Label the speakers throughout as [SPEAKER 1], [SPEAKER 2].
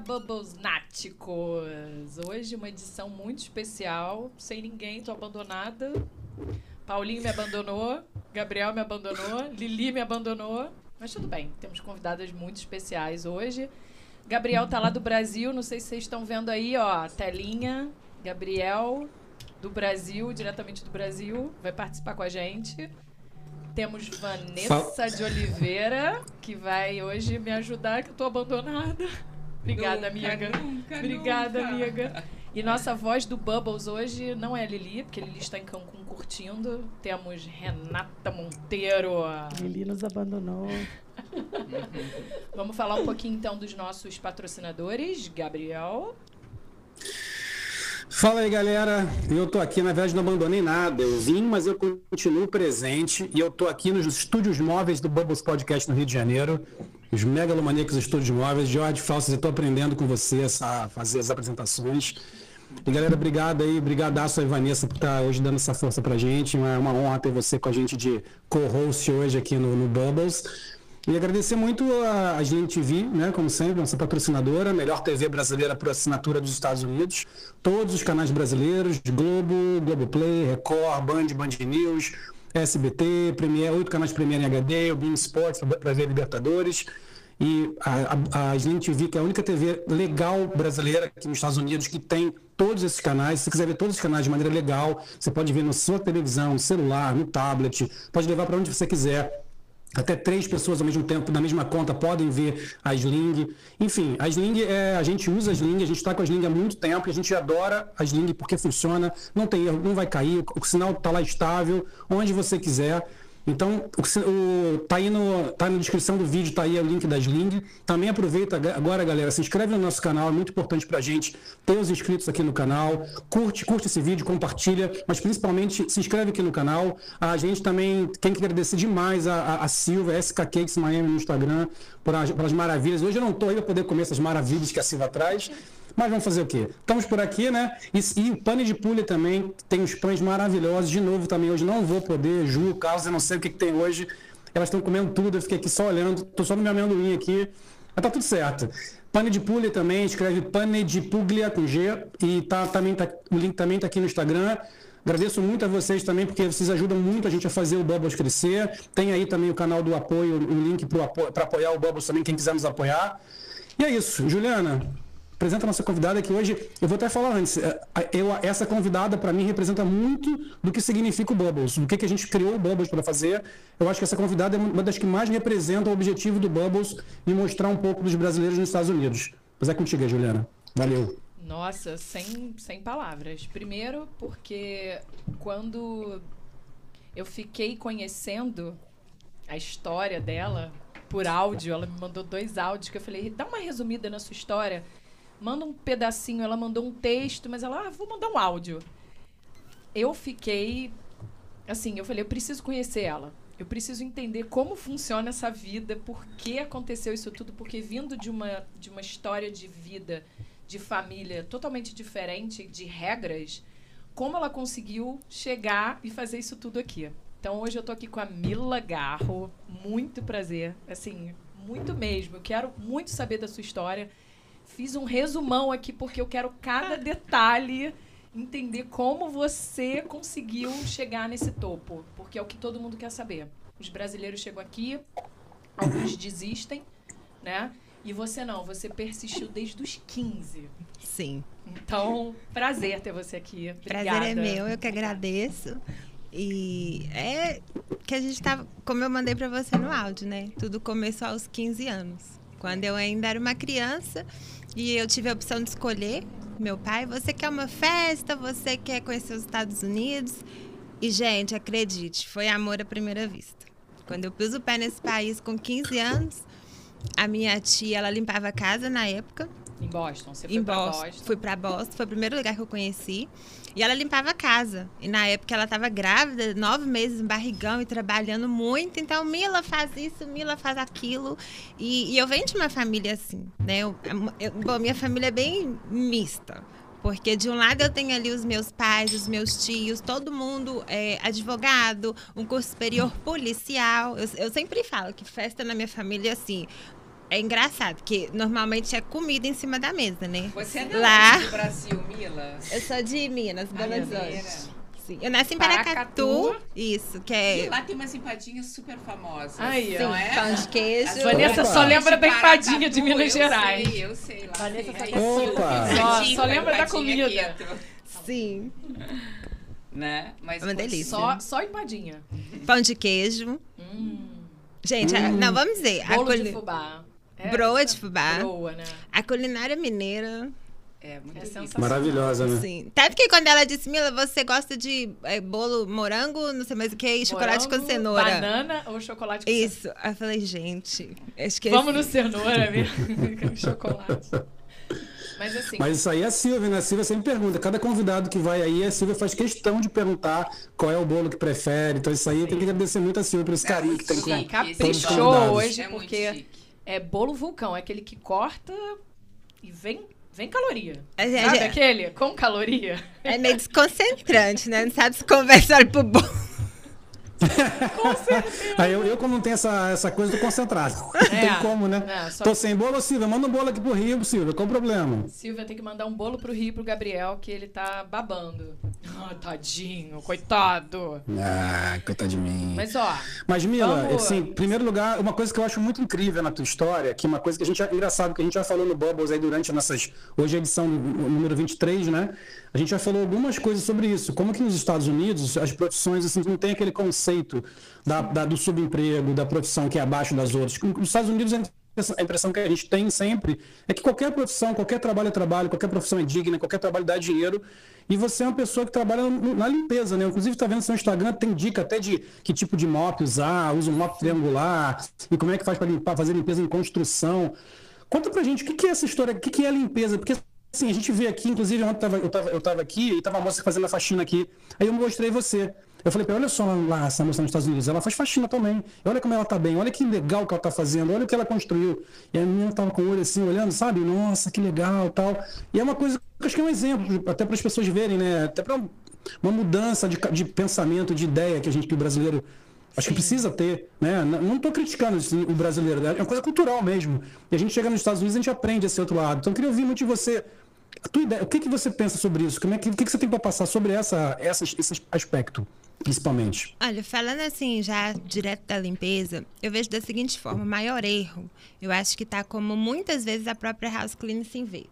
[SPEAKER 1] Bubbles Náticos! Hoje uma edição muito especial, sem ninguém, tô abandonada. Paulinho me abandonou, Gabriel me abandonou, Lili me abandonou. Mas tudo bem, temos convidadas muito especiais hoje. Gabriel tá lá do Brasil, não sei se vocês estão vendo aí, ó, telinha. Gabriel do Brasil, diretamente do Brasil, vai participar com a gente. Temos Vanessa de Oliveira, que vai hoje me ajudar, que eu tô abandonada. Obrigada,
[SPEAKER 2] Nunca,
[SPEAKER 1] amiga.
[SPEAKER 2] nunca,
[SPEAKER 1] Obrigada,
[SPEAKER 2] nunca.
[SPEAKER 1] amiga. E nossa voz do Bubbles hoje não é a Lili, porque a Lili está em Cancún curtindo. Temos Renata Monteiro.
[SPEAKER 3] Lili nos abandonou.
[SPEAKER 1] Vamos falar um pouquinho então dos nossos patrocinadores. Gabriel.
[SPEAKER 4] Fala aí, galera. Eu tô aqui, na verdade, não abandonei nada. Eu vim, mas eu continuo presente. E eu tô aqui nos estúdios móveis do Bubbles Podcast no Rio de Janeiro. Os megalomaníacos estúdios móveis. Jorge Falsas, eu tô aprendendo com você a fazer as apresentações. E galera, obrigado aí, brigadaço aí, Vanessa, por estar hoje dando essa força pra gente. É uma honra ter você com a gente de co-host hoje aqui no, no Bubbles. E agradecer muito a, a GNTV, né, como sempre, nossa patrocinadora, melhor TV brasileira por assinatura dos Estados Unidos. Todos os canais brasileiros, Globo, Globoplay, Record, Band, Band News, SBT, Premiere, oito canais Premiere em HD, o Beam Sports para ver Libertadores. E a, a, a GNTV, que é a única TV legal brasileira aqui nos Estados Unidos que tem todos esses canais. Se você quiser ver todos os canais de maneira legal, você pode ver na sua televisão, no celular, no tablet, pode levar para onde você quiser. Até três pessoas ao mesmo tempo na mesma conta podem ver a Sling. Enfim, a Sling, é, a gente usa a Sling, a gente está com a Sling há muito tempo e a gente adora a Sling porque funciona, não tem erro, não vai cair, o sinal está lá estável, onde você quiser. Então, o, o, tá, aí no, tá na descrição do vídeo, tá aí o link da Sling. Também aproveita agora, galera, se inscreve no nosso canal, é muito importante pra gente ter os inscritos aqui no canal. Curte, curte esse vídeo, compartilha, mas principalmente se inscreve aqui no canal. A gente também tem que agradecer demais a, a, a Silva, SK Cakes Miami no Instagram, pelas maravilhas. Hoje eu não tô aí pra poder comer essas maravilhas que a Silva traz. Mas vamos fazer o quê? Estamos por aqui, né? E, e o pane de pulha também, tem uns pães maravilhosos. De novo, também hoje não vou poder, Ju, Carlos, eu não sei o que, que tem hoje. Elas estão comendo tudo, eu fiquei aqui só olhando, tô só no meu amendoim aqui. Mas tá tudo certo. Pane de pulha também, escreve pane de puglia com G. E tá, também tá, o link também tá aqui no Instagram. Agradeço muito a vocês também, porque vocês ajudam muito a gente a fazer o Bubbles crescer. Tem aí também o canal do apoio, o link para apoiar o Bubbles também, quem quiser nos apoiar. E é isso. Juliana, apresenta a nossa convidada que hoje, eu vou até falar antes, eu, essa convidada para mim representa muito do que significa o Bubbles, do que, que a gente criou o Bubbles para fazer. Eu acho que essa convidada é uma das que mais representa o objetivo do Bubbles e mostrar um pouco dos brasileiros nos Estados Unidos. Mas é contigo, Juliana. Valeu.
[SPEAKER 1] Nossa, sem, sem palavras. Primeiro, porque quando eu fiquei conhecendo a história dela por áudio, ela me mandou dois áudios que eu falei, dá uma resumida na sua história manda um pedacinho. Ela mandou um texto, mas ela, ah, vou mandar um áudio. Eu fiquei. Assim, eu falei, eu preciso conhecer ela. Eu preciso entender como funciona essa vida, por que aconteceu isso tudo, porque vindo de uma, de uma história de vida, de família totalmente diferente, de regras, como ela conseguiu chegar e fazer isso tudo aqui. Então hoje eu tô aqui com a Mila Garro. Muito prazer. Assim, muito mesmo. Eu quero muito saber da sua história fiz um resumão aqui porque eu quero cada detalhe entender como você conseguiu chegar nesse topo, porque é o que todo mundo quer saber. Os brasileiros chegam aqui, alguns desistem, né? E você não, você persistiu desde os 15.
[SPEAKER 5] Sim.
[SPEAKER 1] Então, prazer ter você aqui. Obrigada.
[SPEAKER 5] Prazer é meu, eu que agradeço. E é que a gente tava, como eu mandei para você no áudio, né? Tudo começou aos 15 anos. Quando eu ainda era uma criança, e eu tive a opção de escolher meu pai. Você quer uma festa? Você quer conhecer os Estados Unidos? E, gente, acredite, foi amor à primeira vista. Quando eu pus o pé nesse país com 15 anos, a minha tia, ela limpava a casa na época.
[SPEAKER 1] Em Boston, você foi
[SPEAKER 5] em
[SPEAKER 1] pra
[SPEAKER 5] Boston.
[SPEAKER 1] Boston.
[SPEAKER 5] Fui para Boston, foi o primeiro lugar que eu conheci. E ela limpava a casa. E na época ela estava grávida, nove meses, em barrigão e trabalhando muito. Então, Mila faz isso, Mila faz aquilo. E, e eu venho de uma família assim, né? Eu, eu, bom, minha família é bem mista. Porque de um lado eu tenho ali os meus pais, os meus tios, todo mundo é advogado, um curso superior policial. Eu, eu sempre falo que festa na minha família é assim. É engraçado, porque normalmente é comida em cima da mesa, né?
[SPEAKER 2] Você é
[SPEAKER 5] Lá.
[SPEAKER 2] do Brasil, Mila?
[SPEAKER 5] Eu sou de Minas, Belo
[SPEAKER 2] Mineira.
[SPEAKER 5] Horizonte. Sim. Eu nasci em
[SPEAKER 1] Paracatu.
[SPEAKER 5] Paracatu. Isso, que
[SPEAKER 2] E
[SPEAKER 5] é
[SPEAKER 2] lá tem umas empadinhas super famosas.
[SPEAKER 1] Aí,
[SPEAKER 5] sim,
[SPEAKER 1] ó.
[SPEAKER 2] não é?
[SPEAKER 5] pão de queijo.
[SPEAKER 2] As
[SPEAKER 1] Vanessa só lembra da empadinha de Minas
[SPEAKER 2] eu
[SPEAKER 1] Gerais.
[SPEAKER 2] Sei, eu sei lá.
[SPEAKER 3] Vanessa
[SPEAKER 2] sei.
[SPEAKER 3] só
[SPEAKER 1] Só- só lembra da comida.
[SPEAKER 2] quieto,
[SPEAKER 5] Sim.
[SPEAKER 2] Né? Mas
[SPEAKER 5] É uma delícia.
[SPEAKER 1] Só, só empadinha.
[SPEAKER 5] Pão de queijo. Gente, a- não, vamos dizer. A,
[SPEAKER 1] Hum. Bolo de
[SPEAKER 5] culi-
[SPEAKER 1] fubá. É,
[SPEAKER 5] Broa de fubá.
[SPEAKER 1] Broa, né?
[SPEAKER 5] a culinária mineira.
[SPEAKER 2] É, muito
[SPEAKER 1] É sensacional.
[SPEAKER 4] Maravilhosa, né?
[SPEAKER 5] Sim. Tanto que quando ela disse, Mila, você gosta de é, bolo morango, não sei mais o que, e chocolate com
[SPEAKER 1] Morango,
[SPEAKER 5] cenoura.
[SPEAKER 1] Banana ou chocolate com cenoura?
[SPEAKER 5] Isso. Aí eu falei, gente, que
[SPEAKER 1] Vamos no cenoura mesmo. chocolate. Mas assim,
[SPEAKER 4] Mas isso aí é a Silvia, né? A Silvia sempre pergunta. Cada convidado que vai aí, a Silvia faz questão de perguntar qual é o bolo que prefere. Então isso aí tem que agradecer muito a Silvia por esse carinho que tem com
[SPEAKER 1] caprichou hoje,
[SPEAKER 2] É
[SPEAKER 1] porque. É bolo vulcão, é aquele que corta e vem, vem caloria.
[SPEAKER 5] A gente-
[SPEAKER 1] Sabe aquele com caloria?
[SPEAKER 5] É meio desconcentrante, né? Não sabe se conversa olha pro bolo.
[SPEAKER 4] Aí eu, eu, como não tenho essa, essa coisa, tô concentrado. Não tem
[SPEAKER 1] É.
[SPEAKER 4] como, né?
[SPEAKER 1] É,
[SPEAKER 4] Tô
[SPEAKER 1] que-
[SPEAKER 4] sem bolo, Silvia. Manda um bolo aqui pro Rio, Silvia. Qual o problema?
[SPEAKER 1] Silvia tem que mandar um bolo pro Rio pro Gabriel, que ele tá babando. Ah, tadinho, coitado.
[SPEAKER 4] Ah, coitado de mim.
[SPEAKER 1] Mas ó,
[SPEAKER 4] Mas, Mila,
[SPEAKER 1] Vamos-
[SPEAKER 4] assim, em primeiro lugar, uma coisa que eu acho muito incrível na tua história, que é uma coisa que a gente já, engraçado, que a gente já falou no Bubbles aí durante nossas, hoje é a edição número 23, né? A gente já falou algumas coisas sobre isso. Como que nos Estados Unidos as profissões, assim, não tem aquele conceito da, da- do subemprego, da profissão que é abaixo das outras. Nos Estados Unidos, a impressão- a que a gente tem sempre é que qualquer profissão, qualquer trabalho é trabalho, qualquer profissão é digna, qualquer trabalho dá dinheiro. E você é uma pessoa que trabalha na limpeza, né? Inclusive, está vendo seu Instagram, tem dica até de que tipo de mop usar, usa um mop triangular, e como é que faz para limpar, fazer limpeza em construção. Conta pra gente o que, que é essa história, o que, que é limpeza, porque assim, a gente vê aqui, inclusive ontem tava- eu estava eu tava aqui e tava a moça fazendo a faxina aqui. Aí eu mostrei você. Eu falei olha só lá essa moça nos Estados Unidos, ela faz faxina também. Olha como ela tá bem, olha que legal que ela tá fazendo, olha o que ela construiu. E a menina tava com o olho assim, olhando, sabe? Nossa, que legal tal. E é uma coisa que eu acho que é um exemplo, até para as pessoas verem, né? Até para uma mudança de, de pensamento, de ideia que a gente, que o brasileiro Acho que precisa ter, né? Não estou criticando o brasileiro, é uma coisa cultural mesmo. E a gente chega nos Estados Unidos e a gente aprende esse outro lado. Então eu queria ouvir muito de você. A tua ideia, o que, que você pensa sobre isso? Como é que, o que, que você tem para passar sobre essa, essa, esse aspecto, principalmente?
[SPEAKER 5] Olha, falando assim, já direto da limpeza, eu vejo da seguinte forma: o maior erro, eu acho que tá como muitas vezes a própria house cleaning se vê.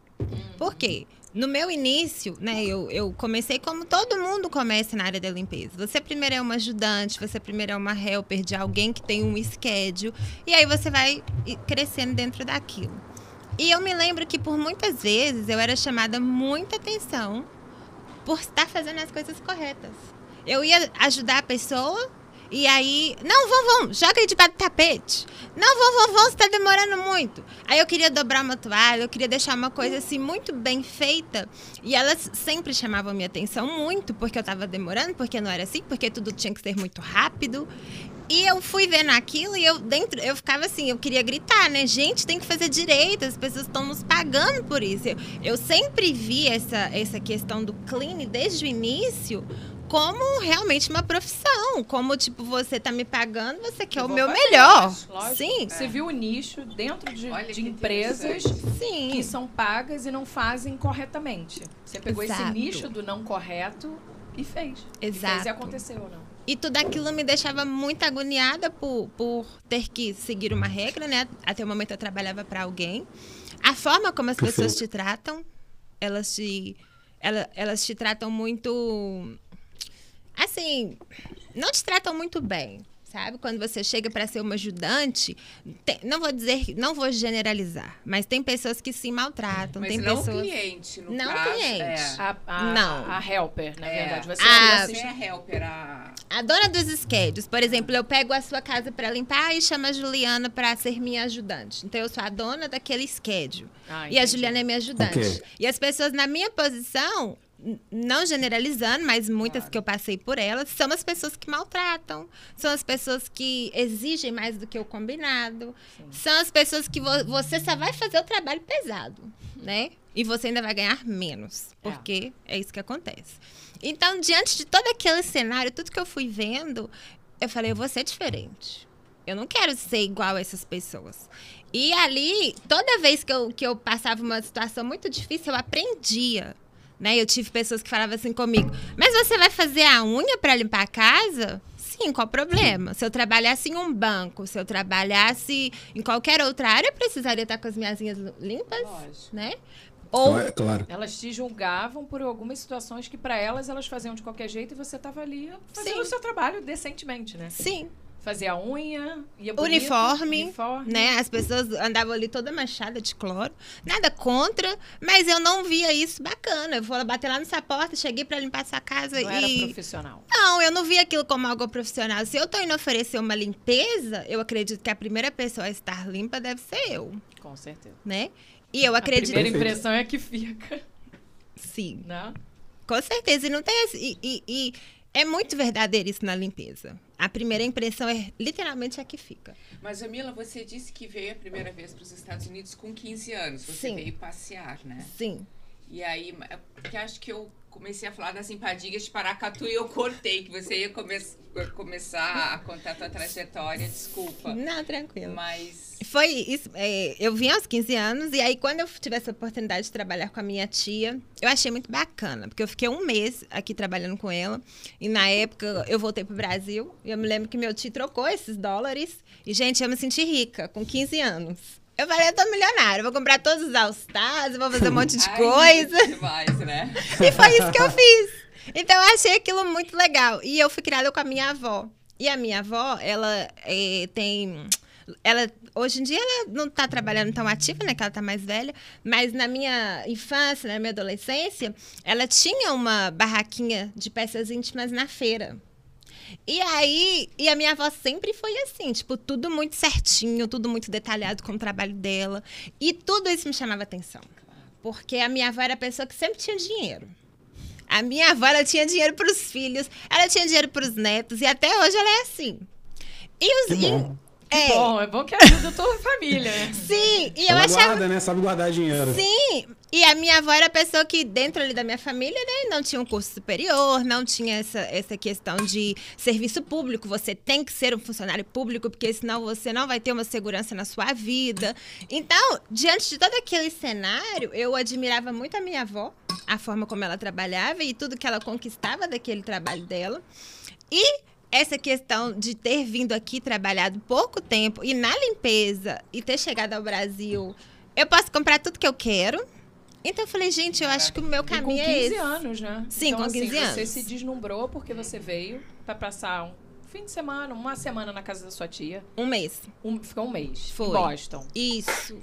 [SPEAKER 5] Por quê? No meu início, né, eu, eu comecei como todo mundo começa na área da limpeza. Você primeiro é uma ajudante, você primeiro é uma helper de alguém que tem um schedule, e aí você vai crescendo dentro daquilo. E eu me lembro que por muitas vezes eu era chamada muita atenção por estar fazendo as coisas corretas. Eu ia ajudar a pessoa e aí, não, vão, vão, joga aí debaixo do tapete. Não, vão, vão, vão, você tá demorando muito. Aí eu queria dobrar uma toalha, eu queria deixar uma coisa assim muito bem feita. E elas sempre chamavam minha atenção muito, porque eu tava demorando, porque não era assim, porque tudo tinha que ser muito rápido. E eu fui vendo aquilo e eu dentro, eu ficava assim, eu queria gritar, né? Gente, tem que fazer direito, as pessoas estão nos pagando por isso. Eu, eu sempre vi essa, essa questão do clean desde o início como realmente uma profissão. Como, tipo, você tá me pagando, você quer
[SPEAKER 2] Eu
[SPEAKER 5] o meu melhor.
[SPEAKER 1] lógico,
[SPEAKER 5] Sim,
[SPEAKER 1] você viu o nicho dentro de, de
[SPEAKER 2] que
[SPEAKER 1] empresas
[SPEAKER 5] sim.
[SPEAKER 1] que são pagas e não fazem corretamente. Você pegou esse
[SPEAKER 5] Exato.
[SPEAKER 1] nicho do não correto e fez. E fez e
[SPEAKER 5] Exato.
[SPEAKER 1] aconteceu ou não.
[SPEAKER 5] E tudo aquilo me deixava muito agoniada por, por ter que seguir uma regra, né? Até o momento eu trabalhava para alguém. A forma como as pessoas te tratam, elas te, ela- elas te tratam muito. Assim, não te tratam muito bem. Sabe? Quando você chega para ser uma ajudante, tem- não vou dizer, não vou generalizar, mas tem pessoas que se maltratam,
[SPEAKER 2] Mas
[SPEAKER 5] tem
[SPEAKER 2] não
[SPEAKER 5] pessoas.
[SPEAKER 2] cliente, no
[SPEAKER 5] Não
[SPEAKER 2] caso.
[SPEAKER 5] cliente.
[SPEAKER 2] É.
[SPEAKER 1] A, a,
[SPEAKER 5] Não.
[SPEAKER 1] a helper, na
[SPEAKER 2] É.
[SPEAKER 1] verdade. Você
[SPEAKER 5] Ah,
[SPEAKER 1] é
[SPEAKER 2] Você é helper, a...
[SPEAKER 5] A dona dos schedules, por exemplo, eu pego a sua casa para limpar e chamo a Juliana para ser minha ajudante. Então eu sou a dona daquele schedule.
[SPEAKER 1] Ah,
[SPEAKER 5] e a. Juliana é minha ajudante.
[SPEAKER 4] Ok.
[SPEAKER 5] E as pessoas na minha posição, não generalizando, mas muitas que eu passei por elas, são as pessoas que maltratam, são as pessoas que exigem mais do que o combinado, são as pessoas que vo- você só vai fazer o trabalho pesado, né? E você ainda vai ganhar menos, porque é isso que acontece. Então, diante de todo aquele cenário, tudo que eu fui vendo, eu falei, eu vou ser diferente. Eu não quero ser igual a essas pessoas. E ali, toda vez que eu, que eu passava uma situação muito difícil, eu aprendia. Né? Eu tive pessoas que falavam assim comigo: Mas você vai fazer a unha para limpar a casa? Sim, qual o problema? Se eu trabalhasse em um banco, se eu trabalhasse em qualquer outra área, eu precisaria estar com as minhas unhas limpas,
[SPEAKER 2] Lógico.
[SPEAKER 5] né? Ou
[SPEAKER 4] É claro.
[SPEAKER 1] Elas te julgavam por algumas situações que pra elas elas faziam de qualquer jeito e você tava ali fazendo
[SPEAKER 5] Sim.
[SPEAKER 1] o seu trabalho decentemente, né?
[SPEAKER 5] sim,
[SPEAKER 1] Fazia a unha, ia bonito,
[SPEAKER 5] uniforme,
[SPEAKER 1] uniforme.
[SPEAKER 5] né? As pessoas andavam ali toda manchada de cloro. Nada contra, mas eu não via isso bacana. Eu vou bater lá nessa porta, cheguei pra limpar essa casa
[SPEAKER 1] Não era
[SPEAKER 5] e
[SPEAKER 1] profissional.
[SPEAKER 5] Não, eu não vi aquilo como algo profissional. Se eu tô indo oferecer uma limpeza, eu acredito que a primeira pessoa a estar limpa deve ser eu,
[SPEAKER 1] Com certeza.
[SPEAKER 5] né? E eu
[SPEAKER 1] A
[SPEAKER 5] acredito.
[SPEAKER 1] primeira
[SPEAKER 4] Perfeito.
[SPEAKER 1] impressão é que fica,
[SPEAKER 5] Sim,
[SPEAKER 1] né?
[SPEAKER 5] com certeza. E não tem esse- e, e- e é muito verdadeiro isso na limpeza. A primeira impressão é literalmente a que fica.
[SPEAKER 2] Mas, Amila, você disse que veio a primeira vez para os Estados Unidos com 15 anos. Você
[SPEAKER 5] Sim.
[SPEAKER 2] veio passear, né?
[SPEAKER 5] Sim.
[SPEAKER 2] E aí, é porque acho que eu comecei a falar das empadinhas de Paracatu e eu cortei, que você ia come começar a contar a tua trajetória, desculpa.
[SPEAKER 5] Não, tranquilo.
[SPEAKER 2] Mas
[SPEAKER 5] Foi isso. é, eu vim aos 15 anos e aí quando eu tive essa oportunidade de trabalhar com a minha tia, eu achei muito bacana, porque eu fiquei um mês aqui trabalhando com ela e na época eu voltei pro Brasil e eu me lembro que meu tio trocou esses dólares e, gente, eu me senti rica com 15 anos. Eu falei, eu tô milionária, vou comprar todos os All-Stars, vou fazer um monte de
[SPEAKER 2] Ai,
[SPEAKER 5] coisa.
[SPEAKER 2] demais, né?
[SPEAKER 5] E foi isso que eu fiz. Então eu achei aquilo muito legal. E eu fui criada com a minha avó. E a minha avó, ela eh, tem. Ela, hoje em dia, ela não está trabalhando tão ativa, né? Que ela tá mais velha. Mas na minha infância, na minha adolescência, ela tinha uma barraquinha de peças íntimas na feira. E aí, e a minha avó sempre foi assim, tipo, tudo muito certinho, tudo muito detalhado com o trabalho dela. E tudo isso me chamava atenção. Porque a minha avó era a pessoa que sempre tinha dinheiro. A minha avó, ela tinha dinheiro para os filhos, ela tinha dinheiro para os netos, e até hoje ela é assim. E os.
[SPEAKER 4] Que bom.
[SPEAKER 5] é,
[SPEAKER 1] Bom, é bom que ajuda a tua família. né?
[SPEAKER 5] sim, e eu
[SPEAKER 4] Ela
[SPEAKER 5] achava.
[SPEAKER 4] guarda, né? Sabe guardar dinheiro.
[SPEAKER 5] Sim, e a minha avó era a pessoa que, dentro ali da minha família, né, não tinha um curso superior, não tinha essa, essa questão de serviço público. Você tem que ser um funcionário público, porque senão você não vai ter uma segurança na sua vida. Então, diante de todo aquele cenário, eu admirava muito a minha avó, a forma como ela trabalhava e tudo que ela conquistava daquele trabalho dela. E essa questão de ter vindo aqui trabalhado pouco tempo e na limpeza e ter chegado ao Brasil, eu posso comprar tudo que eu quero. Então eu falei, gente, eu acho que o meu
[SPEAKER 1] com
[SPEAKER 5] caminho
[SPEAKER 1] 15
[SPEAKER 5] é esse.
[SPEAKER 1] anos, né?
[SPEAKER 5] Sim,
[SPEAKER 1] então,
[SPEAKER 5] com
[SPEAKER 1] assim,
[SPEAKER 5] 15
[SPEAKER 1] Você
[SPEAKER 5] anos.
[SPEAKER 1] se deslumbrou porque você veio pra passar um fim de semana, uma semana na casa da sua tia.
[SPEAKER 5] Um mês.
[SPEAKER 1] Um, ficou um mês.
[SPEAKER 5] Foi.
[SPEAKER 1] Em Boston.
[SPEAKER 5] Isso.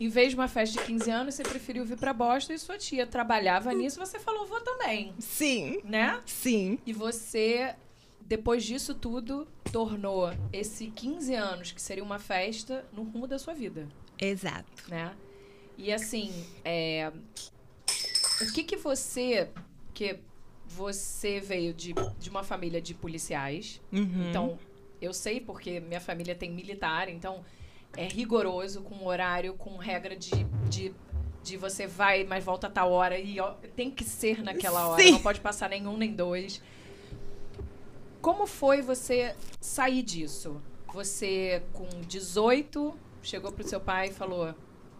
[SPEAKER 1] Em vez de uma festa de 15 anos, você preferiu vir pra Boston e sua tia trabalhava nisso, você falou, vou também,
[SPEAKER 5] Sim.
[SPEAKER 1] né?
[SPEAKER 5] Sim.
[SPEAKER 1] E você, depois disso tudo, tornou esse 15 anos, que seria uma festa, no rumo da sua vida,
[SPEAKER 5] Exato.
[SPEAKER 1] né? E assim, é, o que que você, que você veio de, de uma família de policiais,
[SPEAKER 5] Uhum.
[SPEAKER 1] então eu sei porque minha família tem militar, então é rigoroso, com horário, com regra de, de, de você vai, mas volta a tal hora e ó, tem que ser naquela hora,
[SPEAKER 5] Sim.
[SPEAKER 1] não pode passar nenhum nem dois. Como foi você sair disso? Você, com 18, chegou pro seu pai e falou: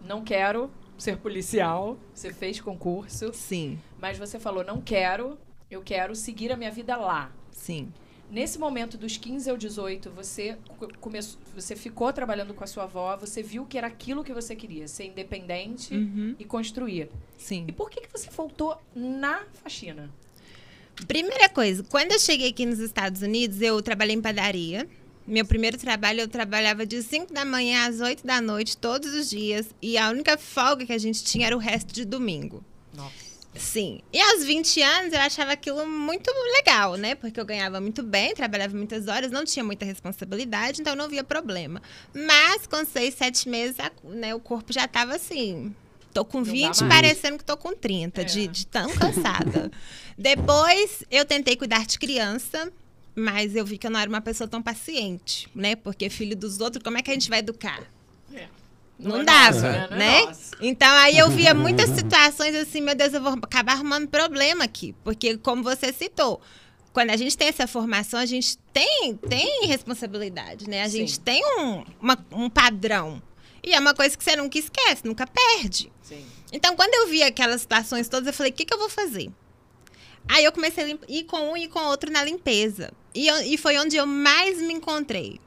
[SPEAKER 1] Não quero ser policial. Você fez concurso,
[SPEAKER 5] Sim.
[SPEAKER 1] mas você falou: Não quero, eu quero seguir a minha vida lá.
[SPEAKER 5] Sim.
[SPEAKER 1] Nesse momento, dos 15 ao 18, você, co- começou, você ficou trabalhando com a sua avó, você viu que era aquilo que você queria, ser independente
[SPEAKER 5] Uhum.
[SPEAKER 1] e construir.
[SPEAKER 5] Sim.
[SPEAKER 1] E por que, que você voltou na faxina?
[SPEAKER 5] Primeira coisa, quando eu cheguei aqui nos Estados Unidos, eu trabalhei em padaria. Meu primeiro trabalho, eu trabalhava de 5 da manhã às 8 da noite, todos os dias. E a única folga que a gente tinha era o resto de domingo.
[SPEAKER 1] Nossa.
[SPEAKER 5] Sim. E aos 20 anos eu achava aquilo muito legal, né? Porque eu ganhava muito bem, trabalhava muitas horas, não tinha muita responsabilidade, então não via problema. Mas com seis, sete meses, a- né, o corpo já tava assim. Tô com
[SPEAKER 1] dá
[SPEAKER 5] 20,
[SPEAKER 1] mais.
[SPEAKER 5] parecendo que tô com 30,
[SPEAKER 1] É.
[SPEAKER 5] de, de tão cansada. Depois eu tentei cuidar de criança. Mas eu vi que eu não era uma pessoa tão paciente, né? Porque filho dos outros, como é que a gente vai educar?
[SPEAKER 1] É.
[SPEAKER 5] Não,
[SPEAKER 1] é
[SPEAKER 5] dava, né?
[SPEAKER 1] Não é nosso.
[SPEAKER 5] Então aí eu via muitas situações assim, meu Deus, eu vou acabar arrumando problema aqui. Porque, como você citou, quando a gente tem essa formação, a gente tem, tem responsabilidade, né? A
[SPEAKER 1] Sim.
[SPEAKER 5] gente tem um, uma- um padrão. E é uma coisa que você nunca esquece, nunca perde.
[SPEAKER 1] Sim.
[SPEAKER 5] Então, quando eu vi aquelas situações todas, eu falei, o que, que eu vou fazer? Aí eu comecei a limp- ir com um e com outro na limpeza. E, eu- e foi onde eu mais me encontrei.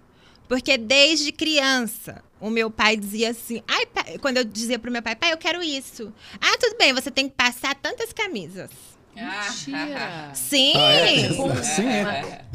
[SPEAKER 5] Porque desde criança, o meu pai dizia assim, Ai, pai", quando eu dizia pro meu pai, pai, eu quero isso. Ah, tudo bem, você tem que passar tantas camisas.
[SPEAKER 1] Mentira.
[SPEAKER 5] Sim!
[SPEAKER 4] Ah, é? Sim, é.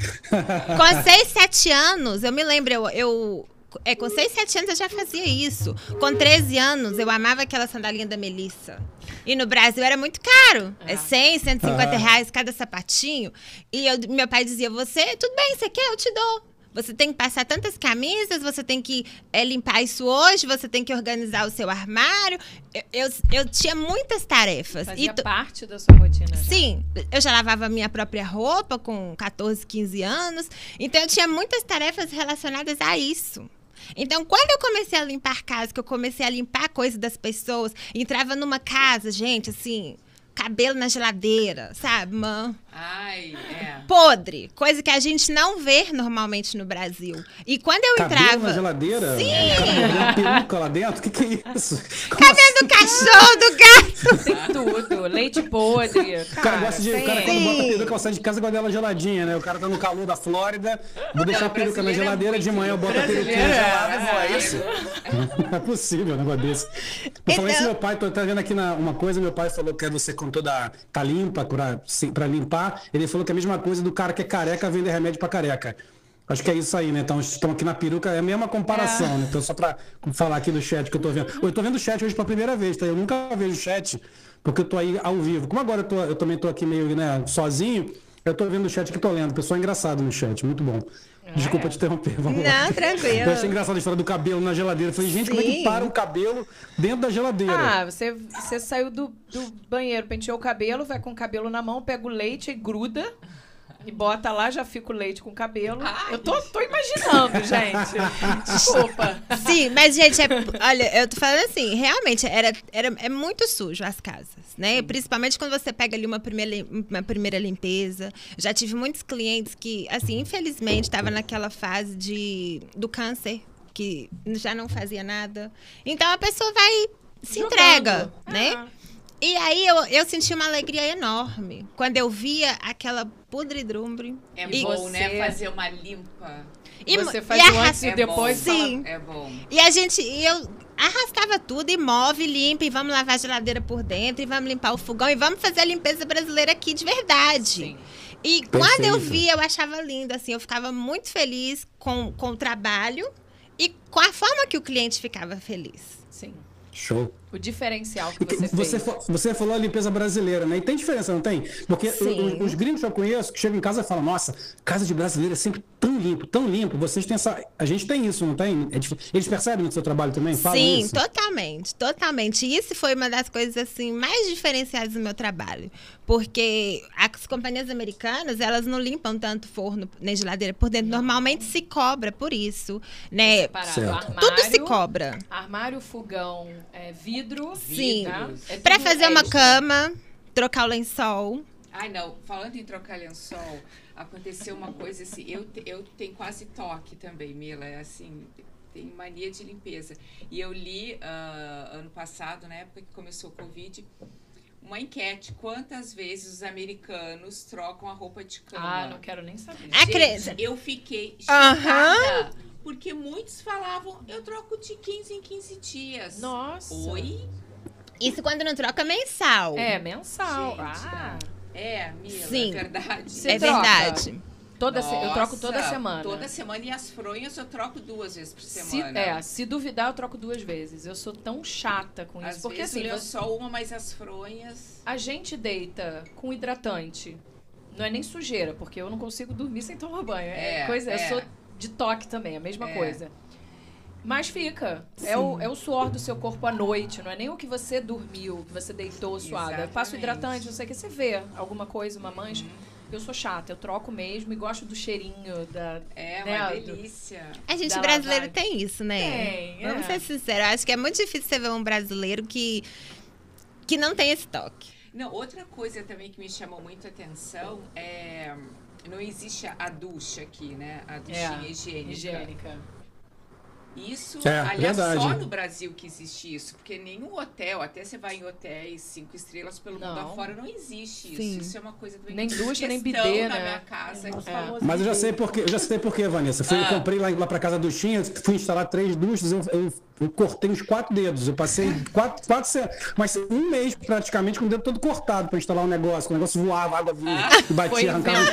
[SPEAKER 5] Com 6, 7 anos, eu me lembro, eu, eu- é, com 6, 7 anos eu já fazia isso. Com 13 anos, eu amava aquela sandalinha da Melissa. E no Brasil era muito caro. É
[SPEAKER 1] Ah.
[SPEAKER 5] 100, 150
[SPEAKER 4] Ah.
[SPEAKER 5] reais cada sapatinho. E eu- meu pai dizia, você, tudo bem, você quer? Eu te dou. Você tem que passar tantas camisas, você tem que é, limpar isso hoje, você tem que organizar o seu armário. Eu, eu, eu tinha muitas tarefas.
[SPEAKER 1] Fazia
[SPEAKER 5] E to-
[SPEAKER 1] parte da sua rotina. já.
[SPEAKER 5] Sim, eu já lavava a minha própria roupa com 14, 15 anos. Então eu tinha muitas tarefas relacionadas a isso. Então, quando eu comecei a limpar casa, que eu comecei a limpar coisas das pessoas, entrava numa casa, gente, assim, cabelo na geladeira, sabe? Uma
[SPEAKER 2] Ai, é.
[SPEAKER 5] podre, coisa que a gente não vê normalmente no Brasil. E quando eu
[SPEAKER 4] Cabelo
[SPEAKER 5] entrava.
[SPEAKER 4] na geladeira?
[SPEAKER 5] Sim.
[SPEAKER 4] Mordendo peruca lá dentro? O que, que é isso? Como
[SPEAKER 5] Cabelo do cachorro, do gato.
[SPEAKER 1] Tem tudo. Leite podre.
[SPEAKER 4] O cara gosta de. O cara, quando bota a
[SPEAKER 5] Sim.
[SPEAKER 4] peruca, sai de casa com ela geladinha, né? O cara tá no calor da Flórida, vou deixar a peruca na
[SPEAKER 2] é
[SPEAKER 4] geladeira, de
[SPEAKER 2] muito-
[SPEAKER 4] manhã eu boto a peruquinha
[SPEAKER 1] é-
[SPEAKER 4] gelada e vou, é isso? Não é possível um negócio desse. Por falar isso,
[SPEAKER 5] Então-
[SPEAKER 4] meu pai, tô tá vendo aqui na, uma coisa, meu pai falou que é você com toda. tá limpa pra, sim, pra limpar. Ele falou que é a mesma coisa do cara que é careca vender remédio pra careca. Acho que é isso aí, né? Então, estão aqui na peruca, é a mesma comparação, né? Então, só pra falar aqui do chat que eu tô vendo. Eu tô vendo o chat hoje pela primeira vez, tá? Eu nunca vejo o chat, porque eu tô aí ao vivo. Como agora eu, tô, eu também tô aqui meio, né, sozinho, eu tô vendo o chat que tô lendo. Pessoal engraçado no chat, muito bom. Desculpa te interromper, vamos lá.
[SPEAKER 5] Não, tranquilo.
[SPEAKER 4] Eu achei engraçado a história do cabelo na geladeira. Eu falei, gente, como é que
[SPEAKER 5] Sim.
[SPEAKER 4] para o cabelo dentro da geladeira?
[SPEAKER 1] Ah, você, você saiu do, do banheiro, penteou o cabelo, vai com o cabelo na mão, pega o leite e gruda. E bota lá, já fica o leite com o cabelo.
[SPEAKER 2] Ai.
[SPEAKER 1] Eu tô, tô imaginando, gente. Desculpa.
[SPEAKER 5] Sim, mas, gente, é- olha, eu tô falando assim, realmente, era, era, é muito sujo as casas, né? Principalmente quando você pega ali uma primeira, uma primeira limpeza. Já tive muitos clientes que, assim, infelizmente, estavam naquela fase de, do câncer, que já não fazia nada. Então, a pessoa vai, se
[SPEAKER 1] Jogando.
[SPEAKER 5] entrega, né? E aí, eu, eu senti uma alegria enorme quando eu via aquela podridumbre.
[SPEAKER 2] É
[SPEAKER 5] E
[SPEAKER 2] bom,
[SPEAKER 1] você-
[SPEAKER 2] né? Fazer uma limpa.
[SPEAKER 5] E,
[SPEAKER 1] Você
[SPEAKER 5] e
[SPEAKER 1] faz o
[SPEAKER 5] arras-
[SPEAKER 1] antes e
[SPEAKER 2] É
[SPEAKER 1] depois.
[SPEAKER 2] bom.
[SPEAKER 1] fala-
[SPEAKER 5] Sim.
[SPEAKER 2] É bom.
[SPEAKER 5] E a gente, e eu arrastava tudo e move, limpa, e vamos lavar a geladeira por dentro, e vamos limpar o fogão, e vamos fazer a limpeza brasileira aqui de verdade.
[SPEAKER 1] Sim.
[SPEAKER 5] E quando eu
[SPEAKER 4] Perfeito.
[SPEAKER 5] vi, eu achava lindo, assim, eu ficava muito feliz com, com o trabalho e com a forma que o cliente ficava feliz.
[SPEAKER 1] Sim.
[SPEAKER 4] Show.
[SPEAKER 1] O diferencial que você,
[SPEAKER 4] Você,
[SPEAKER 1] fez.
[SPEAKER 4] fa- você falou a limpeza brasileira, né? E tem diferença, não tem? Porque os, os gringos que eu conheço que chegam em casa e falam, nossa, casa de brasileiro é sempre tão limpo, tão limpo. Vocês têm essa. A gente tem isso, não tem? É Eles percebem no seu trabalho também? Falam
[SPEAKER 5] Sim,
[SPEAKER 4] isso?
[SPEAKER 5] totalmente, totalmente. E isso foi uma das coisas assim mais diferenciadas do meu trabalho, porque as companhias americanas elas não limpam tanto forno nem geladeira por dentro. Normalmente se cobra por isso, né?
[SPEAKER 1] Separado. Armário,
[SPEAKER 5] Tudo se cobra.
[SPEAKER 1] Armário, fogão, é, vidro.
[SPEAKER 5] Sim.
[SPEAKER 1] né? É
[SPEAKER 5] Pra
[SPEAKER 1] tudo
[SPEAKER 5] fazer uma cama, trocar o lençol.
[SPEAKER 2] Ai, não. Falando em trocar lençol, aconteceu uma coisa assim. Eu, eu tenho quase toque também, Mila. É assim, tenho mania de limpeza. E eu li ah, ano passado, na época que começou o Covid, uma enquete. Quantas vezes os americanos trocam a roupa de cama?
[SPEAKER 1] Ah, não quero nem saber.
[SPEAKER 2] Gente, eu fiquei chocada. Porque muitos falavam, eu troco de 15 em 15 dias.
[SPEAKER 1] Nossa.
[SPEAKER 2] Oi?
[SPEAKER 5] Isso quando não troca mensal.
[SPEAKER 1] É, mensal.
[SPEAKER 2] Gente,
[SPEAKER 1] ah,
[SPEAKER 2] É, Mila,
[SPEAKER 5] Sim.
[SPEAKER 2] é verdade.
[SPEAKER 1] Você
[SPEAKER 5] é
[SPEAKER 1] troca?
[SPEAKER 5] verdade.
[SPEAKER 1] toda se- eu troco toda
[SPEAKER 2] Nossa,
[SPEAKER 1] semana.
[SPEAKER 2] Toda semana e as fronhas eu troco duas vezes por
[SPEAKER 1] Se,
[SPEAKER 2] semana.
[SPEAKER 1] é, se duvidar, eu troco duas vezes. Eu sou tão chata com isso.
[SPEAKER 2] Às
[SPEAKER 1] porque
[SPEAKER 2] vezes
[SPEAKER 1] assim,
[SPEAKER 2] eu só uma, mas as fronhas.
[SPEAKER 1] a gente deita com hidratante. Não é nem sujeira, porque eu não consigo dormir sem tomar banho. É,
[SPEAKER 2] É,
[SPEAKER 1] coisa, eu
[SPEAKER 2] é.
[SPEAKER 1] sou de toque também, a mesma
[SPEAKER 2] É.
[SPEAKER 1] coisa. Mas fica. É o, é o suor do seu corpo à noite, não é nem o que você dormiu, que você deitou suada. Eu passo
[SPEAKER 2] Exatamente.
[SPEAKER 1] hidratante, não sei o que, você vê alguma coisa, uma mancha. Eu sou chata, eu troco mesmo e gosto do cheirinho da.
[SPEAKER 2] É
[SPEAKER 1] Né,
[SPEAKER 2] uma
[SPEAKER 1] do-
[SPEAKER 2] delícia.
[SPEAKER 5] A gente brasileiro
[SPEAKER 1] lavagem.
[SPEAKER 5] tem isso, né?
[SPEAKER 1] Tem,
[SPEAKER 5] Vamos
[SPEAKER 1] é.
[SPEAKER 5] ser sinceros. Acho que é muito difícil você ver um brasileiro que, que não tem esse toque.
[SPEAKER 2] Não, outra coisa também que me chamou muito a atenção é não existe a ducha aqui, né? A duchinha
[SPEAKER 1] É,
[SPEAKER 2] higiênica.
[SPEAKER 1] higiênica.
[SPEAKER 2] Isso,
[SPEAKER 4] É,
[SPEAKER 2] aliás,
[SPEAKER 4] verdade.
[SPEAKER 2] só no Brasil que existe isso, porque nenhum hotel, até você vai em hotéis cinco estrelas pelo mundo
[SPEAKER 1] Não.
[SPEAKER 2] afora, não existe isso.
[SPEAKER 5] Sim.
[SPEAKER 2] Isso é uma coisa também
[SPEAKER 1] Nem
[SPEAKER 2] eu
[SPEAKER 1] ducha, nem bidê,
[SPEAKER 2] na
[SPEAKER 1] né?
[SPEAKER 2] minha casa.
[SPEAKER 1] É.
[SPEAKER 3] famoso
[SPEAKER 4] Mas eu já sei porque, eu já sei porque, Vanessa. Fui, Eu
[SPEAKER 2] Ah.
[SPEAKER 4] comprei lá, lá pra casa do Chinha, fui instalar três duchas, eu, eu, eu cortei uns quatro dedos. Eu passei quatro, quatro mas um mês praticamente com o dedo todo cortado pra instalar um negócio. O negócio voava, água vinha, e
[SPEAKER 1] Foi
[SPEAKER 4] batia, arrancava.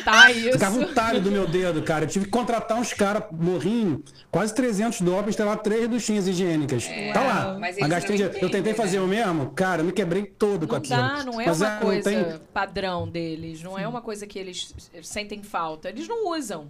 [SPEAKER 4] Ficava um talho do meu dedo, cara. Eu tive que contratar uns caras morrinho, quase 300 dólares pra instalar três duchinhas higiênicas. tá lá.
[SPEAKER 2] mas
[SPEAKER 4] gastei
[SPEAKER 2] não
[SPEAKER 4] dinheiro. Eu tentei
[SPEAKER 2] entendem,
[SPEAKER 4] fazer
[SPEAKER 2] né?
[SPEAKER 4] o mesmo, cara, eu me quebrei todo com
[SPEAKER 1] Não
[SPEAKER 4] aquilo.
[SPEAKER 1] dá, não é
[SPEAKER 4] Mas,
[SPEAKER 1] uma
[SPEAKER 4] não
[SPEAKER 1] coisa
[SPEAKER 4] tem-
[SPEAKER 1] padrão deles, não é uma coisa que eles sentem falta. Eles não usam,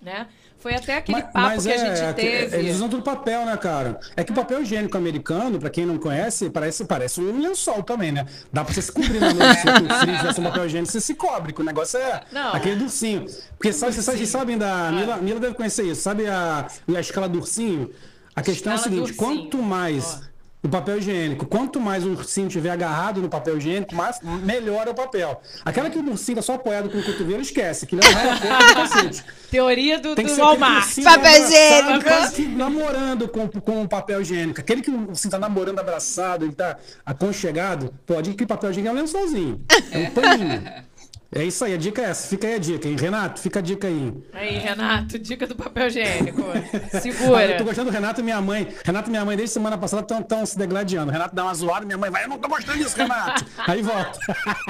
[SPEAKER 1] né? Foi até aquele
[SPEAKER 4] Mas-
[SPEAKER 1] papo
[SPEAKER 4] mas
[SPEAKER 1] que a
[SPEAKER 4] é,
[SPEAKER 1] gente
[SPEAKER 4] é que
[SPEAKER 1] teve.
[SPEAKER 4] Eles usam tudo papel, né, cara? É que o papel higiênico americano, pra quem não conhece, parece, parece um lençol também, né? Dá pra você se cobrir na noite, se tivesse um papel higiênico, você se cobre, que o negócio é
[SPEAKER 1] Não.
[SPEAKER 4] aquele ursinho. Porque sabe, vocês, sabem- sabem
[SPEAKER 1] Ah.
[SPEAKER 4] da... Mila, Mila deve conhecer isso. Sabe a, a escala do ursinho? A questão é a
[SPEAKER 1] Escala
[SPEAKER 4] seguinte, quanto mais...
[SPEAKER 1] Ó.
[SPEAKER 4] O papel higiênico. Quanto mais o ursinho tiver agarrado no papel higiênico, mais melhor é o papel. Aquela que o ursinho tá só apoiado com o cotovelo, esquece. Que não do cacete.
[SPEAKER 1] Teoria do,
[SPEAKER 4] Tem que
[SPEAKER 1] do Walmart.
[SPEAKER 5] Papel higiênico.
[SPEAKER 4] namorando com, com o papel higiênico. Aquele que o ursinho tá namorando abraçado, ele tá aconchegado, pode que papel higiênico é um lençolzinho. É um paninho. É isso aí, a dica é essa. Fica aí a dica, hein? Renato, fica a dica aí.
[SPEAKER 1] Aí, Renato, dica do papel higiênico.
[SPEAKER 4] Ah,
[SPEAKER 1] Segura.
[SPEAKER 4] eu tô gostando do Renato e minha mãe. Renato e minha mãe, desde semana passada, estão se degladiando. Renato dá uma zoada, minha mãe vai, eu não tô gostando disso, Renato. aí volta.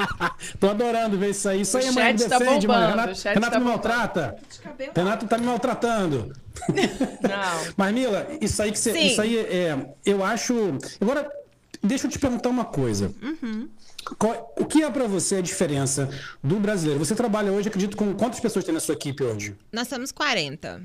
[SPEAKER 4] tô adorando ver isso aí. Isso
[SPEAKER 1] O
[SPEAKER 4] aí, mãe, me
[SPEAKER 1] chat tá
[SPEAKER 4] defende, mano.
[SPEAKER 1] bombando,
[SPEAKER 4] Renato,
[SPEAKER 1] o chat
[SPEAKER 4] Renato
[SPEAKER 1] tá
[SPEAKER 4] me
[SPEAKER 1] bombando.
[SPEAKER 4] maltrata. Renato tá me maltratando.
[SPEAKER 1] Não.
[SPEAKER 4] Mas, Mila, isso aí que você.
[SPEAKER 5] Sim.
[SPEAKER 4] Isso aí é. Eu acho. Agora, deixa eu te perguntar uma coisa. Qual- o que é pra você a diferença do brasileiro? Você trabalha hoje, acredito, com quantas pessoas tem na sua equipe hoje?
[SPEAKER 5] Nós somos 40.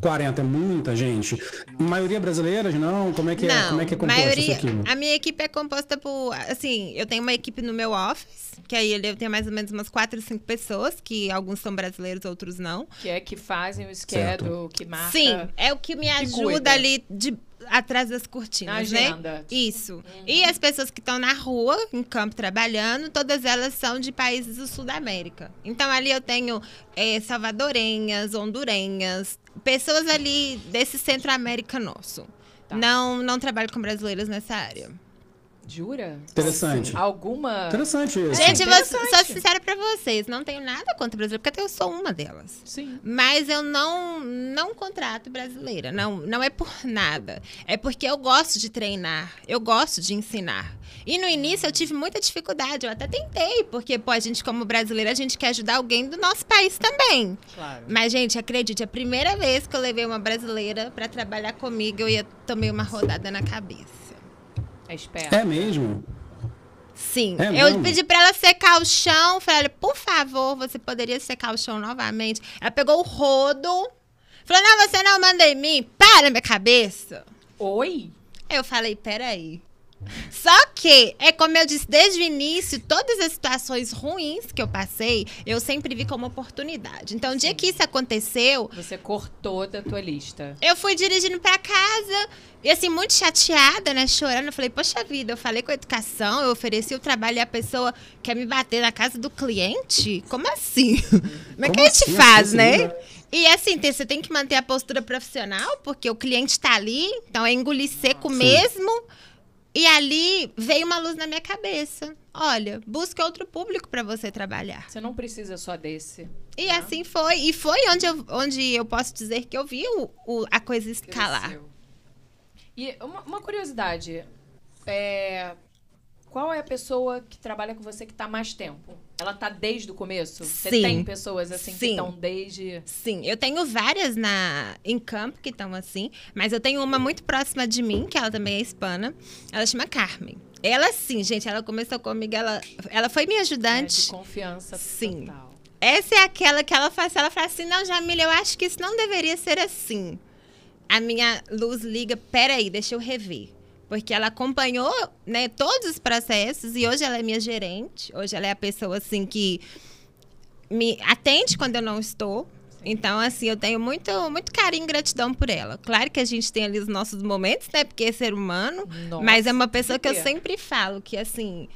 [SPEAKER 4] 40, é muita gente. Maioria brasileiras, não? Como é que é,
[SPEAKER 5] Não,
[SPEAKER 4] como é, que é composta
[SPEAKER 5] maioria,
[SPEAKER 4] essa equipe?
[SPEAKER 5] a minha equipe é composta por, assim, eu tenho uma equipe no meu office, que aí eu tenho mais ou menos umas 4, 5 pessoas, que alguns são brasileiros, outros não.
[SPEAKER 1] Que é que fazem o schedule, que marca.
[SPEAKER 5] Sim, é o que me ajuda
[SPEAKER 1] cuida.
[SPEAKER 5] ali de atrás das cortinas,
[SPEAKER 1] Na
[SPEAKER 5] né? Isso. E as pessoas que estão na rua, em campo trabalhando, todas elas são de países do Sul da América. Então ali eu tenho eh, salvadorenhas, hondurenhas, pessoas ali desse Centro-América nosso.
[SPEAKER 1] Tá.
[SPEAKER 5] Não, não trabalho com brasileiras nessa área.
[SPEAKER 1] Jura?
[SPEAKER 4] Interessante.
[SPEAKER 1] Alguma.
[SPEAKER 4] Interessante isso.
[SPEAKER 5] Gente, eu vou
[SPEAKER 1] interessante.
[SPEAKER 5] sou sincera pra vocês, não tenho nada contra brasileiro, porque até eu sou uma delas.
[SPEAKER 1] Sim.
[SPEAKER 5] Mas eu não não contrato brasileira, não não é por nada. É porque eu gosto de treinar, eu gosto de ensinar. E no início eu tive muita dificuldade, eu até tentei, porque pô, a gente como brasileira, a gente quer ajudar alguém do nosso país também.
[SPEAKER 1] Claro.
[SPEAKER 5] Mas gente, acredite, a primeira vez que eu levei uma brasileira pra trabalhar comigo, eu ia tomei uma rodada na cabeça.
[SPEAKER 1] É esperto.
[SPEAKER 4] É mesmo?
[SPEAKER 5] Sim.
[SPEAKER 4] É
[SPEAKER 5] eu
[SPEAKER 4] mesmo?
[SPEAKER 5] pedi pra ela secar o chão. Falei, olha, por favor, você poderia secar o chão novamente. Ela pegou o rodo. Falou, não, você não manda em mim. Para minha cabeça.
[SPEAKER 1] Oi?
[SPEAKER 5] Eu falei, peraí. Só que, é como eu disse desde o início, todas as situações ruins que eu passei, eu sempre vi como oportunidade. Então, o dia que isso aconteceu,
[SPEAKER 1] Você cortou da tua lista.
[SPEAKER 5] eu fui dirigindo pra casa e assim, muito chateada, né? Chorando. Eu falei, poxa vida, eu falei com a educação, eu ofereci o trabalho e a pessoa quer me bater na casa do cliente? Como assim? Como é que a gente
[SPEAKER 4] assim?
[SPEAKER 5] faz, né? E assim, você tem que manter a postura profissional, porque o cliente tá ali, então é engolir seco
[SPEAKER 4] Sim.
[SPEAKER 5] mesmo. E ali veio uma luz na minha cabeça. Olha, busque outro público para você trabalhar.
[SPEAKER 1] Você não precisa só desse.
[SPEAKER 5] E assim foi. E foi onde eu, onde eu posso dizer que eu vi o- o- a coisa escalar.
[SPEAKER 2] Cresceu.
[SPEAKER 1] E uma, uma curiosidade. É, qual é a pessoa que trabalha com você que tá mais tempo? Ela tá desde o começo? Você
[SPEAKER 5] Sim.
[SPEAKER 1] tem pessoas assim que
[SPEAKER 5] Sim.
[SPEAKER 1] estão desde.
[SPEAKER 5] Sim, eu tenho várias na em campo que estão assim, mas eu tenho uma muito próxima de mim, que ela também é hispana. Ela chama Carmen. Ela sim, gente, ela começou comigo, ela, ela foi minha
[SPEAKER 1] né, de
[SPEAKER 5] ajudante.
[SPEAKER 1] confiança
[SPEAKER 5] Sim.
[SPEAKER 1] total.
[SPEAKER 5] Essa é aquela que ela faz, ela fala assim: "Não, Jamila, eu acho que isso não deveria ser assim". A minha luz liga, peraí, deixa eu rever. Porque ela acompanhou, né, todos os processos e hoje ela é minha gerente. Hoje ela é a pessoa assim que me atende quando eu não estou. Então, assim, eu tenho muito, muito carinho e gratidão por ela. Claro que a gente tem ali os nossos momentos, né? Porque é ser humano.
[SPEAKER 1] Nossa,
[SPEAKER 5] mas é uma pessoa que eu
[SPEAKER 1] por quê?
[SPEAKER 5] sempre falo que, assim,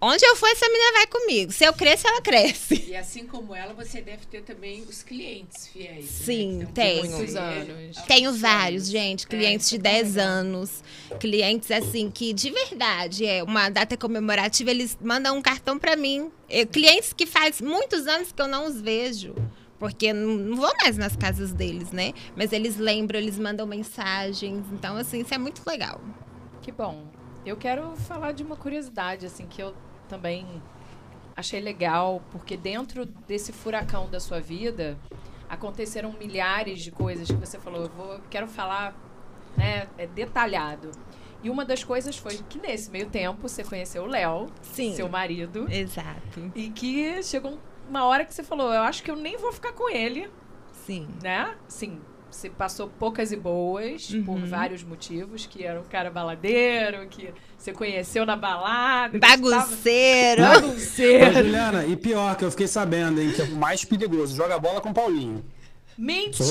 [SPEAKER 5] Onde eu for, essa menina vai comigo. Se eu cresço, ela cresce.
[SPEAKER 2] E assim como ela, você deve ter também os clientes fiéis.
[SPEAKER 5] Sim,
[SPEAKER 2] né?
[SPEAKER 5] tenho.
[SPEAKER 1] anos.
[SPEAKER 5] Tenho vários, gente.
[SPEAKER 2] É,
[SPEAKER 5] Clientes de
[SPEAKER 2] é tão
[SPEAKER 5] 10
[SPEAKER 2] legal.
[SPEAKER 5] anos. Clientes, assim, que de verdade é uma data comemorativa, eles mandam um cartão pra mim. Eu- clientes que faz muitos anos que eu não os vejo. Porque não vou mais nas casas deles, né? Mas eles lembram, eles mandam mensagens. Então, assim, isso é muito legal.
[SPEAKER 1] Que bom. Eu quero falar de uma curiosidade, assim, que eu também achei legal, porque dentro desse furacão da sua vida aconteceram milhares de coisas que você falou. Eu vou, quero falar, né, é detalhado. E uma das coisas foi que nesse meio tempo você conheceu o Léo, seu marido,
[SPEAKER 5] Exato.
[SPEAKER 1] e que chegou uma hora que você falou, eu acho que eu nem vou ficar com ele,
[SPEAKER 5] Sim.
[SPEAKER 1] né? Sim, você passou poucas e boas por
[SPEAKER 5] Uhum.
[SPEAKER 1] vários motivos, que era um cara baladeiro, que você conheceu na balada.
[SPEAKER 5] Bagunceiro.
[SPEAKER 4] Ô,
[SPEAKER 1] Bagunceiro.
[SPEAKER 4] Juliana, e pior, que eu fiquei sabendo, hein, que é o mais perigoso, joga bola com o Paulinho.
[SPEAKER 1] Mentira!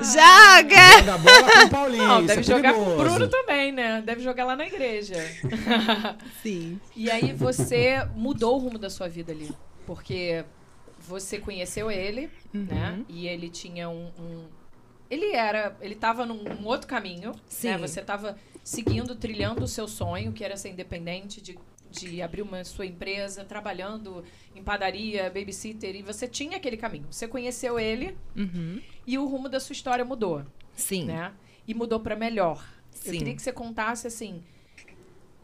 [SPEAKER 5] Joga!
[SPEAKER 4] Joga bola com o Paulinho.
[SPEAKER 1] Não, deve
[SPEAKER 4] é
[SPEAKER 1] jogar com o
[SPEAKER 4] perigoso.
[SPEAKER 1] Bruno também, né? Deve jogar lá na igreja.
[SPEAKER 5] Sim.
[SPEAKER 1] e aí você mudou o rumo da sua vida ali. Porque você conheceu ele,
[SPEAKER 5] Uhum.
[SPEAKER 1] né? E ele tinha um. um- Ele era. Ele tava num um outro caminho.
[SPEAKER 5] Sim.
[SPEAKER 1] Né? Você tava seguindo, trilhando o seu sonho, que era ser independente, de, de abrir uma sua empresa, trabalhando em padaria, babysitter, e você tinha aquele caminho. Você conheceu ele
[SPEAKER 5] Uhum.
[SPEAKER 1] e o rumo da sua história mudou
[SPEAKER 5] Sim.
[SPEAKER 1] né? E mudou para melhor. Eu
[SPEAKER 5] Sim.
[SPEAKER 1] queria que você contasse assim,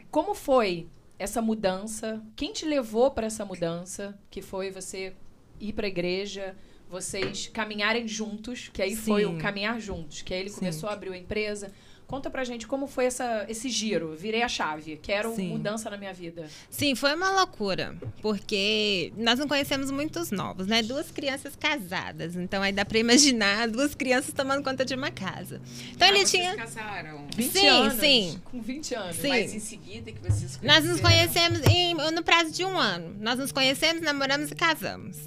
[SPEAKER 1] como foi essa mudança? Quem te levou para essa mudança? Que foi você ir para a igreja, vocês caminharem juntos, que aí foi
[SPEAKER 5] Sim.
[SPEAKER 1] o caminhar juntos, que aí ele
[SPEAKER 5] Sim.
[SPEAKER 1] começou a abrir a empresa. Conta pra gente como foi essa, esse giro. Virei a chave. Quero
[SPEAKER 5] Sim.
[SPEAKER 1] mudança na minha vida.
[SPEAKER 5] Sim, foi uma loucura, porque nós não conhecemos muitos novos, né? Duas crianças casadas, então aí dá pra imaginar duas crianças tomando conta de uma casa. Então
[SPEAKER 2] Ah,
[SPEAKER 5] ele
[SPEAKER 2] vocês
[SPEAKER 5] tinha.
[SPEAKER 2] casaram.
[SPEAKER 1] 20
[SPEAKER 5] Sim,
[SPEAKER 1] anos.
[SPEAKER 5] sim.
[SPEAKER 1] Com 20 anos.
[SPEAKER 5] Sim.
[SPEAKER 2] Mas em seguida que vocês
[SPEAKER 5] Nós nos
[SPEAKER 2] conheceram-
[SPEAKER 5] conhecemos em- no prazo de um ano. Nós nos conhecemos, namoramos e casamos.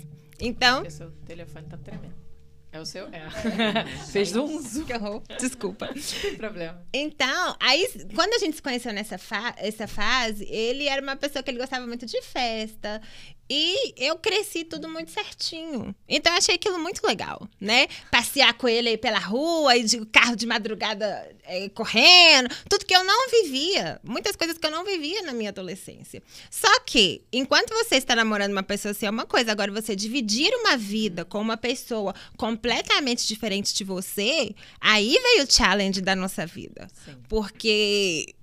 [SPEAKER 5] Então.
[SPEAKER 1] Porque seu telefone tá tremendo. É o seu? É. Fez um zoom.
[SPEAKER 5] Que horror. Desculpa.
[SPEAKER 1] Não tem problema.
[SPEAKER 5] Então, aí, quando a gente se conheceu nessa fa essa fase, ele era uma pessoa que ele gostava muito de festa. E eu cresci tudo muito certinho. Então, eu achei aquilo muito legal, né? Passear com ele aí pela rua, e de carro de madrugada eh, correndo. Tudo que eu não vivia. Muitas coisas que eu não vivia na minha adolescência. Só que, enquanto você está namorando uma pessoa assim, é uma coisa. Agora, você dividir uma vida com uma pessoa completamente diferente de você, aí veio o challenge da nossa vida.
[SPEAKER 1] Sim.
[SPEAKER 5] Porque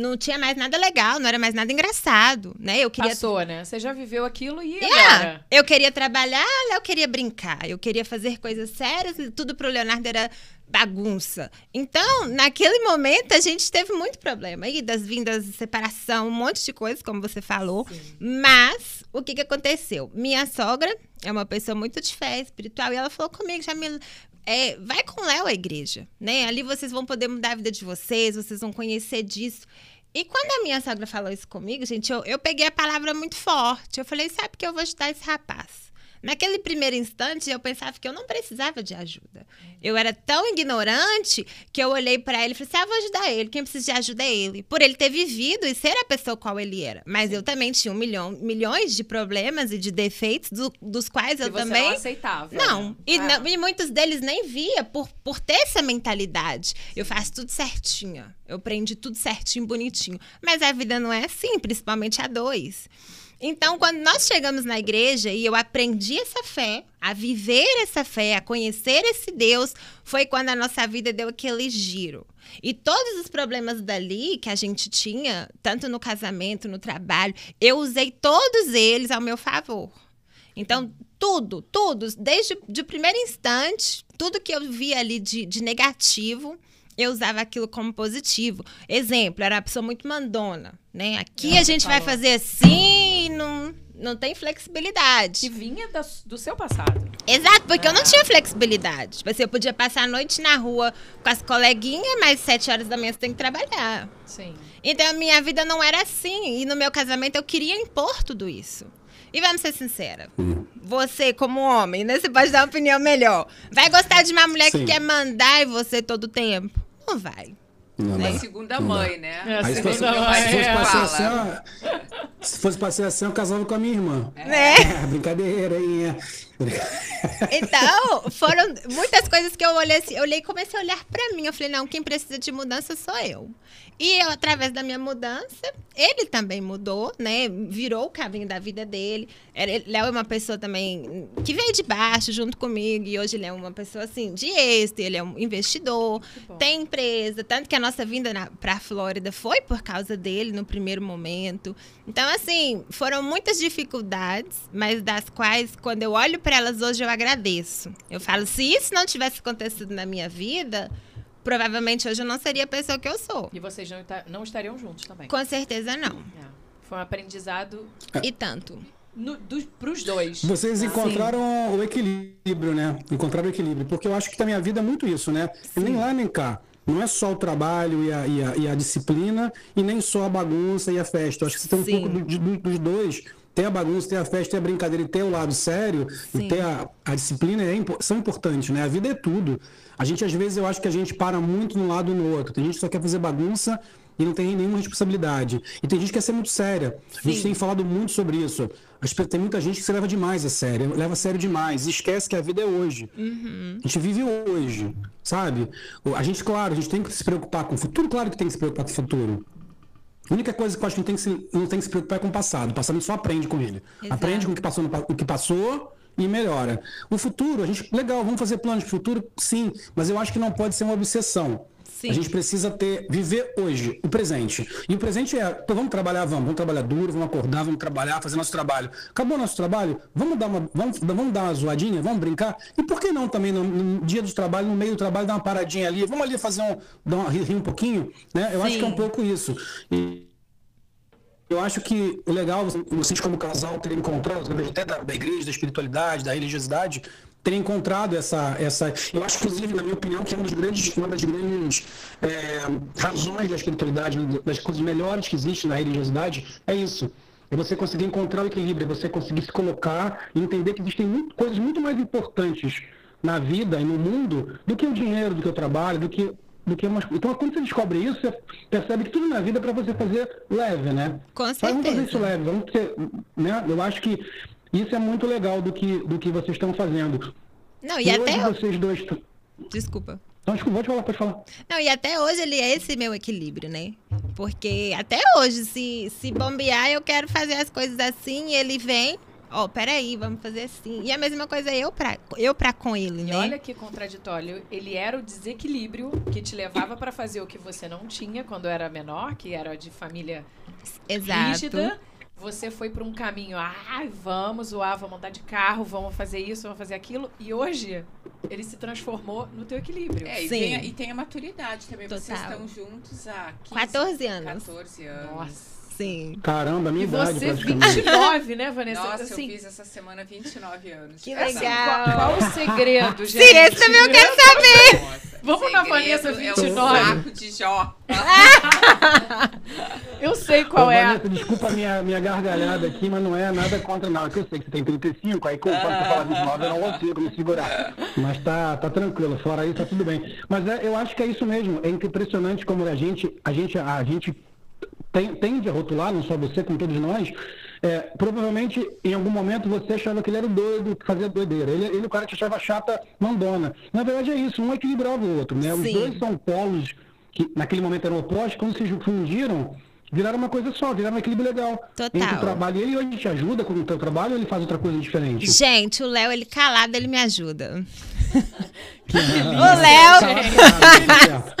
[SPEAKER 5] não tinha mais nada legal, não era mais nada engraçado, né? Eu queria
[SPEAKER 1] Passou, né? Você já viveu aquilo e
[SPEAKER 5] Yeah.
[SPEAKER 1] agora?
[SPEAKER 5] Eu queria trabalhar, eu queria brincar, eu queria fazer coisas sérias e tudo pro Leonardo era bagunça. Então, naquele momento, a gente teve muito problema. Idas, vindas, separação, um monte de coisas, como você falou. Mas, o que, que aconteceu? Minha sogra é uma pessoa muito de fé espiritual e ela falou comigo, Jamila, é, vai com Léo à igreja, né? Ali vocês vão poder mudar a vida de vocês, vocês vão conhecer disso. E quando a minha sogra falou isso comigo, gente, eu, eu peguei a palavra muito forte. Eu falei, sabe que eu vou ajudar esse rapaz. Naquele primeiro instante, eu pensava que eu não precisava de ajuda. Eu era tão ignorante que eu olhei pra ele e falei assim: ah, vou ajudar ele. Quem precisa de ajuda é ele. Por ele ter vivido e ser a pessoa qual ele era. Mas eu também tinha um milhão, milhões de problemas e de defeitos, do- dos quais
[SPEAKER 1] Que
[SPEAKER 5] eu também.
[SPEAKER 1] não aceitava.
[SPEAKER 5] Não,
[SPEAKER 1] né?
[SPEAKER 5] e,
[SPEAKER 1] Ah,
[SPEAKER 5] não- e muitos deles nem via por, por ter essa mentalidade. Eu faço tudo certinho. Eu prendi tudo certinho, bonitinho. Mas a vida não é assim, principalmente a dois. Então, quando nós chegamos na igreja e eu aprendi essa fé, a viver essa fé, a conhecer esse Deus, foi quando a nossa vida deu aquele giro. E todos os problemas dali que a gente tinha, tanto no casamento, no trabalho, eu usei todos eles ao meu favor. Então, tudo, tudo, desde o primeiro instante, tudo que eu via ali de, de negativo, eu usava aquilo como positivo. Exemplo, era uma pessoa muito mandona, né? Aqui
[SPEAKER 1] É,
[SPEAKER 5] a gente vai
[SPEAKER 1] falou.
[SPEAKER 5] fazer assim, não, não tem flexibilidade.
[SPEAKER 1] Que vinha da- do seu passado.
[SPEAKER 5] Exato, porque eu não
[SPEAKER 1] Ah.
[SPEAKER 5] tinha flexibilidade. Tipo assim, eu podia passar a noite na rua com as coleguinhas, mas sete horas da manhã você tem que trabalhar.
[SPEAKER 1] Sim.
[SPEAKER 5] Então a minha vida não era assim. E no meu casamento eu queria impor tudo isso. E vamos ser sinceras. Você, como homem, né? Você pode dar uma opinião melhor. Vai gostar de uma mulher
[SPEAKER 4] Sim.
[SPEAKER 5] que quer mandar em você todo o tempo? Não vai.
[SPEAKER 4] Não, não.
[SPEAKER 2] segunda mãe, né?
[SPEAKER 1] É, a
[SPEAKER 4] Aí se fosse,
[SPEAKER 1] segunda mãe,
[SPEAKER 4] se fosse
[SPEAKER 1] é.
[SPEAKER 4] pra ser assim, ó, se fosse pra ser assim, eu casava com a minha irmã.
[SPEAKER 5] Né?
[SPEAKER 4] É, brincadeira, hein? é.
[SPEAKER 5] Então, foram muitas coisas que eu olhei assim, eu olhei e comecei a olhar pra mim. Eu falei, não, quem precisa de mudança sou eu. E eu, através da minha mudança, ele também mudou, né? Virou o caminho da vida dele. Léo é uma pessoa também que veio de baixo junto comigo. E hoje ele é uma pessoa assim, de êxito, ele é um investidor, tem empresa. Tanto que a nossa vinda na, pra Flórida foi por causa dele no primeiro momento. Então, assim, foram muitas dificuldades, mas das quais, quando eu olho para elas hoje, eu agradeço. Eu falo, se isso não tivesse acontecido na minha vida, provavelmente hoje eu não seria a pessoa que eu sou.
[SPEAKER 1] E vocês não, não estariam juntos também.
[SPEAKER 5] Com certeza não.
[SPEAKER 1] É. Foi um aprendizado
[SPEAKER 5] E tanto.
[SPEAKER 1] no, dos, pros dois.
[SPEAKER 4] Vocês
[SPEAKER 1] Sim.
[SPEAKER 4] encontraram o equilíbrio, né? Encontraram o equilíbrio. Porque eu acho que também a vida é muito isso, né? Nem lá nem cá. Não é só o trabalho e a, e a, e a disciplina, e nem só a bagunça e a festa. Eu acho que você tem um
[SPEAKER 5] Sim.
[SPEAKER 4] pouco do- do- dos dois. Tem a bagunça, tem a festa, tem a brincadeira e tem o lado sério,
[SPEAKER 5] Sim.
[SPEAKER 4] e tem a, a disciplina é, são importantes, né? A vida é tudo. A gente, às vezes, eu acho que a gente para muito num lado e no outro. Tem gente que só quer fazer bagunça e não tem nenhuma responsabilidade. E tem gente que quer ser muito séria. A gente
[SPEAKER 5] Sim.
[SPEAKER 4] tem falado muito sobre isso. Tem muita gente que se leva demais a sério, leva a sério demais, e esquece que a vida é hoje. A gente vive hoje, sabe? A gente, claro, a gente tem que se preocupar com o futuro, claro que tem que se preocupar com o futuro. A única coisa que eu acho que não tem que se, não tem que se preocupar é com o passado. O passado a gente só aprende com ele.
[SPEAKER 5] Exato.
[SPEAKER 4] Aprende com o que passou, no o que passou e melhora. O futuro, a gente, legal, vamos fazer planos para o futuro, sim, mas eu acho que não pode ser uma obsessão.
[SPEAKER 5] Sim.
[SPEAKER 4] A gente precisa ter, viver hoje, o presente. E o presente é, pô, vamos trabalhar, vamos, vamos trabalhar duro, vamos acordar, vamos trabalhar, fazer nosso trabalho. Acabou nosso trabalho, vamos dar uma, vamos, vamos dar uma zoadinha, vamos brincar. E por que não também no, no dia do trabalho, no meio do trabalho, dar uma paradinha ali, vamos ali fazer um, dar uma, rir, um pouquinho, né? Eu acho que é um
[SPEAKER 5] Sim.
[SPEAKER 4] pouco isso. E eu acho que o legal, vocês como casal terem encontrado, até da, da igreja, da espiritualidade, da religiosidade, terem encontrado essa, essa. Eu acho, inclusive, na minha opinião, que é uma das grandes, uma das grandes é, razões da espiritualidade, das coisas melhores que existe na religiosidade, é isso. É você conseguir encontrar o equilíbrio, é você conseguir se colocar e entender que existem muito- coisas muito mais importantes na vida e no mundo do que o dinheiro, do que o trabalho, do que do que umas... Então, quando você descobre isso, você percebe que tudo na vida é para você fazer leve, né?
[SPEAKER 5] Com
[SPEAKER 4] Mas vamos fazer
[SPEAKER 5] certeza.
[SPEAKER 4] isso leve, vamos ter, né? Eu acho que isso é muito legal do que, do que vocês estão fazendo.
[SPEAKER 5] Não, e
[SPEAKER 4] hoje
[SPEAKER 5] até.
[SPEAKER 4] vocês dois.
[SPEAKER 5] Desculpa.
[SPEAKER 4] Não, desculpa, pode falar, pode falar.
[SPEAKER 5] Não, e até hoje ele é esse meu equilíbrio, né? Porque até hoje, se, se bombear, eu quero fazer as coisas assim, e ele vem, ó, peraí, vamos fazer assim. E a mesma coisa eu pra, eu pra com ele,
[SPEAKER 1] E
[SPEAKER 5] né?
[SPEAKER 1] olha que contraditório. Ele era o desequilíbrio que te levava pra fazer o que você não tinha quando era menor, que era de família
[SPEAKER 5] Exato.
[SPEAKER 1] rígida. Você foi pra um caminho, ah, vamos zoar, vamos andar de carro, vamos fazer isso, vamos fazer aquilo. E hoje ele se transformou no teu equilíbrio.
[SPEAKER 2] É, e
[SPEAKER 5] Sim.
[SPEAKER 2] tem, a- e tem a maturidade também. Vocês
[SPEAKER 5] Total.
[SPEAKER 2] estão juntos há 15,
[SPEAKER 5] 14 anos.
[SPEAKER 2] 14 anos.
[SPEAKER 1] Nossa.
[SPEAKER 5] Sim.
[SPEAKER 4] Caramba, a minha
[SPEAKER 1] E
[SPEAKER 4] idade
[SPEAKER 1] você,
[SPEAKER 4] praticamente.
[SPEAKER 1] 29, né, Vanessa?
[SPEAKER 2] Nossa,
[SPEAKER 1] assim,
[SPEAKER 2] eu fiz essa semana 29 anos.
[SPEAKER 5] Que
[SPEAKER 2] Assim,
[SPEAKER 5] legal.
[SPEAKER 1] qual, qual o segredo, gente?
[SPEAKER 5] Sim, esse também eu quero saber.
[SPEAKER 2] Nossa,
[SPEAKER 1] Vamos na Vanessa
[SPEAKER 2] É
[SPEAKER 1] 29.
[SPEAKER 2] o saco de Jó.
[SPEAKER 1] Eu sei qual
[SPEAKER 4] Ô,
[SPEAKER 1] é.
[SPEAKER 4] Vanessa, desculpa a minha, minha gargalhada aqui, mas não é nada contra, não. É eu sei que você tem 35, aí quando você fala 29, eu não consigo me segurar. Mas tá, tá tranquilo, fora isso tá tudo bem. Mas é, eu acho que é isso mesmo. É impressionante como a gente, a gente, a gente tem- tende a rotular, não só você, como todos nós. é, provavelmente, em algum momento, você achava que ele era o doido, que fazia doideira. Ele, ele é o cara que achava chata, mandona. Na verdade, é isso. Um equilibrava o outro, né? Os
[SPEAKER 5] Sim.
[SPEAKER 4] dois são polos que naquele momento eram opostos, quando se fundiram, viraram uma coisa só, viraram um equilíbrio legal.
[SPEAKER 5] Total.
[SPEAKER 4] Entre o trabalho e ele hoje te ajuda com o teu trabalho ou ele faz outra coisa diferente?
[SPEAKER 5] Gente, o Léo, ele calado, ele me ajuda. O Léo-
[SPEAKER 4] Léo!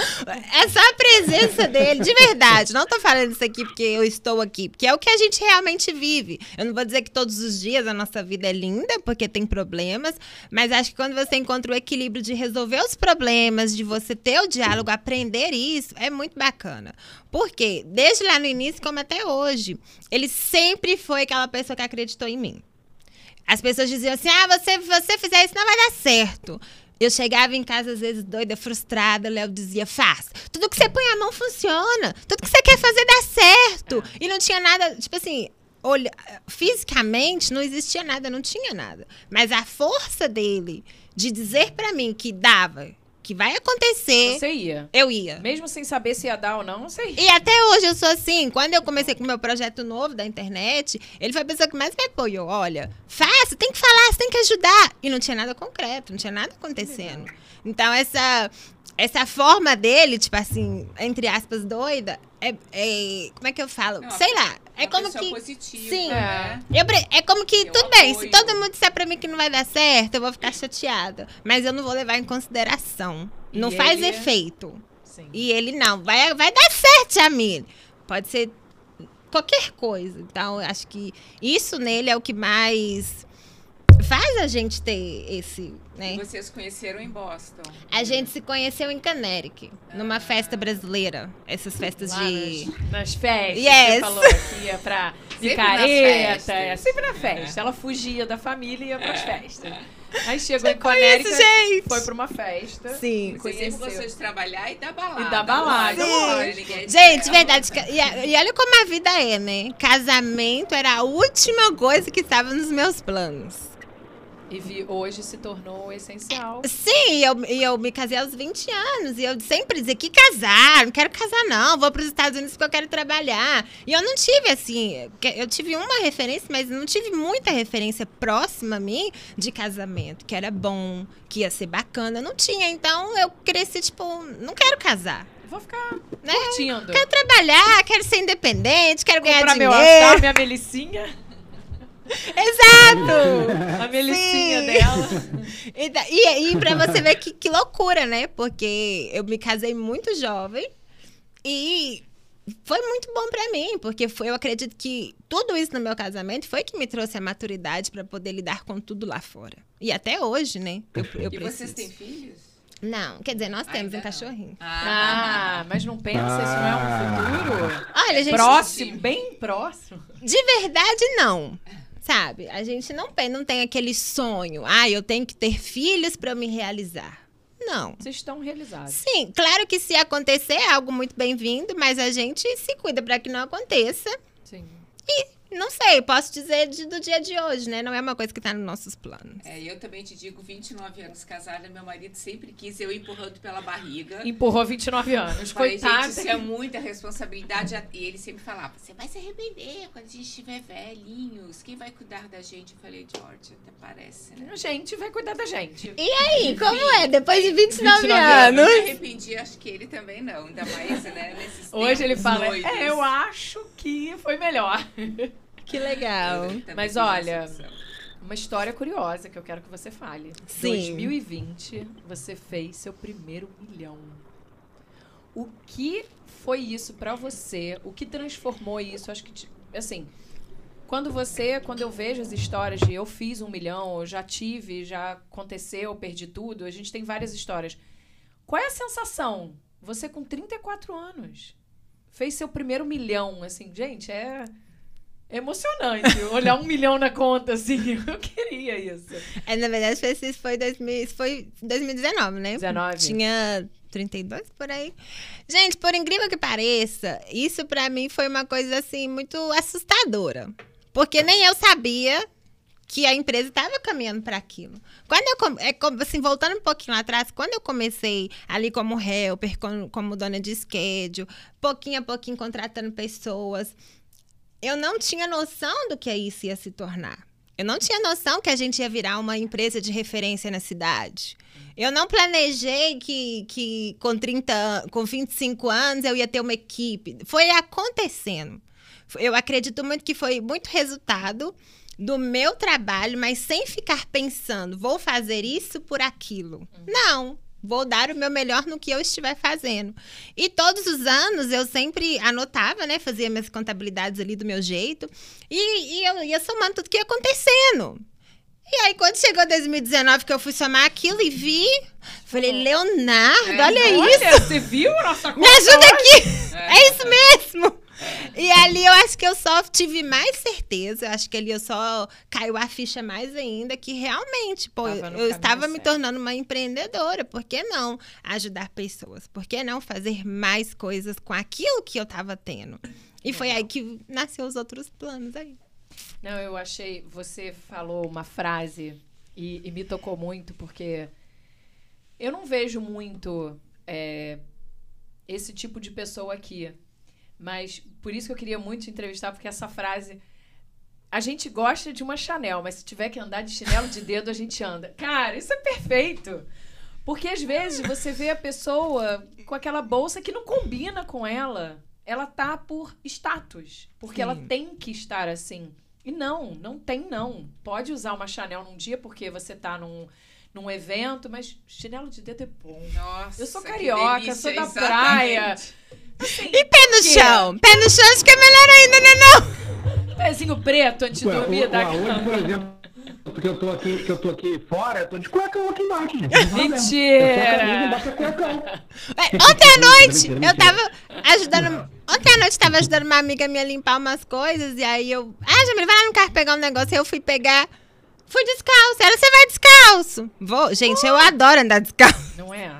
[SPEAKER 5] É só a presença dele, de verdade. Não tô falando isso aqui porque eu estou aqui, porque é o que a gente realmente vive. Eu não vou dizer que todos os dias a nossa vida é linda, porque tem problemas, mas acho que quando você encontra o equilíbrio de resolver os problemas, de você ter o diálogo, aprender isso, é muito bacana. Porque, desde lá no início, como até hoje, ele sempre foi aquela pessoa que acreditou em mim. As pessoas diziam assim: ah, você, você fizer isso não vai dar certo. Eu chegava em casa, às vezes, doida, frustrada. Léo dizia: faz. Tudo que você põe a mão funciona. Tudo que você quer fazer dá certo. E não tinha nada, tipo assim. Olha, fisicamente não existia nada, não tinha nada. Mas a força dele de dizer pra mim que dava, que vai acontecer,
[SPEAKER 1] Você ia.
[SPEAKER 5] eu ia.
[SPEAKER 1] Mesmo sem saber se ia dar ou não, você ia.
[SPEAKER 5] E até hoje eu sou assim. Quando eu comecei com o meu projeto novo da internet, ele foi a pessoa que mais me apoiou. Olha, faça, tem que falar, você tem que ajudar. E não tinha nada concreto, não tinha nada acontecendo. Então, essa, essa forma dele, tipo assim, entre aspas, doida, é. é- como é que eu falo? Sei lá. É como que.
[SPEAKER 2] positiva,
[SPEAKER 5] Sim.
[SPEAKER 2] né?
[SPEAKER 5] Eu é como que,
[SPEAKER 2] Eu
[SPEAKER 5] tudo bem, se
[SPEAKER 2] apoio.
[SPEAKER 5] todo mundo disser pra mim que não vai dar certo, eu vou ficar chateada. Mas eu não vou levar em consideração.
[SPEAKER 1] E
[SPEAKER 5] não faz
[SPEAKER 1] ele-
[SPEAKER 5] efeito.
[SPEAKER 1] Sim.
[SPEAKER 5] E ele não, vai, vai dar certo, Jamile. Pode ser qualquer coisa. Então, eu acho que isso nele é o que mais faz a gente ter esse, né?
[SPEAKER 2] E vocês conheceram em Boston.
[SPEAKER 5] A gente se conheceu em Caneric, numa festa brasileira. Essas festas
[SPEAKER 1] Lá
[SPEAKER 5] de.
[SPEAKER 1] nas, nas festas.
[SPEAKER 5] Yes.
[SPEAKER 1] Você falou que ia pra
[SPEAKER 2] festas.
[SPEAKER 1] É, sempre na festa. Ela fugia da família e ia pras festas. Aí chegou em Conérica,
[SPEAKER 5] gente.
[SPEAKER 1] foi pra uma festa.
[SPEAKER 5] Sim.
[SPEAKER 2] Você sempre
[SPEAKER 1] Conheceu.
[SPEAKER 2] gostou de trabalhar e dar balada.
[SPEAKER 1] E dar balada,
[SPEAKER 5] Gente,
[SPEAKER 2] te
[SPEAKER 5] verdade. E, e olha como a vida é, né? Casamento era a última coisa que estava nos meus planos.
[SPEAKER 1] E vi, hoje se tornou essencial.
[SPEAKER 5] Sim, e eu, eu me casei aos 20 anos. E eu sempre dizia que casar, não quero casar, não. Vou para os Estados Unidos porque eu quero trabalhar. E eu não tive, assim, eu tive uma referência, mas não tive muita referência próxima a mim de casamento, que era bom, que ia ser bacana. Não tinha. Então eu cresci, tipo, não quero casar.
[SPEAKER 1] Vou ficar
[SPEAKER 5] Né?
[SPEAKER 1] curtindo.
[SPEAKER 5] Quero trabalhar, quero ser independente, quero ganhar
[SPEAKER 1] Comprar meu
[SPEAKER 5] dinheiro.
[SPEAKER 1] altar, minha melicinha.
[SPEAKER 5] Exato!
[SPEAKER 1] A melicinha
[SPEAKER 5] Sim.
[SPEAKER 1] dela.
[SPEAKER 5] E, e, pra você ver que, que loucura, né? Porque eu me casei muito jovem e foi muito bom pra mim, porque foi, eu acredito que tudo isso no meu casamento foi que me trouxe a maturidade pra poder lidar com tudo lá fora. E até hoje, né? Eu, eu
[SPEAKER 2] E
[SPEAKER 5] preciso.
[SPEAKER 2] vocês têm filhos?
[SPEAKER 5] Não, quer dizer, nós temos
[SPEAKER 2] Ainda
[SPEAKER 5] um
[SPEAKER 2] não.
[SPEAKER 5] cachorrinho.
[SPEAKER 1] Ah, mas não pensa, isso não é um futuro?
[SPEAKER 5] Olha, gente,
[SPEAKER 1] Próximo, bem próximo.
[SPEAKER 5] de verdade, não. Sabe? A gente não, não tem aquele sonho. Ah, eu tenho que ter filhos eu me realizar. Não.
[SPEAKER 1] Vocês estão realizados.
[SPEAKER 5] Sim, claro que se acontecer é algo muito bem-vindo, mas a gente se cuida para que não aconteça.
[SPEAKER 1] Sim.
[SPEAKER 5] Não sei, posso dizer de- do dia de hoje, né? Não é uma coisa que tá nos nossos planos.
[SPEAKER 2] É, eu também te digo, 29 anos casada, meu marido sempre quis eu empurrando pela barriga.
[SPEAKER 1] Empurrou 29 anos.
[SPEAKER 2] Falei,
[SPEAKER 1] Coitada.
[SPEAKER 2] gente, isso é muita responsabilidade. E ele sempre falava, você vai se arrepender quando a gente estiver velhinhos. Quem vai cuidar da gente? Eu falei, George, até parece, né?
[SPEAKER 1] A gente vai cuidar da gente.
[SPEAKER 5] E aí, como é? Depois de 29,
[SPEAKER 1] 29
[SPEAKER 2] Eu
[SPEAKER 5] anos?
[SPEAKER 2] me arrependi, acho que ele também não. Ainda mais, né, nesses
[SPEAKER 1] Hoje ele fala, é, eu acho que foi melhor.
[SPEAKER 5] Que legal.
[SPEAKER 1] Mas olha. Uma história curiosa que eu quero que você fale.
[SPEAKER 5] Sim.
[SPEAKER 1] 2020, você fez seu primeiro milhão. O que foi isso pra você? O que transformou isso? Acho que, assim, quando você, quando eu vejo as histórias de eu fiz um milhão, eu já tive, já aconteceu, perdi tudo, a gente tem várias histórias. Qual é a sensação? Você com 34 anos fez seu primeiro milhão, assim, gente, é emocionante olhar um milhão na conta, assim. Eu queria isso.
[SPEAKER 5] É, na verdade, foi, isso foi, 2000, isso foi 2019, né?
[SPEAKER 1] 19.
[SPEAKER 5] Tinha 32 por aí. Gente, por incrível que pareça, isso pra mim foi uma coisa assim muito assustadora. Porque nem eu sabia que a empresa estava caminhando para aquilo. Quando eu é assim, voltando um pouquinho lá atrás, quando eu comecei ali como helper, como, como dona de schedule, pouquinho a pouquinho contratando pessoas, eu não tinha noção do que isso ia se tornar. Eu não tinha noção que a gente ia virar uma empresa de referência na cidade. Eu não planejei que, que com 30, an- com 25 anos eu ia ter uma equipe. Foi acontecendo. Eu acredito muito que foi muito resultado do meu trabalho, mas sem ficar pensando, vou fazer isso por aquilo. Não. Vou dar o meu melhor no que eu estiver fazendo. E todos os anos eu sempre anotava, né? Fazia minhas contabilidades ali do meu jeito. E, e eu ia somando tudo que ia acontecendo. E aí, quando chegou 2019, que eu fui somar aquilo e vi, falei, Leonardo,
[SPEAKER 2] É,
[SPEAKER 5] olha isso.
[SPEAKER 1] Olha, você viu a nossa
[SPEAKER 5] Me ajuda aqui!
[SPEAKER 2] É.
[SPEAKER 5] É isso mesmo! E ali eu acho que eu só tive mais certeza, eu acho que ali eu só caiu a ficha mais ainda, que realmente, pô, eu estava me
[SPEAKER 1] certo.
[SPEAKER 5] tornando uma empreendedora. Por que não ajudar pessoas? Por que não fazer mais coisas com aquilo que eu estava tendo? E foi aí que nasceu os outros planos aí.
[SPEAKER 1] Não, eu achei. Você falou uma frase e, e me tocou muito, porque Eu não vejo muito é, esse tipo de pessoa aqui. Mas por isso que eu queria muito te entrevistar, porque essa frase. A gente gosta de uma Chanel, mas se tiver que andar de chinelo de dedo, a gente anda. Cara, isso é perfeito. Porque às vezes você vê a pessoa com aquela bolsa que não combina com ela. Ela tá por status. Porque
[SPEAKER 5] Sim.
[SPEAKER 1] ela tem que estar assim. E não, não tem não. Pode usar uma Chanel num dia porque você tá num, num evento, mas chinelo de dedo é bom.
[SPEAKER 2] Nossa,
[SPEAKER 1] Eu sou
[SPEAKER 2] que
[SPEAKER 1] carioca,
[SPEAKER 2] delícia,
[SPEAKER 1] sou da
[SPEAKER 2] exatamente.
[SPEAKER 1] praia.
[SPEAKER 5] E pé no
[SPEAKER 1] quê?
[SPEAKER 5] chão? Pé no chão acho que é melhor ainda, né? Não?
[SPEAKER 1] Pezinho preto antes de
[SPEAKER 4] Ué,
[SPEAKER 1] dormir,
[SPEAKER 4] o-
[SPEAKER 1] dá
[SPEAKER 4] ué, hoje, por exemplo, porque eu tô aqui, que eu tô aqui fora, eu tô de cuecão aqui embaixo, gente.
[SPEAKER 1] Mentira!
[SPEAKER 4] Eu tô com a camisa embaixo do cuecão.
[SPEAKER 5] Ontem à noite, eu tava ajudando. Ontem à noite, tava ajudando uma amiga minha a limpar umas coisas. E aí eu. Ah, Jamila, vai lá no carro pegar um negócio. Aí eu fui pegar. Fui descalço. Ela, você vai descalço. Vou. Gente, eu adoro andar descalço.
[SPEAKER 1] Não é?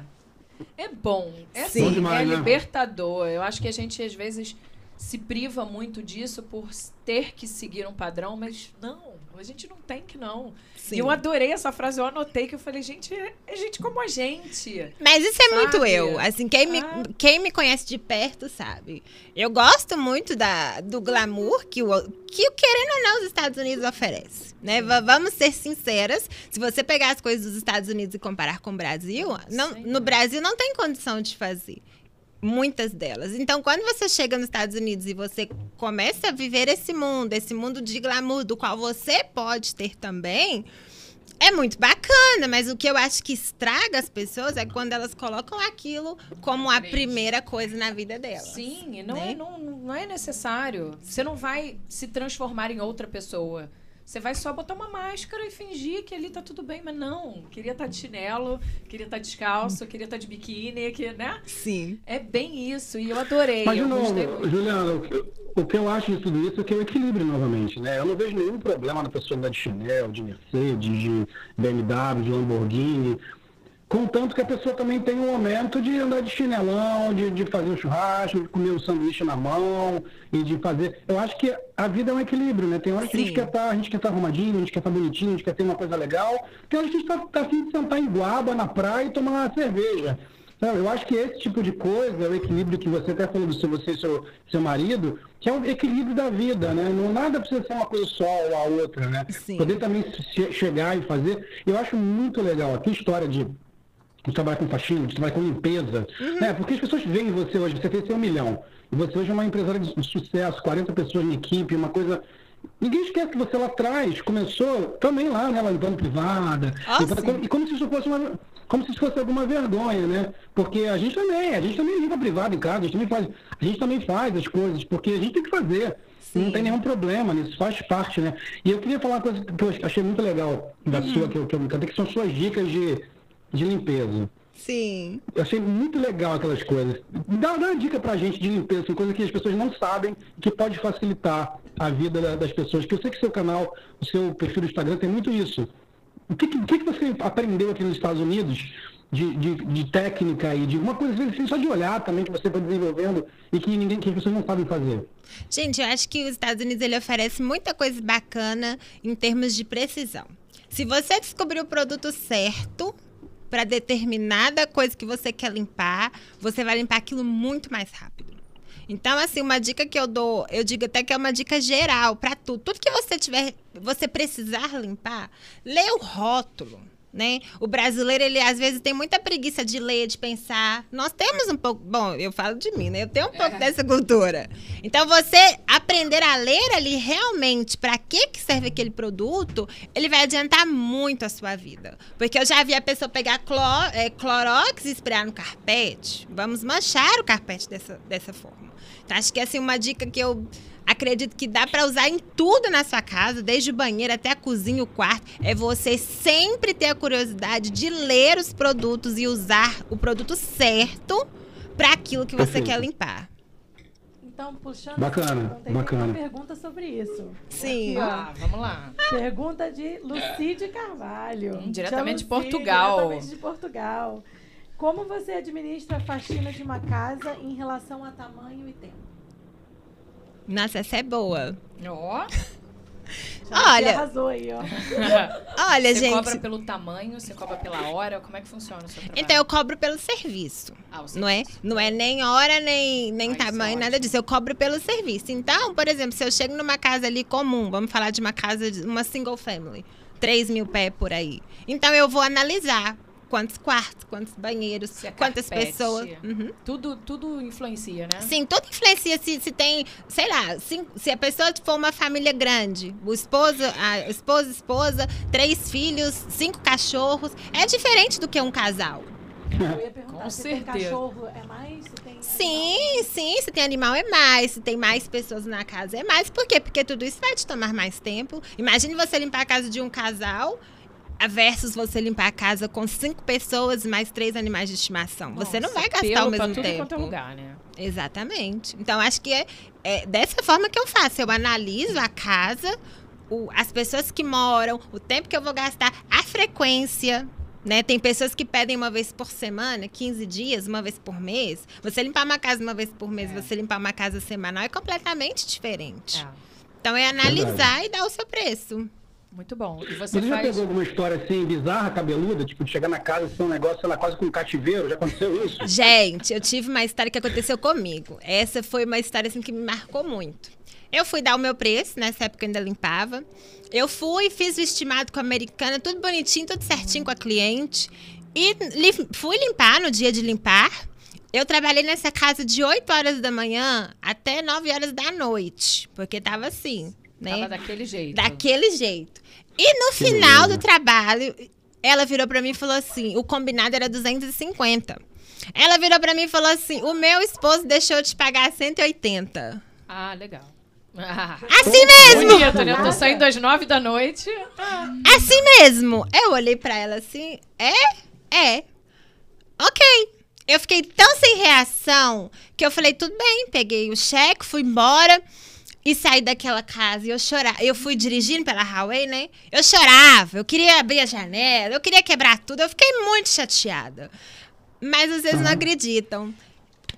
[SPEAKER 1] É bom. É
[SPEAKER 5] Sim.
[SPEAKER 1] assim,
[SPEAKER 4] Bom demais,
[SPEAKER 1] é
[SPEAKER 4] né?
[SPEAKER 1] libertador. Eu acho que a gente, às vezes, se priva muito disso por ter que seguir um padrão, mas não, a gente não tem que não.
[SPEAKER 5] Sim.
[SPEAKER 1] E eu adorei essa frase, eu anotei que eu falei, gente, é, é gente como a gente.
[SPEAKER 5] Mas isso é muito
[SPEAKER 1] Sabe?
[SPEAKER 5] eu. Assim, quem me,
[SPEAKER 1] Ah.
[SPEAKER 5] quem me conhece de perto sabe. Eu gosto muito da, do glamour que o, que querendo ou não os Estados Unidos oferece. Né? Va- Vamos ser sinceras. Se você pegar as coisas dos Estados Unidos e comparar com o Brasil, não, no Brasil não tem condição de fazer. Muitas delas. Então, quando você chega nos Estados Unidos e você começa a viver esse mundo, esse mundo de glamour do qual você pode ter também, é muito bacana, mas o que eu acho que estraga as pessoas é quando elas colocam aquilo como a primeira coisa na vida delas.
[SPEAKER 1] Sim, não,
[SPEAKER 5] né?
[SPEAKER 1] é, não, não é necessário. Você não vai se transformar em outra pessoa. Você vai só botar uma máscara e fingir que ali tá tudo bem, mas não. Queria estar de chinelo, queria estar descalço, queria estar de biquíni, que, né?
[SPEAKER 5] Sim.
[SPEAKER 1] É bem isso, e eu adorei.
[SPEAKER 4] Mas, de novo. Juliana, o que, o que eu acho de tudo isso é que é o equilíbrio novamente, né? Eu não vejo nenhum problema na pessoa andar de Chanel, de Mercedes, de BMW, de Lamborghini, contanto que a pessoa também tem um momento de andar de chinelão, de, de fazer um churrasco, de comer um sanduíche na mão e de fazer. Eu acho que a vida é um equilíbrio, né? Tem horas que a gente quer estar, a gente quer estar arrumadinho, a gente quer estar bonitinho, a gente quer ter uma coisa legal. Tem horas que a gente está tá afim de sentar em guaba na praia e tomar uma cerveja. Não, eu acho que esse tipo de coisa é o equilíbrio que você até falou do seu, você e seu, seu marido, que é o equilíbrio da vida, né? Não nada precisa ser uma coisa só ou a outra, né?
[SPEAKER 5] Sim.
[SPEAKER 4] Poder também che- chegar e fazer. Eu acho muito legal tua história de de trabalhar com faxina, de trabalhar com limpeza, né? Porque as pessoas veem você hoje, você fez seu um milhão, e você hoje é uma empresária de sucesso, 40 pessoas na equipe, uma coisa... Ninguém esquece que você lá atrás começou também lá, né? Limpando privada,
[SPEAKER 5] Ah,
[SPEAKER 4] limpando- como- e como se isso fosse uma... Como se isso fosse alguma vergonha, né? Porque a gente também, a gente também limpa privado em casa, a gente também faz, a gente também faz as coisas, porque a gente tem que fazer. Não
[SPEAKER 5] Sim.
[SPEAKER 4] tem nenhum problema nisso, faz parte, né? E eu queria falar uma coisa que eu achei muito legal da sua, que eu, que eu me encantei, que são suas dicas de, de limpeza.
[SPEAKER 5] Sim.
[SPEAKER 4] Eu achei muito legal aquelas coisas. Dá, dá uma dica pra gente de limpeza, assim, coisa que as pessoas não sabem que pode facilitar a vida da- das pessoas. Que eu sei que seu canal, o seu perfil do Instagram tem muito isso. O que, que que você aprendeu aqui nos Estados Unidos de, de, de técnica e de uma coisa assim, só de olhar também que você foi desenvolvendo e que ninguém, que as pessoas não sabem fazer?
[SPEAKER 5] Gente, eu acho que os Estados Unidos ele oferece muita coisa bacana em termos de precisão. Se você descobrir o produto certo para determinada coisa que você quer limpar, você vai limpar aquilo muito mais rápido. Então, assim, uma dica que eu dou, eu digo até que é uma dica geral para tudo. Tudo que você tiver, você precisar limpar, lê o rótulo. Né? O brasileiro, ele às vezes tem muita preguiça de ler, de pensar. Nós temos um pouco. Bom, eu falo de mim, né? Eu tenho um pouco dessa cultura. Então, você aprender a ler ali realmente para que, que serve aquele produto, ele vai adiantar muito a sua vida. Porque eu já vi a pessoa pegar é, clorox e esprear no carpete. Vamos manchar o carpete dessa, dessa forma. Então, acho que é uma dica que eu acredito que dá para usar em tudo na sua casa, desde o banheiro até a cozinha, o quarto. É você sempre ter a curiosidade de ler os produtos e usar o produto certo para aquilo que você
[SPEAKER 4] Perfeito.
[SPEAKER 5] quer limpar.
[SPEAKER 3] Então, puxando
[SPEAKER 4] Bacana,
[SPEAKER 3] aí,
[SPEAKER 4] bacana.
[SPEAKER 3] Tem uma pergunta sobre isso.
[SPEAKER 5] Sim.
[SPEAKER 1] Ah, vamos lá.
[SPEAKER 3] Pergunta de Lucide Carvalho.
[SPEAKER 1] Hum, diretamente de Portugal.
[SPEAKER 3] Diretamente de Portugal. Como você administra a faxina de uma casa em relação a tamanho e tempo?
[SPEAKER 5] Nossa, essa é boa.
[SPEAKER 1] Ó,
[SPEAKER 5] Olha.
[SPEAKER 3] arrasou aí, ó.
[SPEAKER 5] Olha,
[SPEAKER 1] você
[SPEAKER 5] gente.
[SPEAKER 1] cobra pelo tamanho, você cobra pela hora, como é que funciona o seu trabalho?
[SPEAKER 5] Então eu cobro pelo serviço.
[SPEAKER 1] Ah, o
[SPEAKER 5] Não é,
[SPEAKER 1] serviço.
[SPEAKER 5] não é nem hora, nem, nem
[SPEAKER 1] Ah, é
[SPEAKER 5] tamanho, nada disso. Eu cobro pelo serviço. Então, por exemplo, se eu chego numa casa ali comum, vamos falar de uma casa, de uma single family, 3 mil pé por aí. Então, eu vou analisar quantos quartos, quantos banheiros,
[SPEAKER 1] Se é
[SPEAKER 5] quantas
[SPEAKER 1] carpete.
[SPEAKER 5] pessoas. Uhum.
[SPEAKER 1] Tudo, tudo influencia, né?
[SPEAKER 5] Sim, tudo influencia se, se tem, sei lá, se, se a pessoa for uma família grande, o esposo, a esposa, esposa, três filhos, cinco cachorros, é diferente do que um casal.
[SPEAKER 3] Eu ia perguntar,
[SPEAKER 1] Com
[SPEAKER 3] se tem
[SPEAKER 1] certeza.
[SPEAKER 3] cachorro é mais? Se tem
[SPEAKER 5] Sim, sim, se tem animal é mais, se tem mais pessoas na casa é mais. Por quê? Porque tudo isso vai te tomar mais tempo. Imagine você limpar a casa de um casal versus você limpar a casa com cinco pessoas e mais três animais de estimação. você não
[SPEAKER 1] Nossa,
[SPEAKER 5] vai gastar
[SPEAKER 1] pelo
[SPEAKER 5] ao mesmo
[SPEAKER 1] tudo
[SPEAKER 5] tempo.
[SPEAKER 1] quanto é lugar, né?
[SPEAKER 5] Exatamente. Então, acho que é, é dessa forma que eu faço. Eu analiso a casa, o- as pessoas que moram, o tempo que eu vou gastar, a frequência. Né? Tem pessoas que pedem uma vez por semana, 15 dias, uma vez por mês. Você limpar uma casa uma vez por mês,
[SPEAKER 1] É.
[SPEAKER 5] você limpar uma casa semanal é completamente diferente.
[SPEAKER 1] É,
[SPEAKER 5] Então é analisar e dar o seu preço.
[SPEAKER 1] Muito bom. E
[SPEAKER 4] Você
[SPEAKER 1] você
[SPEAKER 4] já
[SPEAKER 1] faz...
[SPEAKER 4] pegou alguma história assim, bizarra, cabeluda? Tipo, de chegar na casa e ser um negócio, sei lá, quase com um cativeiro? Já aconteceu isso?
[SPEAKER 5] Gente, eu tive uma história que aconteceu comigo. Essa foi uma história assim que me marcou muito. Eu fui dar o meu preço, nessa época eu ainda limpava. Eu fui, fiz o estimado com a americana, tudo bonitinho, tudo certinho com a cliente. E li- fui limpar no dia de limpar. Eu trabalhei nessa casa de 8 horas da manhã até 9 horas da noite. Porque tava assim, né?
[SPEAKER 1] Tava daquele jeito.
[SPEAKER 5] Daquele jeito. E no final do trabalho, ela virou pra mim e falou assim: o combinado era 250. Ela virou pra mim e falou assim: o meu esposo deixou de pagar 180.
[SPEAKER 1] Ah, legal. Ah,
[SPEAKER 5] Assim mesmo!
[SPEAKER 1] bonito, né? Eu tô saindo às nove da noite.
[SPEAKER 5] Assim mesmo. Eu olhei pra ela assim: é? É. Ok. Eu fiquei tão sem reação que eu falei: tudo bem. Peguei o cheque, fui embora. E saí daquela casa e eu chorava. Eu fui dirigindo pela highway, né? Eu chorava, eu queria abrir a janela, eu queria quebrar tudo. Eu fiquei muito chateada. Mas vocês não acreditam.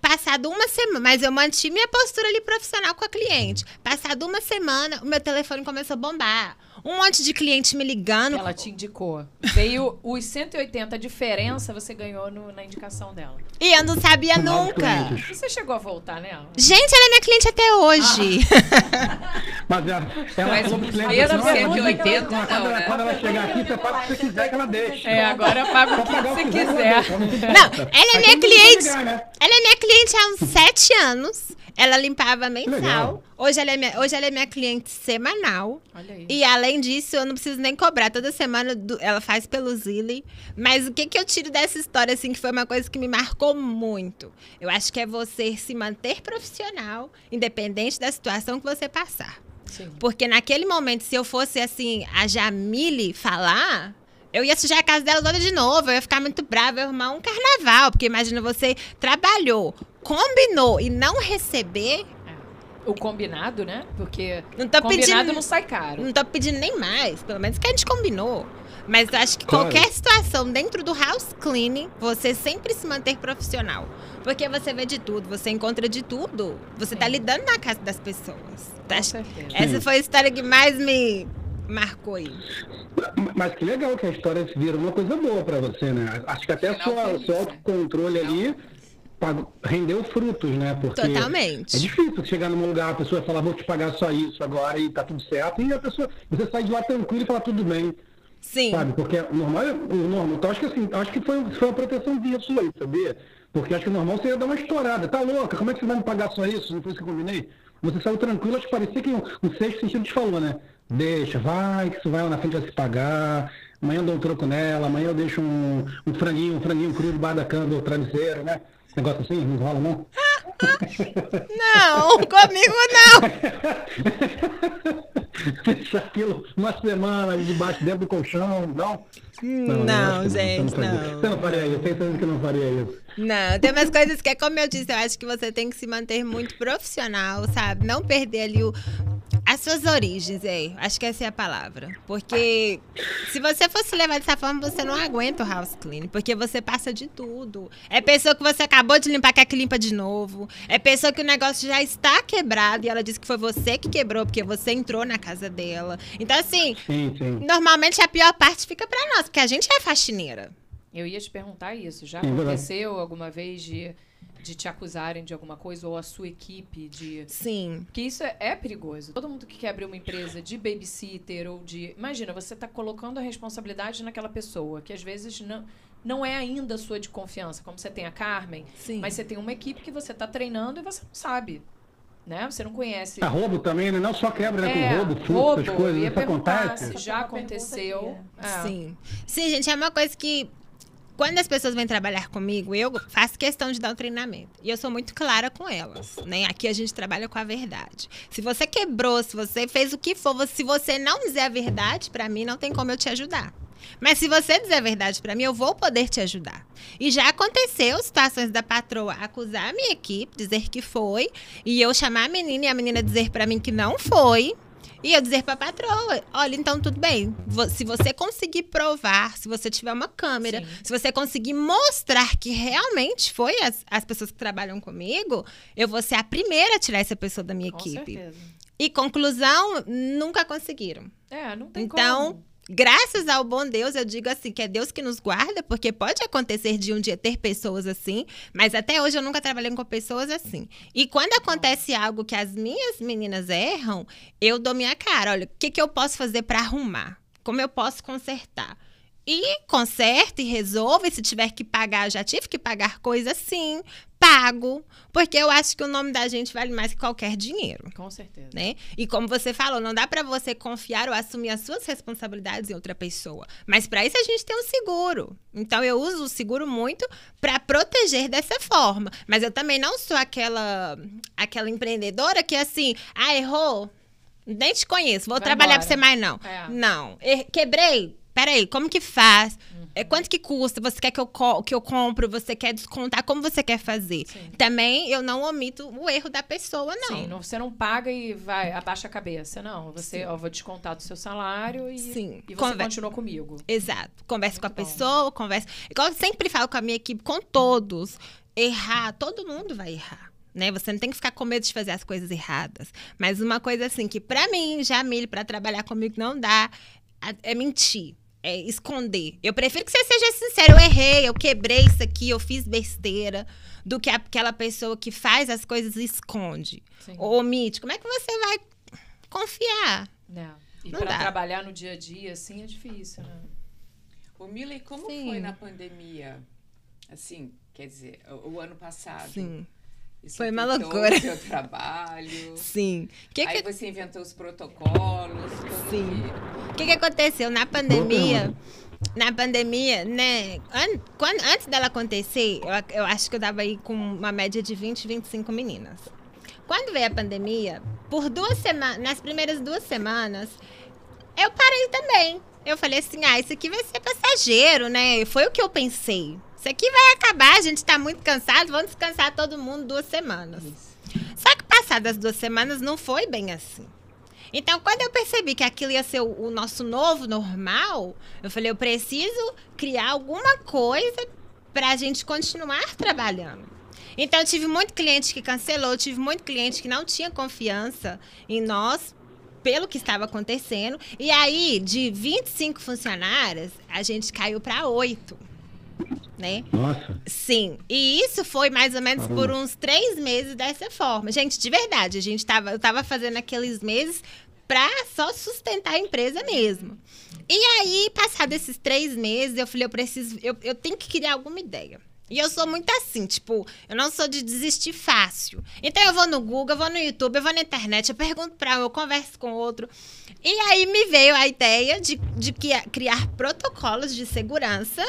[SPEAKER 5] Passado uma semana, mas eu mantive minha postura ali profissional com a cliente. Passado uma semana, o meu telefone começou a bombar. Um monte de cliente me ligando.
[SPEAKER 1] Ela te indicou. Veio os 180, a diferença você ganhou no- na indicação dela.
[SPEAKER 5] E eu não sabia nunca.
[SPEAKER 4] clientes.
[SPEAKER 1] Você chegou a voltar nela?
[SPEAKER 5] Gente, ela é minha cliente até hoje.
[SPEAKER 4] Mas ela, ela
[SPEAKER 2] Mas
[SPEAKER 4] falou cliente "Olha,
[SPEAKER 2] 180
[SPEAKER 4] quando,
[SPEAKER 2] não,
[SPEAKER 4] ela,
[SPEAKER 2] né?
[SPEAKER 4] quando ela chegar aqui, você paga o que você quiser que ela deixa.
[SPEAKER 1] É, agora eu pago o que
[SPEAKER 4] pagar o
[SPEAKER 1] você
[SPEAKER 4] que quiser, não
[SPEAKER 5] Não, ela é minha cliente.
[SPEAKER 4] né?
[SPEAKER 5] Ela é minha cliente há uns sete anos. Ela limpava mensal. Hoje ela, é minha, hoje ela é minha cliente semanal.
[SPEAKER 1] Olha aí.
[SPEAKER 5] E além disso, eu não preciso nem cobrar. Toda semana do- ela faz pelo Zilli. Mas o que, que eu tiro dessa história, assim, que foi uma coisa que me marcou muito? Eu acho que é você se manter profissional, independente da situação que você passar.
[SPEAKER 1] Sim.
[SPEAKER 5] Porque naquele momento, se eu fosse assim, a Jamile falar, eu ia sujar a casa dela toda de novo. Eu ia ficar muito brava, eu ia arrumar um carnaval. Porque imagina, você trabalhou, combinou e não receber.
[SPEAKER 1] O combinado, né? Porque
[SPEAKER 5] Não tô
[SPEAKER 1] combinado
[SPEAKER 5] pedindo-
[SPEAKER 1] não sai caro.
[SPEAKER 5] Não tô pedindo nem mais, pelo menos que a gente combinou. Mas eu acho que
[SPEAKER 4] Claro.
[SPEAKER 5] qualquer situação dentro do house cleaning, você sempre se manter profissional. Porque você vê de tudo, você encontra de tudo. Você tá
[SPEAKER 1] Sim.
[SPEAKER 5] lidando na casa das pessoas.
[SPEAKER 1] Com
[SPEAKER 5] Acho-
[SPEAKER 1] certeza.
[SPEAKER 5] Essa foi a história que mais me marcou aí.
[SPEAKER 4] Mas que legal que a história vira uma coisa boa pra você, né? Acho que até o seu,
[SPEAKER 2] né?
[SPEAKER 4] autocontrole ali rendeu frutos, né? Porque
[SPEAKER 5] Totalmente.
[SPEAKER 4] É difícil chegar num lugar, a pessoa falar, vou te pagar só isso agora e tá tudo certo, e a pessoa, você sai de lá tranquilo e fala tudo bem,
[SPEAKER 5] Sim.
[SPEAKER 4] sabe? Porque o normal, é- o normal, então acho que assim, acho que foi, foi uma proteção disso aí, sabia? Porque acho que o normal você ia dar uma estourada, tá louca, como é que você vai me pagar só isso? Não foi isso que eu combinei? Você saiu tranquilo, acho que parecia que um, um sexto sentido te falou, né? Deixa, vai, que isso vai lá na frente vai se pagar. Amanhã eu dou um troco nela, amanhã eu deixo um, um franguinho, um franguinho cru debaixo da cama do travesseiro, né? Negócio assim, não rola não?
[SPEAKER 5] Não, comigo não.
[SPEAKER 4] Deixa aquilo uma semana debaixo dentro do colchão, não?
[SPEAKER 5] Não,
[SPEAKER 4] que
[SPEAKER 5] gente,
[SPEAKER 4] não
[SPEAKER 5] não.
[SPEAKER 4] você não faria isso, tenho certeza que não faria isso.
[SPEAKER 5] Não, tem umas coisas que é como eu disse, eu acho que você tem que se manter muito profissional, sabe? Não perder ali o, As suas origens, é. Acho que essa é a palavra. Porque se você fosse levar dessa forma, você não aguenta o house clean. Porque você passa de tudo. É pessoa que você acabou de limpar, quer que limpa de novo. É pessoa que o negócio já está quebrado e ela disse que foi você que quebrou, porque você entrou na casa dela. Então, assim,
[SPEAKER 4] Sim, sim.
[SPEAKER 5] normalmente a pior parte fica pra nós, porque a gente é faxineira.
[SPEAKER 1] Eu ia te perguntar isso. Já aconteceu alguma vez de, de te acusarem de alguma coisa ou a sua equipe de.
[SPEAKER 5] Sim.
[SPEAKER 1] Porque isso é, é perigoso. Todo mundo que quer abrir uma empresa de babysitter ou de. Imagina, você está colocando a responsabilidade naquela pessoa, que às vezes não, não é ainda sua de confiança. Como você tem a Carmen,
[SPEAKER 5] Sim.
[SPEAKER 1] mas você tem uma equipe que você está treinando e você não sabe. Né? Você não conhece.
[SPEAKER 4] Ah, roubo também, né? Não só quebra, né?
[SPEAKER 1] É,
[SPEAKER 4] Com roubo, furto,
[SPEAKER 1] roubo,
[SPEAKER 4] essas coisas.
[SPEAKER 1] ia
[SPEAKER 4] Isso
[SPEAKER 1] perguntar
[SPEAKER 4] acontece.
[SPEAKER 1] se já aconteceu. É.
[SPEAKER 5] Sim. Sim, gente, é uma coisa que. Quando as pessoas vêm trabalhar comigo, eu faço questão de dar um treinamento. E eu sou muito clara com elas. Né? Aqui a gente trabalha com a verdade. Se você quebrou, se você fez o que for, se você não dizer a verdade, pra mim não tem como eu te ajudar. Mas se você dizer a verdade pra mim, eu vou poder te ajudar. E já aconteceu situações da patroa acusar a minha equipe, dizer que foi, e eu chamar a menina e a menina dizer pra mim que não foi. E eu dizer pra patroa, olha, então tudo bem. Se você conseguir provar, se você tiver uma câmera,
[SPEAKER 1] Sim.
[SPEAKER 5] se você conseguir mostrar que realmente foi as, as pessoas que trabalham comigo, eu vou ser a primeira a tirar essa pessoa da minha
[SPEAKER 1] Com
[SPEAKER 5] equipe.
[SPEAKER 1] certeza.
[SPEAKER 5] E conclusão, nunca conseguiram.
[SPEAKER 1] É, não tem
[SPEAKER 5] Então,
[SPEAKER 1] como.
[SPEAKER 5] Graças ao bom Deus, eu digo assim, que é Deus que nos guarda, porque pode acontecer de um dia ter pessoas assim, mas até hoje eu nunca trabalhei com pessoas assim. E quando acontece algo que as minhas meninas erram, eu dou minha cara, olha, o que, que eu posso fazer para arrumar? Como eu posso consertar? E conserta e resolve. Se tiver que pagar, eu já tive que pagar coisa sim, pago. Porque eu acho que o nome da gente vale mais que qualquer dinheiro
[SPEAKER 1] Com certeza.
[SPEAKER 5] né? E como você falou, não dá pra você confiar ou assumir as suas responsabilidades em outra pessoa. Mas pra isso a gente tem um seguro. Então eu uso o seguro muito pra proteger dessa forma. Mas eu também não sou aquela aquela empreendedora que assim, ah, errou, nem te conheço, vou
[SPEAKER 1] Vai
[SPEAKER 5] trabalhar pra você mais não.
[SPEAKER 1] É.
[SPEAKER 5] Não, Er- quebrei. Peraí, como que faz? É, quanto que custa? Você quer que eu, que eu compro? Você quer descontar? Como você quer fazer?
[SPEAKER 1] Sim.
[SPEAKER 5] Também eu não omito o erro da pessoa, não.
[SPEAKER 1] Sim, não- você não paga e vai, abaixa a cabeça. Não, você, ó, vou descontar do seu salário e,
[SPEAKER 5] Sim.
[SPEAKER 1] e você
[SPEAKER 5] Conver-
[SPEAKER 1] continua comigo.
[SPEAKER 5] Exato. Conversa com a
[SPEAKER 1] bom.
[SPEAKER 5] pessoa, conversa. Igual eu sempre falo com a minha equipe, com todos. Errar, todo mundo vai errar. Né? Você não tem que ficar com medo de fazer as coisas erradas. Mas uma coisa assim que pra mim, Jamile, pra trabalhar comigo não dá, é mentir. É esconder. Eu prefiro que você seja sincero. Eu errei, eu quebrei isso aqui, eu fiz besteira. Do que aquela pessoa que faz as coisas e esconde.
[SPEAKER 1] Sim.
[SPEAKER 5] Ou omite. Como é que você vai confiar?
[SPEAKER 1] E
[SPEAKER 5] Não
[SPEAKER 1] pra
[SPEAKER 5] dá.
[SPEAKER 1] trabalhar no dia a dia, assim, é difícil, né?
[SPEAKER 2] Ô, Mila, e como
[SPEAKER 5] Sim.
[SPEAKER 2] foi na pandemia? Assim, quer dizer, o, o ano passado.
[SPEAKER 5] Sim.
[SPEAKER 2] Isso
[SPEAKER 5] Foi uma loucura.
[SPEAKER 2] O seu trabalho.
[SPEAKER 5] Sim. Que
[SPEAKER 2] Aí
[SPEAKER 5] que
[SPEAKER 2] você inventou os protocolos.
[SPEAKER 5] Sim. O que, que aconteceu na pandemia? Na pandemia, né? an- quando, antes dela acontecer, eu, eu acho que eu tava aí com uma média de 20, 25 meninas. Quando veio a pandemia, por duas semanas, nas primeiras duas semanas, eu parei também. Eu falei assim: ah, isso aqui vai ser passageiro, né? Foi o que eu pensei. Isso aqui vai acabar, a gente tá muito cansado, vamos descansar todo mundo duas semanas. Só que passadas duas semanas não foi bem assim. Então, quando eu percebi que aquilo ia ser o, o nosso novo normal, eu falei, eu preciso criar alguma coisa pra gente continuar trabalhando. Então, eu tive muito cliente que cancelou, tive muito cliente que não tinha confiança em nós pelo que estava acontecendo. E aí, de 25 funcionárias, a gente caiu para 8. Né?
[SPEAKER 4] Nossa.
[SPEAKER 5] Sim. E isso foi mais ou menos por uns três meses dessa forma. Gente, de verdade, a gente tava, eu tava fazendo aqueles meses pra só sustentar a empresa mesmo. E aí, passado esses três meses, eu falei, eu preciso, eu, eu tenho que criar alguma ideia. E eu sou muito assim, tipo, eu não sou de desistir fácil. Então eu vou no Google, eu vou no YouTube, eu vou na internet, eu pergunto pra um, eu converso com outro. E aí me veio a ideia de, de que- criar protocolos de segurança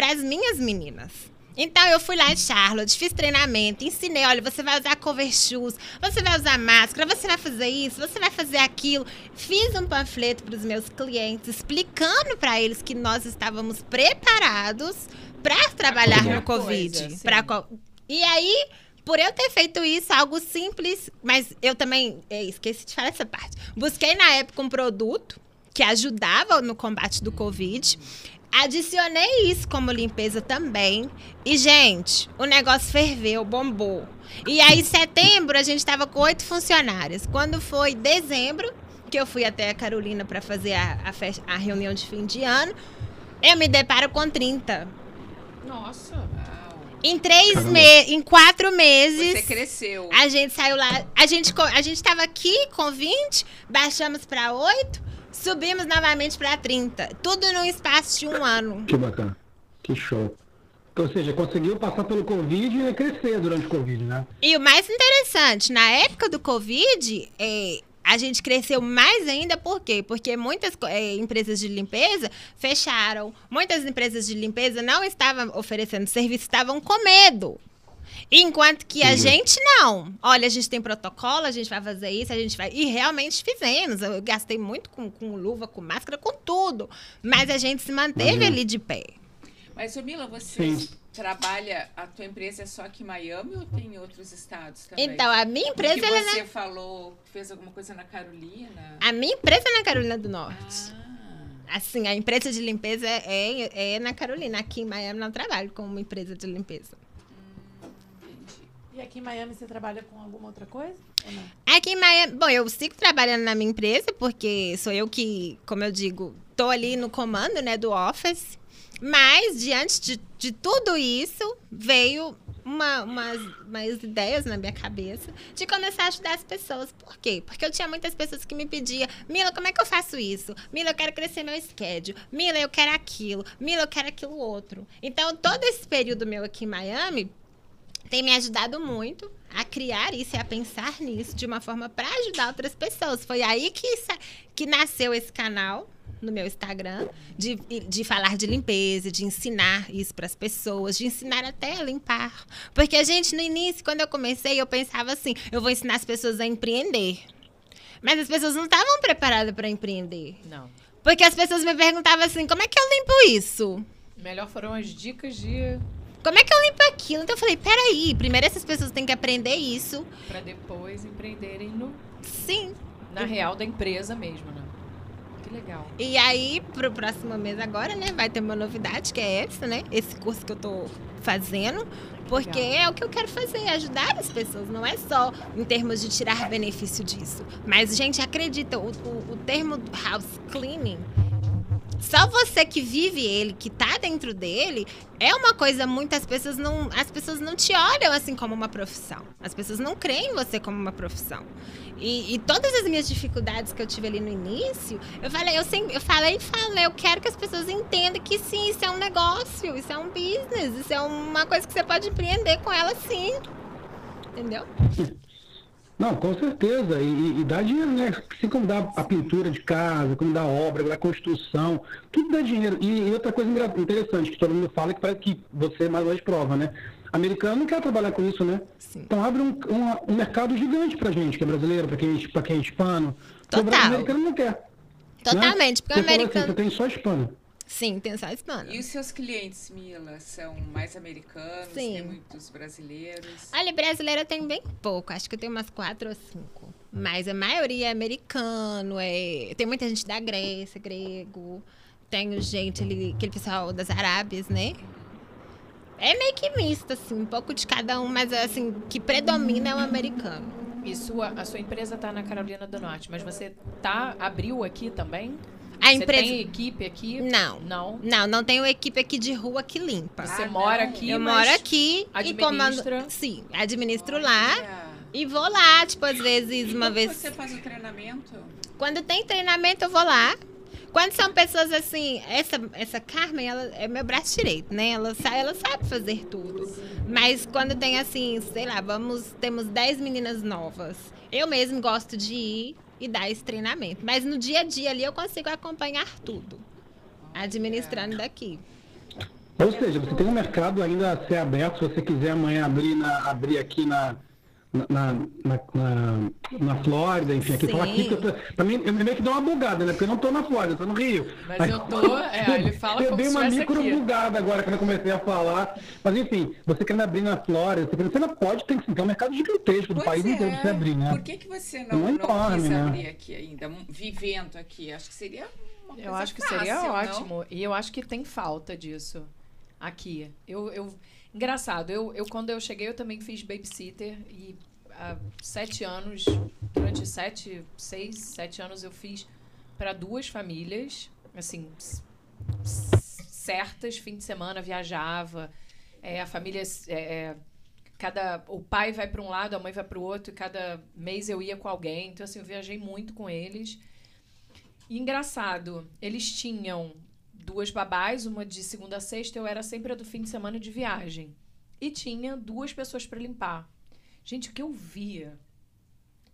[SPEAKER 5] para as minhas meninas. Então eu fui lá em Charlotte, fiz treinamento, ensinei, olha, você vai usar cover shoes, você vai usar máscara, você vai fazer isso, você vai fazer aquilo. Fiz um panfleto para os meus clientes explicando para eles que nós estávamos preparados para trabalhar no Covid. qual- E aí, por eu ter feito isso, algo simples, mas eu também é, esqueci de falar essa parte. Busquei na época um produto que ajudava no combate do Covid. Adicionei isso como limpeza também. E, gente, o negócio ferveu, bombou. E aí, em setembro, a gente estava com oito funcionários. Quando foi dezembro, que eu fui até a Carolina para fazer a, a, festa- a reunião de fim de ano, eu me deparo com 30.
[SPEAKER 1] Nossa.
[SPEAKER 5] Em três meses, em quatro meses.
[SPEAKER 2] Você cresceu.
[SPEAKER 5] A gente saiu lá, a gente, a gente tava aqui com 20, baixamos para 8, subimos novamente para 30. Tudo num espaço de um ano.
[SPEAKER 4] Que bacana. Que show. Ou seja, conseguiu passar pelo Covid e crescer durante o Covid, né?
[SPEAKER 5] E o mais interessante, na época do Covid, é, a gente cresceu mais ainda, por quê? Porque muitas é, empresas de limpeza fecharam, muitas empresas de limpeza não estavam oferecendo serviço, estavam com medo. Enquanto que a
[SPEAKER 4] Uhum.
[SPEAKER 5] gente não. Olha, a gente tem protocolo, a gente vai fazer isso, a gente vai. E realmente fizemos. Eu gastei muito com, com luva, com máscara, com tudo. Mas a gente se manteve
[SPEAKER 4] Imagina.
[SPEAKER 5] ali de pé.
[SPEAKER 2] Mas, Mila, você
[SPEAKER 4] Sim.
[SPEAKER 2] trabalha, a tua empresa é só aqui em Miami ou tem em outros estados também?
[SPEAKER 5] Então, a minha empresa,
[SPEAKER 2] Porque
[SPEAKER 5] ela é
[SPEAKER 2] você
[SPEAKER 5] na,
[SPEAKER 2] falou, fez alguma coisa na Carolina.
[SPEAKER 5] a minha empresa é na Carolina do Norte.
[SPEAKER 2] Ah,
[SPEAKER 5] Assim, a empresa de limpeza é, é na Carolina. Aqui em Miami não trabalho com uma empresa de limpeza.
[SPEAKER 3] E aqui em Miami você trabalha com alguma outra coisa?
[SPEAKER 5] Aqui em Miami, bom, eu sigo trabalhando na minha empresa, porque sou eu que, como eu digo, tô ali no comando, né, do office. Mas, diante de, de tudo isso, veio uma, umas, umas ideias na minha cabeça de começar a ajudar as pessoas. Por quê? Porque eu tinha muitas pessoas que me pediam, Mila, como é que eu faço isso? Mila, eu quero crescer meu schedule. Mila, eu quero aquilo. Mila, eu quero aquilo outro. Então, todo esse período meu aqui em Miami, tem me ajudado muito a criar isso e a pensar nisso de uma forma para ajudar outras pessoas. Foi aí que, que nasceu esse canal no meu Instagram de, de falar de limpeza, de ensinar isso para as pessoas, de ensinar até a limpar. Porque a gente, no início, quando eu comecei, eu pensava assim: eu vou ensinar as pessoas a empreender. Mas as pessoas não estavam preparadas para empreender.
[SPEAKER 1] Não.
[SPEAKER 5] Porque as pessoas me perguntavam assim: como é que eu limpo isso?
[SPEAKER 1] Melhor foram as dicas de
[SPEAKER 5] Como é que eu limpo aquilo? Então eu falei: peraí, primeiro essas pessoas têm que aprender isso.
[SPEAKER 1] para depois empreenderem no,
[SPEAKER 5] Sim,
[SPEAKER 1] na real da empresa mesmo, né? Que legal.
[SPEAKER 5] E aí, pro próximo mês agora, né, vai ter uma novidade, que é essa, né? Esse curso que eu tô fazendo. Porque
[SPEAKER 1] Legal.
[SPEAKER 5] é o que eu quero fazer, ajudar as pessoas. Não é só em termos de tirar benefício disso. Mas, gente, acredita, o, o, o termo house cleaning, só você que vive ele, que tá dentro dele, é uma coisa muitas pessoas não, as pessoas não te olham assim como uma profissão. As pessoas não creem em você como uma profissão. E, e todas as minhas dificuldades que eu tive ali no início, eu falei, eu sempre, eu falei e falei, eu quero que as pessoas entendam que sim, isso é um negócio, isso é um business, isso é uma coisa que você pode empreender com ela sim. Entendeu?
[SPEAKER 4] Não, com certeza. E, e- dá dinheiro, né? Assim como dá a pintura de casa, como dá a obra, dá a construção, tudo dá dinheiro. E, e outra coisa interessante que todo mundo fala, que parece que você mais uma vez prova, né? Americano não quer trabalhar com isso, né?
[SPEAKER 5] Sim.
[SPEAKER 4] Então abre um, um, um mercado gigante pra gente, que é brasileiro, pra quem, pra quem é hispano. Porque O
[SPEAKER 5] Total.
[SPEAKER 4] americano não quer. né?
[SPEAKER 5] Totalmente, porque o
[SPEAKER 4] falou
[SPEAKER 5] americano.
[SPEAKER 4] Assim, você tem só hispano.
[SPEAKER 5] Sim, tem só hispano.
[SPEAKER 2] E os seus clientes, Mila, são mais americanos?
[SPEAKER 5] Sim.
[SPEAKER 2] Tem muitos brasileiros?
[SPEAKER 5] Olha, brasileira tem bem pouco. Acho que eu tenho umas quatro ou cinco. Mas a maioria é americano. É... Tem muita gente da Grécia, grego. Tem gente ali, aquele pessoal das Arábias, né? É meio que misto, assim, um pouco de cada um, mas assim, o que predomina é o americano.
[SPEAKER 1] E sua, a sua empresa tá na Carolina do Norte, mas você tá abriu aqui também?
[SPEAKER 5] A
[SPEAKER 1] Você
[SPEAKER 5] empresa.
[SPEAKER 1] tem equipe aqui?
[SPEAKER 5] Não.
[SPEAKER 1] Não.
[SPEAKER 5] Não, não tenho equipe aqui de rua que limpa.
[SPEAKER 1] Você
[SPEAKER 2] Ah,
[SPEAKER 1] mora
[SPEAKER 2] não.
[SPEAKER 1] aqui,
[SPEAKER 5] eu moro aqui e
[SPEAKER 1] administra?
[SPEAKER 5] comando. Sim, administro lá
[SPEAKER 2] Olha.
[SPEAKER 5] e vou lá, tipo, às vezes,
[SPEAKER 2] E
[SPEAKER 5] uma vez.
[SPEAKER 2] você faz o treinamento?
[SPEAKER 5] Quando tem treinamento, eu vou lá. Quando são pessoas assim, essa, essa Carmen, ela é meu braço direito, né? Ela, ela sabe fazer tudo. Mas quando tem assim, sei lá, vamos, temos 10 meninas novas. Eu mesmo gosto de ir e dar esse treinamento. Mas no dia a dia ali eu consigo acompanhar tudo. Administrando daqui.
[SPEAKER 4] Ou seja, você tem um mercado ainda a ser aberto, se você quiser amanhã abrir, na, abrir aqui na, na, na, na, na Flórida, enfim, aqui. Falar aqui, porque eu tô, pra mim, eu meio que dou uma bugada, né? Porque eu não tô na Flórida, eu tô no Rio.
[SPEAKER 1] Mas eu tô- é, ele fala
[SPEAKER 4] eu dei uma micro
[SPEAKER 1] aqui.
[SPEAKER 4] bugada agora quando eu comecei a falar. Mas enfim, você querendo abrir na Flórida, você, querendo, você não pode, tem que tem um mercado gigantesco do
[SPEAKER 2] Pois
[SPEAKER 4] país
[SPEAKER 2] é.
[SPEAKER 4] inteiro pra você abrir, né?
[SPEAKER 2] Por que, que você
[SPEAKER 4] Não
[SPEAKER 2] não,
[SPEAKER 4] é
[SPEAKER 2] não
[SPEAKER 4] enorme,
[SPEAKER 2] quis
[SPEAKER 4] né?
[SPEAKER 2] abrir aqui ainda, vivendo aqui? Acho que seria uma coisa
[SPEAKER 1] Eu acho que
[SPEAKER 2] fácil,
[SPEAKER 1] seria
[SPEAKER 2] não?
[SPEAKER 1] ótimo. E eu acho que tem falta disso aqui. Eu, eu, engraçado, eu, eu quando eu cheguei, eu também fiz babysitter e há sete anos, durante sete, seis, sete anos eu fiz para duas famílias, assim, certas, fim de semana viajava, é, a família é, é, cada o pai vai para um lado, a mãe vai para o outro, e cada mês eu ia com alguém. Então assim, eu viajei muito com eles. E engraçado, eles tinham duas babás, uma de segunda a sexta, eu era sempre a do fim de semana de viagem. E tinha duas pessoas para limpar. Gente, o que eu via?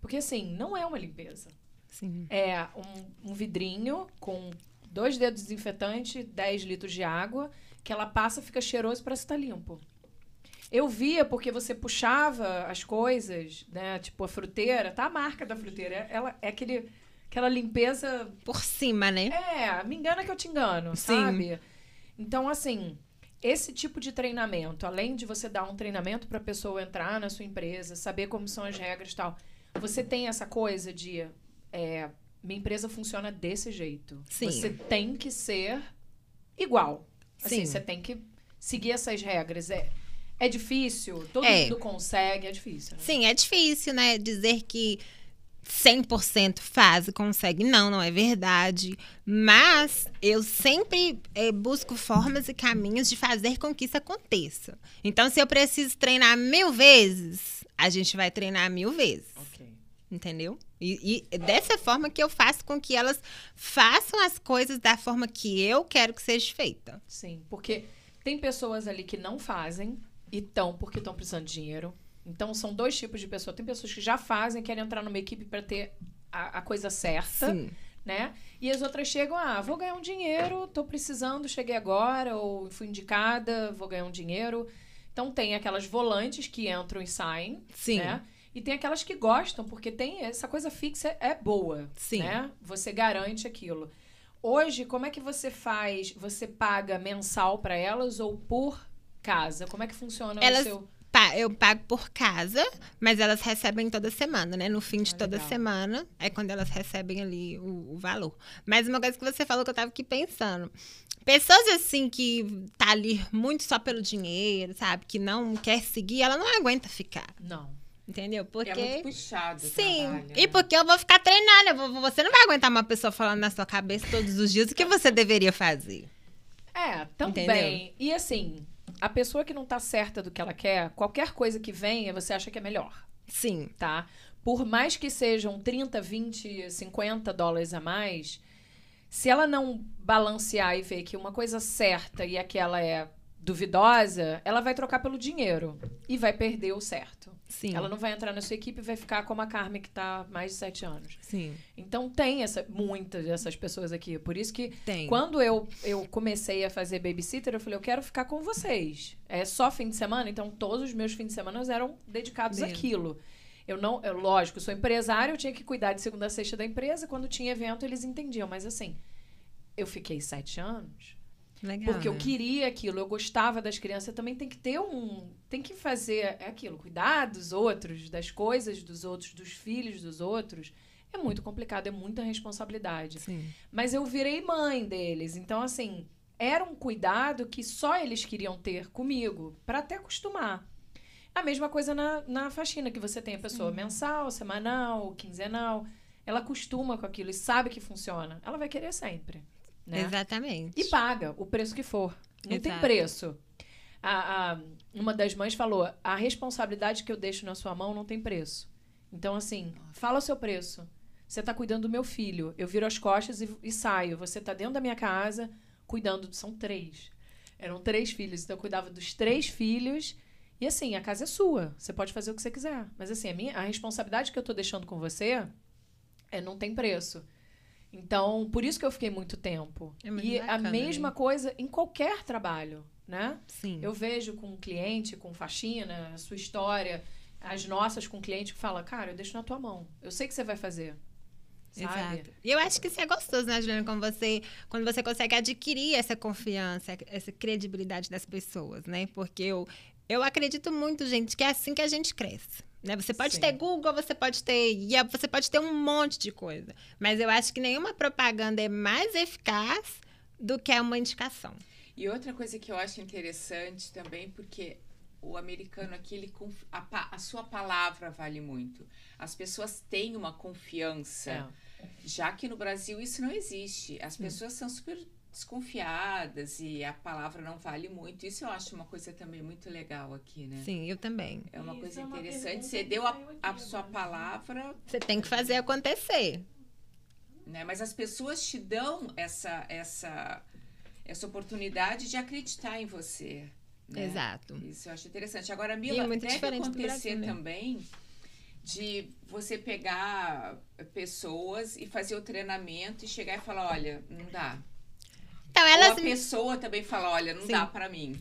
[SPEAKER 1] Porque assim, não é uma limpeza.
[SPEAKER 5] Sim.
[SPEAKER 1] É um, um vidrinho com dois dedos desinfetante, 10 litros de água, que ela passa, fica cheiroso para estar limpo. Eu via porque você puxava as coisas, né? Tipo a fruteira, tá a marca da fruteira. Ela é aquele, aquela limpeza
[SPEAKER 5] Por cima, né?
[SPEAKER 1] é, me engana que eu te engano,
[SPEAKER 5] Sim.
[SPEAKER 1] sabe? Então, assim, esse tipo de treinamento, além de você dar um treinamento para a pessoa entrar na sua empresa, saber como são as regras e tal, você tem essa coisa de. é, minha empresa funciona desse jeito.
[SPEAKER 5] Sim.
[SPEAKER 1] Você tem que ser igual. Assim,
[SPEAKER 5] Sim.
[SPEAKER 1] você tem que seguir essas regras. É, é difícil, todo
[SPEAKER 5] É.
[SPEAKER 1] mundo consegue, é difícil. Né?
[SPEAKER 5] Sim, é difícil, né? Dizer que 100% faz e consegue. Não, não é verdade. Mas eu sempre eh, busco formas e caminhos de fazer com que isso aconteça. Então, se eu preciso treinar mil vezes, a gente vai treinar mil vezes.
[SPEAKER 1] Ok.
[SPEAKER 5] Entendeu? E, e dessa forma que eu faço com que elas façam as coisas da forma que eu quero que seja feita.
[SPEAKER 1] Sim, porque tem pessoas ali que não fazem e estão porque estão precisando de dinheiro. Então são dois tipos de pessoas. Tem pessoas que já fazem, querem entrar numa equipe para ter a, a coisa certa,
[SPEAKER 5] Sim.
[SPEAKER 1] né? E as outras chegam, ah, vou ganhar um dinheiro, tô precisando, cheguei agora, ou fui indicada, vou ganhar um dinheiro. Então tem aquelas volantes que entram e saem,
[SPEAKER 5] Sim.
[SPEAKER 1] né? E tem aquelas que gostam, porque tem essa coisa fixa é boa,
[SPEAKER 5] Sim.
[SPEAKER 1] né? Você garante aquilo. Hoje, como é que você faz? Você paga mensal para elas ou por casa? Como é que funciona
[SPEAKER 5] Elas-
[SPEAKER 1] o seu?
[SPEAKER 5] Eu pago por casa, mas elas recebem toda semana, né? No fim de
[SPEAKER 1] Ah,
[SPEAKER 5] toda
[SPEAKER 1] legal.
[SPEAKER 5] semana é quando elas recebem ali o, o valor. Mas uma coisa que você falou que eu tava aqui pensando. Pessoas assim que tá ali muito só pelo dinheiro, sabe? Que não quer seguir, ela não aguenta ficar.
[SPEAKER 1] Não.
[SPEAKER 5] Entendeu? Porque.
[SPEAKER 2] É muito puxado
[SPEAKER 5] Sim,
[SPEAKER 2] trabalho,
[SPEAKER 5] e
[SPEAKER 2] né?
[SPEAKER 5] porque eu vou ficar treinando. vou- você não vai aguentar uma pessoa falando na sua cabeça todos os dias o que você deveria fazer.
[SPEAKER 1] É, também.
[SPEAKER 5] Entendeu?
[SPEAKER 1] E assim, a pessoa que não tá certa do que ela quer, qualquer coisa que venha, você acha que é melhor.
[SPEAKER 5] Sim,
[SPEAKER 1] tá? Por mais que sejam 30, 20, 50 dólares a mais, se ela não balancear e ver que uma coisa certa e aquela é duvidosa, ela vai trocar pelo dinheiro e vai perder o certo.
[SPEAKER 5] sim.
[SPEAKER 1] Ela não vai entrar na sua equipe e vai ficar como a Carmen que tá há mais de sete anos.
[SPEAKER 5] Sim,
[SPEAKER 1] Então tem essa, muitas dessas pessoas aqui. Por isso que
[SPEAKER 5] tem.
[SPEAKER 1] quando eu, eu comecei a fazer babysitter, eu falei, eu quero ficar com vocês. É só fim de semana, então todos os meus fins de semana eram dedicados
[SPEAKER 5] Bem.
[SPEAKER 1] àquilo. Eu não, eu, lógico, eu sou empresário, eu tinha que cuidar de segunda a sexta da empresa. Quando tinha evento, eles entendiam. Mas assim, eu fiquei sete anos
[SPEAKER 5] Legal,
[SPEAKER 1] porque eu
[SPEAKER 5] né?
[SPEAKER 1] queria aquilo, eu gostava das crianças. Também tem que ter um. Tem que fazer é aquilo, cuidar dos outros, das coisas dos outros, dos filhos dos outros. É muito complicado, é muita responsabilidade.
[SPEAKER 5] Sim.
[SPEAKER 1] Mas eu virei mãe deles. Então, assim, era um cuidado que só eles queriam ter comigo, para até acostumar. A mesma coisa na, na faxina, que você tem a pessoa mensal, semanal, quinzenal. Ela acostuma com aquilo e sabe que funciona. Ela vai querer sempre. Né?
[SPEAKER 5] Exatamente.
[SPEAKER 1] E paga o preço que for. Não tem
[SPEAKER 5] Exato.
[SPEAKER 1] preço. A, a- uma das mães falou: a responsabilidade que eu deixo na sua mão não tem preço. Então, assim, fala o seu preço. Você está cuidando do meu filho. Eu viro as costas e, e saio. Você está dentro da minha casa cuidando. São três. Eram três filhos. Então, eu cuidava dos três filhos. E, assim, a casa é sua. Você pode fazer o que você quiser. Mas, assim, a, minha, a responsabilidade que eu estou deixando com você é, não tem preço. Então, por isso que eu fiquei muito tempo.
[SPEAKER 5] É muito
[SPEAKER 1] e a
[SPEAKER 5] bacana,
[SPEAKER 1] mesma
[SPEAKER 5] né?
[SPEAKER 1] coisa em qualquer trabalho, né?
[SPEAKER 5] Sim.
[SPEAKER 1] Eu vejo com um cliente, com faxina, a sua história. as nossas com cliente que fala, cara, eu deixo na tua mão. Eu sei que você vai fazer. Sabe?
[SPEAKER 5] Exato. E eu acho que isso é gostoso, né, Juliana? Quando você, quando você consegue adquirir essa confiança, essa credibilidade das pessoas, né? Porque eu, eu acredito muito, gente, que é assim que a gente cresce. Né? Você pode
[SPEAKER 1] Sim.
[SPEAKER 5] ter Google, você pode ter IA, você pode ter um monte de coisa. Mas eu acho que nenhuma propaganda é mais eficaz do que uma indicação.
[SPEAKER 2] E outra coisa que eu acho interessante também, porque o americano aqui, ele, a, a sua palavra vale muito. As pessoas têm uma confiança.
[SPEAKER 1] É.
[SPEAKER 2] Já que no Brasil isso não existe. As pessoas são super desconfiadas e a palavra não vale muito. Isso eu acho uma coisa também muito legal aqui, né?
[SPEAKER 5] Sim, eu também.
[SPEAKER 2] É uma
[SPEAKER 3] Isso
[SPEAKER 2] coisa
[SPEAKER 3] é uma
[SPEAKER 2] interessante. Você deu a,
[SPEAKER 3] aqui
[SPEAKER 2] a sua palavra,
[SPEAKER 5] Você tem que fazer acontecer.
[SPEAKER 2] né? Mas as pessoas te dão essa, essa, essa oportunidade de acreditar em você. né?
[SPEAKER 5] Exato.
[SPEAKER 2] Isso eu acho interessante. Agora, Mila,
[SPEAKER 5] é muito
[SPEAKER 2] deve acontecer
[SPEAKER 5] Brasil, né?
[SPEAKER 2] também de você pegar pessoas e fazer o treinamento e chegar e falar, olha, não dá.
[SPEAKER 5] Então,
[SPEAKER 2] Ou
[SPEAKER 5] elas
[SPEAKER 2] a pessoa também fala, olha, não
[SPEAKER 5] Sim.
[SPEAKER 2] dá pra mim.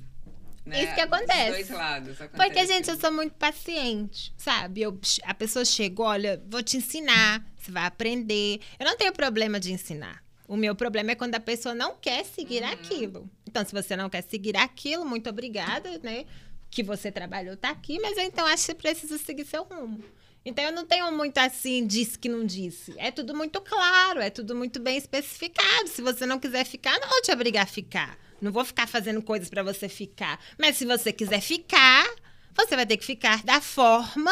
[SPEAKER 2] Né?
[SPEAKER 5] Isso que acontece.
[SPEAKER 2] Dos dois lados.
[SPEAKER 5] Porque,
[SPEAKER 2] acontece.
[SPEAKER 5] gente, eu sou muito paciente, sabe? Eu, a pessoa chegou, olha, vou te ensinar, você vai aprender. Eu não tenho problema de ensinar. O meu problema é quando a pessoa não quer seguir
[SPEAKER 2] Uhum.
[SPEAKER 5] aquilo. Então, se você não quer seguir aquilo, muito obrigada, né? Que você trabalhou, tá aqui, mas eu então acho que você precisa seguir seu rumo. Então, eu não tenho muito assim, disse que não disse. É tudo muito claro, é tudo muito bem especificado. Se você não quiser ficar, não vou te obrigar a ficar. Não vou ficar fazendo coisas pra você ficar. Mas se você quiser ficar, você vai ter que ficar da forma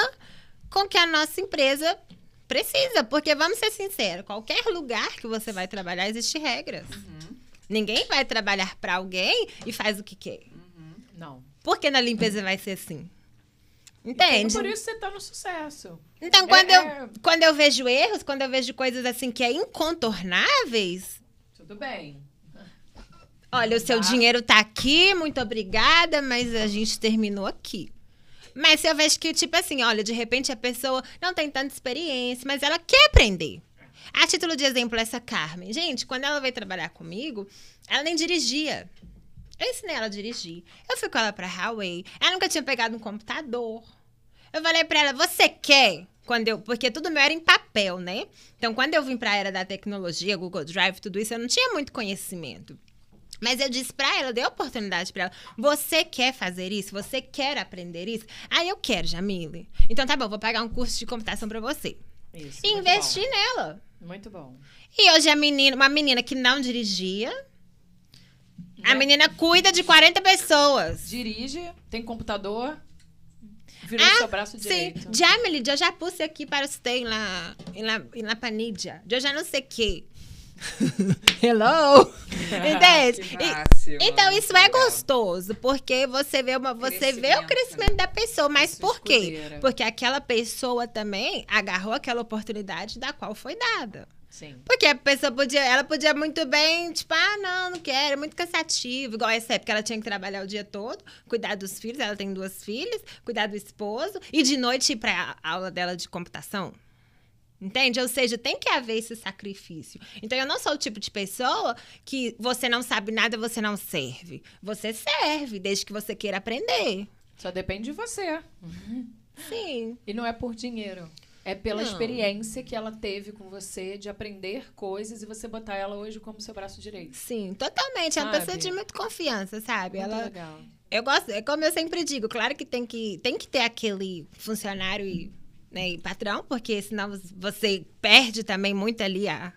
[SPEAKER 5] com que a nossa empresa precisa. Porque, vamos ser sinceros, qualquer lugar que você vai trabalhar, existe regras. Ninguém vai trabalhar pra alguém e faz o que quer.
[SPEAKER 1] Não.
[SPEAKER 5] Por que na limpeza vai ser assim?
[SPEAKER 1] Então,
[SPEAKER 5] Entende?
[SPEAKER 1] por isso você tá no sucesso.
[SPEAKER 5] Então, quando,
[SPEAKER 1] É,
[SPEAKER 5] eu,
[SPEAKER 1] é.
[SPEAKER 5] quando eu vejo erros, quando eu vejo coisas assim que é incontornáveis,
[SPEAKER 1] Tudo bem.
[SPEAKER 5] olha, o seu
[SPEAKER 1] Tá.
[SPEAKER 5] dinheiro tá aqui, muito obrigada, mas a gente terminou aqui. Mas se eu vejo que, tipo assim, olha, de repente a pessoa não tem tanta experiência, mas ela quer aprender. A título de exemplo, essa Carmen. Gente, quando ela veio trabalhar comigo, ela nem dirigia. Eu ensinei ela a dirigir. Eu fui com ela pra Huawei. Ela nunca tinha pegado um computador. Eu falei pra ela, você quer? Quando eu, porque tudo meu era em papel, né? Então, quando eu vim pra era da tecnologia, Google Drive, tudo isso, eu não tinha muito conhecimento. Mas eu disse pra ela, eu dei oportunidade pra ela. Você quer fazer isso? Você quer aprender isso? Ah, eu quero, Jamile. Então tá bom, vou pagar um curso de computação pra você.
[SPEAKER 1] Isso.
[SPEAKER 5] E investir nela.
[SPEAKER 1] Muito bom.
[SPEAKER 5] E hoje a menina, uma menina que não dirigia, a menina cuida de 40 pessoas.
[SPEAKER 1] Dirige, tem computador, virou
[SPEAKER 5] Ah,
[SPEAKER 1] seu braço
[SPEAKER 5] Sim,
[SPEAKER 1] direito.
[SPEAKER 5] Jamily, eu já pus aqui para você em la, em la, em la. Eu já não sei o quê. Hello? Entende? E-
[SPEAKER 2] máximo,
[SPEAKER 5] então, isso é gostoso, porque você vê, uma, você vê o
[SPEAKER 2] Crescimento, né?
[SPEAKER 5] da pessoa. Mas
[SPEAKER 1] Isso,
[SPEAKER 5] por quê?
[SPEAKER 1] escudeira.
[SPEAKER 5] Porque aquela pessoa também agarrou aquela oportunidade da qual foi dada.
[SPEAKER 1] Sim.
[SPEAKER 5] Porque a pessoa podia, ela podia muito bem, tipo, ah, não, não quero, é muito cansativo. Igual essa época, ela tinha que trabalhar o dia todo, cuidar dos filhos, ela tem duas filhas, cuidar do esposo, e de noite ir pra aula dela de computação. Entende? Ou seja, tem que haver esse sacrifício. Então, eu não sou o tipo de pessoa que você não sabe nada, você não serve. Você serve, desde que você queira aprender.
[SPEAKER 1] Só depende de você.
[SPEAKER 5] Sim.
[SPEAKER 1] E não é por dinheiro. É pela
[SPEAKER 5] Não.
[SPEAKER 1] experiência que ela teve com você de aprender coisas e você botar ela hoje como seu braço direito.
[SPEAKER 5] Sim, totalmente. É uma
[SPEAKER 1] Sabe?
[SPEAKER 5] pessoa de muita confiança, sabe?
[SPEAKER 1] Muito
[SPEAKER 5] ela,
[SPEAKER 1] legal.
[SPEAKER 5] Eu gosto, é como eu sempre digo, claro que tem que, tem que ter aquele funcionário e, né, e patrão, porque senão você perde também muito ali a,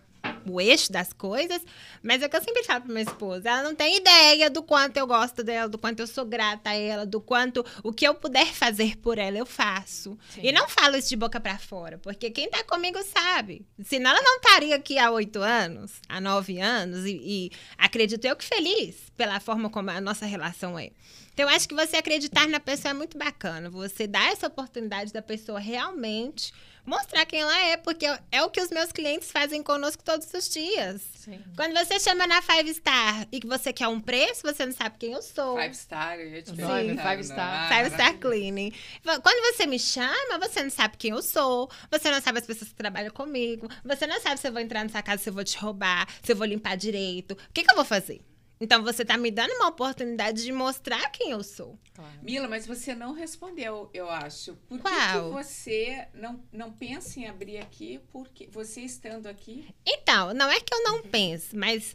[SPEAKER 5] o eixo das coisas. Mas é que eu sempre falo pra minha esposa, ela não tem ideia do quanto eu gosto dela, do quanto eu sou grata a ela, do quanto o que eu puder fazer por ela, eu faço.
[SPEAKER 1] Sim.
[SPEAKER 5] E não falo isso de boca pra fora, porque quem tá comigo sabe. Senão ela não estaria aqui há oito anos, há nove anos, e, e acredito eu que feliz pela forma como a nossa relação é. Então, eu acho que você acreditar na pessoa é muito bacana. Você dá essa oportunidade da pessoa realmente mostrar quem ela é, porque é o que os meus clientes fazem conosco todos os dias.
[SPEAKER 1] Sim.
[SPEAKER 5] Quando você chama na Five Star e que você quer um preço, você não sabe quem eu sou.
[SPEAKER 2] Five Star, eu ia te
[SPEAKER 1] Sim, Five Star.
[SPEAKER 2] não.
[SPEAKER 5] Five Star Cleaning. Quando você me chama, você não sabe quem eu sou, você não sabe as pessoas que trabalham comigo, você não sabe se eu vou entrar na sua casa, se eu vou te roubar, se eu vou limpar direito. O que, que eu vou fazer? Então você tá me dando uma oportunidade de mostrar quem eu sou.
[SPEAKER 2] Mila, mas você não respondeu, eu acho. Por que, que você não, não pensa em abrir aqui? Porque você estando aqui.
[SPEAKER 5] Então, não é que eu não pense, mas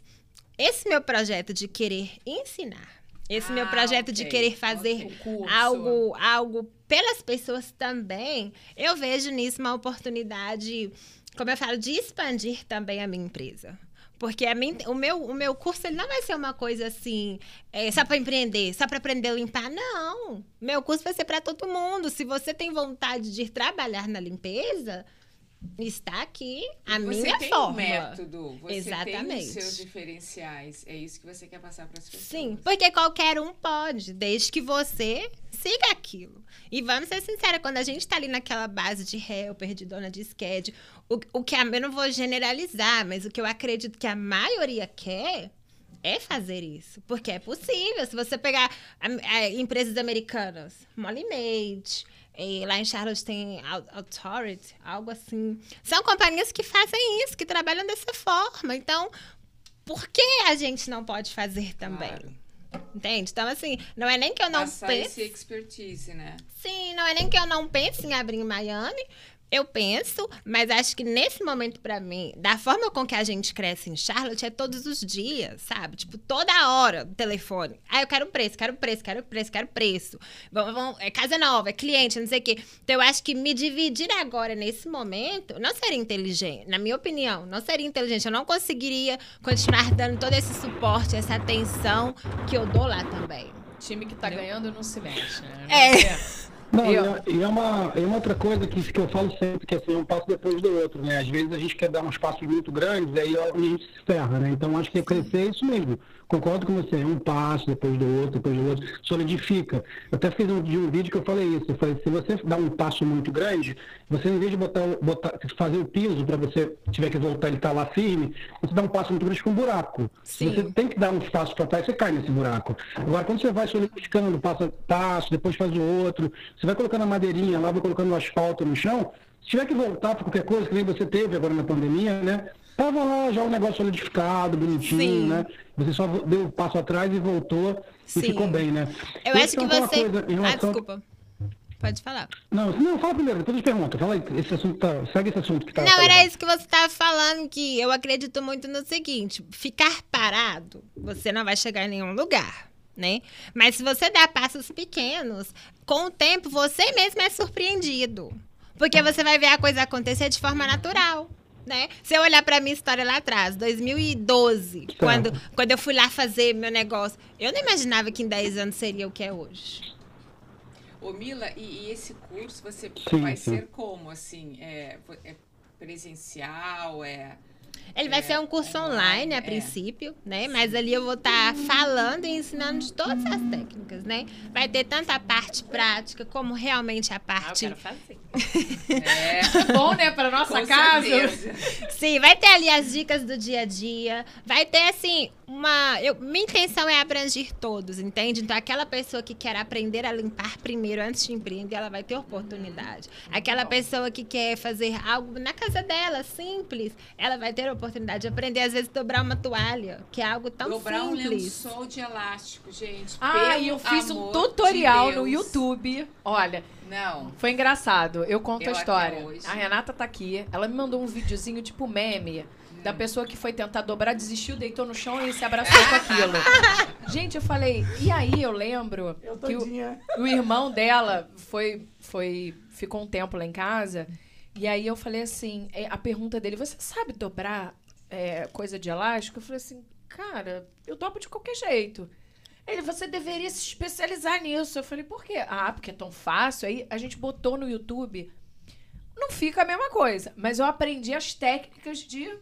[SPEAKER 5] esse meu projeto de querer ensinar, esse meu
[SPEAKER 2] Ah,
[SPEAKER 5] projeto de
[SPEAKER 2] ok.
[SPEAKER 5] querer fazer algo, algo pelas pessoas também, eu vejo nisso uma oportunidade, como eu falo, de expandir também a minha empresa. Porque a minha- o, meu, o meu curso ele não vai ser uma coisa assim, é, só para empreender, só para aprender a limpar. Não. Meu curso vai ser para todo mundo. Se você tem vontade de ir trabalhar na limpeza, está aqui a
[SPEAKER 2] você
[SPEAKER 5] minha
[SPEAKER 2] tem
[SPEAKER 5] forma.
[SPEAKER 2] um método, você tem
[SPEAKER 5] Exatamente.
[SPEAKER 2] os seus diferenciais. É isso que você quer passar para as pessoas.
[SPEAKER 5] Sim, porque qualquer um pode, desde que você siga aquilo. E vamos ser sinceros, quando a gente tá ali naquela base de helper, de dona de schedule, o, o que a, eu não vou generalizar, mas o que eu acredito que a maioria quer é fazer isso. Porque é possível. Se você pegar a- a- empresas americanas, Molly Made, eh, lá em Charlotte tem Au- Authority, algo assim. São companhias que fazem isso, que trabalham dessa forma. Então, por que a gente não pode fazer também?
[SPEAKER 2] Claro.
[SPEAKER 5] Entende? Então, assim, não é nem que eu não
[SPEAKER 2] Passar
[SPEAKER 5] pense.
[SPEAKER 2] expertise, né?
[SPEAKER 5] Sim, não é nem que eu não pense em abrir em Miami. Eu penso, mas acho que nesse momento pra mim, da forma com que a gente cresce em Charlotte, é todos os dias, sabe? Tipo, toda hora, telefone. Ah, eu quero preço, quero preço, quero preço, quero preço. Vamos, vamos, é casa nova, é cliente, não sei o quê. Então, eu acho que me dividir agora, nesse momento, não seria inteligente. Na minha opinião, não seria inteligente. Eu não conseguiria continuar dando todo esse suporte, essa atenção que eu dou lá também.
[SPEAKER 1] Time que tá ganhando não se mexe, né?
[SPEAKER 5] É.
[SPEAKER 4] Não, e
[SPEAKER 1] Eu-
[SPEAKER 4] é, e é uma, é uma outra coisa que, que eu falo sempre, que assim, é um passo depois do outro, né? Às vezes a gente quer dar uns passos muito grandes, aí a gente se ferra, né? Então acho que crescer é isso mesmo. Concordo com você, é um passo depois do outro, depois do outro, solidifica. Eu até fiz um, de um vídeo que eu falei isso, eu falei, se você dá um passo muito grande, você em vez de botar, botar fazer o piso para você tiver que voltar ele estar lá firme, você dá um passo muito grande com um buraco.
[SPEAKER 5] Sim.
[SPEAKER 4] Você tem que dar uns passos para trás, você cai nesse buraco. Agora, quando você vai solidificando, passo a passo, depois faz o outro, você vai colocando a madeirinha lá, vai colocando o asfalto no chão, se tiver que voltar para qualquer coisa, que nem você teve agora na pandemia, né? Tava lá já um negócio solidificado, bonitinho,
[SPEAKER 5] Sim.
[SPEAKER 4] né? Você só deu um passo atrás e voltou
[SPEAKER 5] Sim.
[SPEAKER 4] e ficou bem, né?
[SPEAKER 5] Eu
[SPEAKER 4] Deixa
[SPEAKER 5] acho que você.
[SPEAKER 4] coisa em
[SPEAKER 5] Ah,
[SPEAKER 4] relação-
[SPEAKER 5] desculpa. Pode falar.
[SPEAKER 4] Não, não, fala primeiro, depois eu te pergunto. Fala aí, esse assunto tá, segue esse assunto que tá.
[SPEAKER 5] Não,
[SPEAKER 4] tá
[SPEAKER 5] era isso que você estava falando, que eu acredito muito no seguinte: ficar parado, você não vai chegar em nenhum lugar. Né? Mas se você dá passos pequenos, com o tempo você mesmo é surpreendido. Porque você vai ver a coisa acontecer de forma natural. Né? Se eu olhar pra minha história lá atrás, 2012, quando, quando eu fui lá fazer meu negócio, eu não imaginava que em 10 anos seria o que é hoje.
[SPEAKER 2] Ô, Mila, e, e esse curso você
[SPEAKER 4] Sim,
[SPEAKER 2] vai
[SPEAKER 4] sim.
[SPEAKER 2] ser como, assim? É, é presencial? É...
[SPEAKER 5] Ele vai
[SPEAKER 2] É,
[SPEAKER 5] ser um curso
[SPEAKER 2] online,
[SPEAKER 5] online, a
[SPEAKER 2] é.
[SPEAKER 5] princípio, né? Mas ali eu vou estar falando e ensinando de todas as técnicas, né? Vai ter tanto a parte prática como realmente a
[SPEAKER 1] Ah, eu
[SPEAKER 5] parte.
[SPEAKER 1] quero fazer.
[SPEAKER 2] É,
[SPEAKER 1] Bom, né? Pra nossa
[SPEAKER 2] com
[SPEAKER 1] casa.
[SPEAKER 2] certeza.
[SPEAKER 5] Sim, vai ter ali as dicas do dia a dia. Vai ter, assim, uma. Eu, minha intenção é abranger todos, entende? Então, aquela pessoa que quer aprender a limpar primeiro antes de empreender, ela vai ter oportunidade. Aquela pessoa que quer fazer algo na casa dela, simples, ela vai ter a oportunidade de aprender, às vezes, dobrar uma toalha, que é algo tão
[SPEAKER 2] Dobrar um
[SPEAKER 5] simples.
[SPEAKER 2] lençol de elástico, gente.
[SPEAKER 1] Ah, e eu fiz um tutorial
[SPEAKER 2] de
[SPEAKER 1] no. YouTube. Olha,
[SPEAKER 2] Não.
[SPEAKER 1] foi engraçado. Eu conto
[SPEAKER 2] Eu
[SPEAKER 1] a história. A Renata tá aqui. Ela me mandou um videozinho tipo meme. Da pessoa que foi tentar dobrar, desistiu, deitou no chão e se abraçou com aquilo. Gente, eu falei, e aí eu lembro
[SPEAKER 3] Eu
[SPEAKER 1] que o, o irmão dela foi, foi, ficou um tempo lá em casa. E aí eu falei assim, é, a pergunta dele, você sabe dobrar é, coisa de elástico? Eu falei assim, cara, eu dobro de qualquer jeito. Ele, você deveria se especializar nisso. Eu falei, por quê? Ah, porque é tão fácil. Aí a gente botou no YouTube. Não fica a mesma coisa. Mas eu aprendi as técnicas de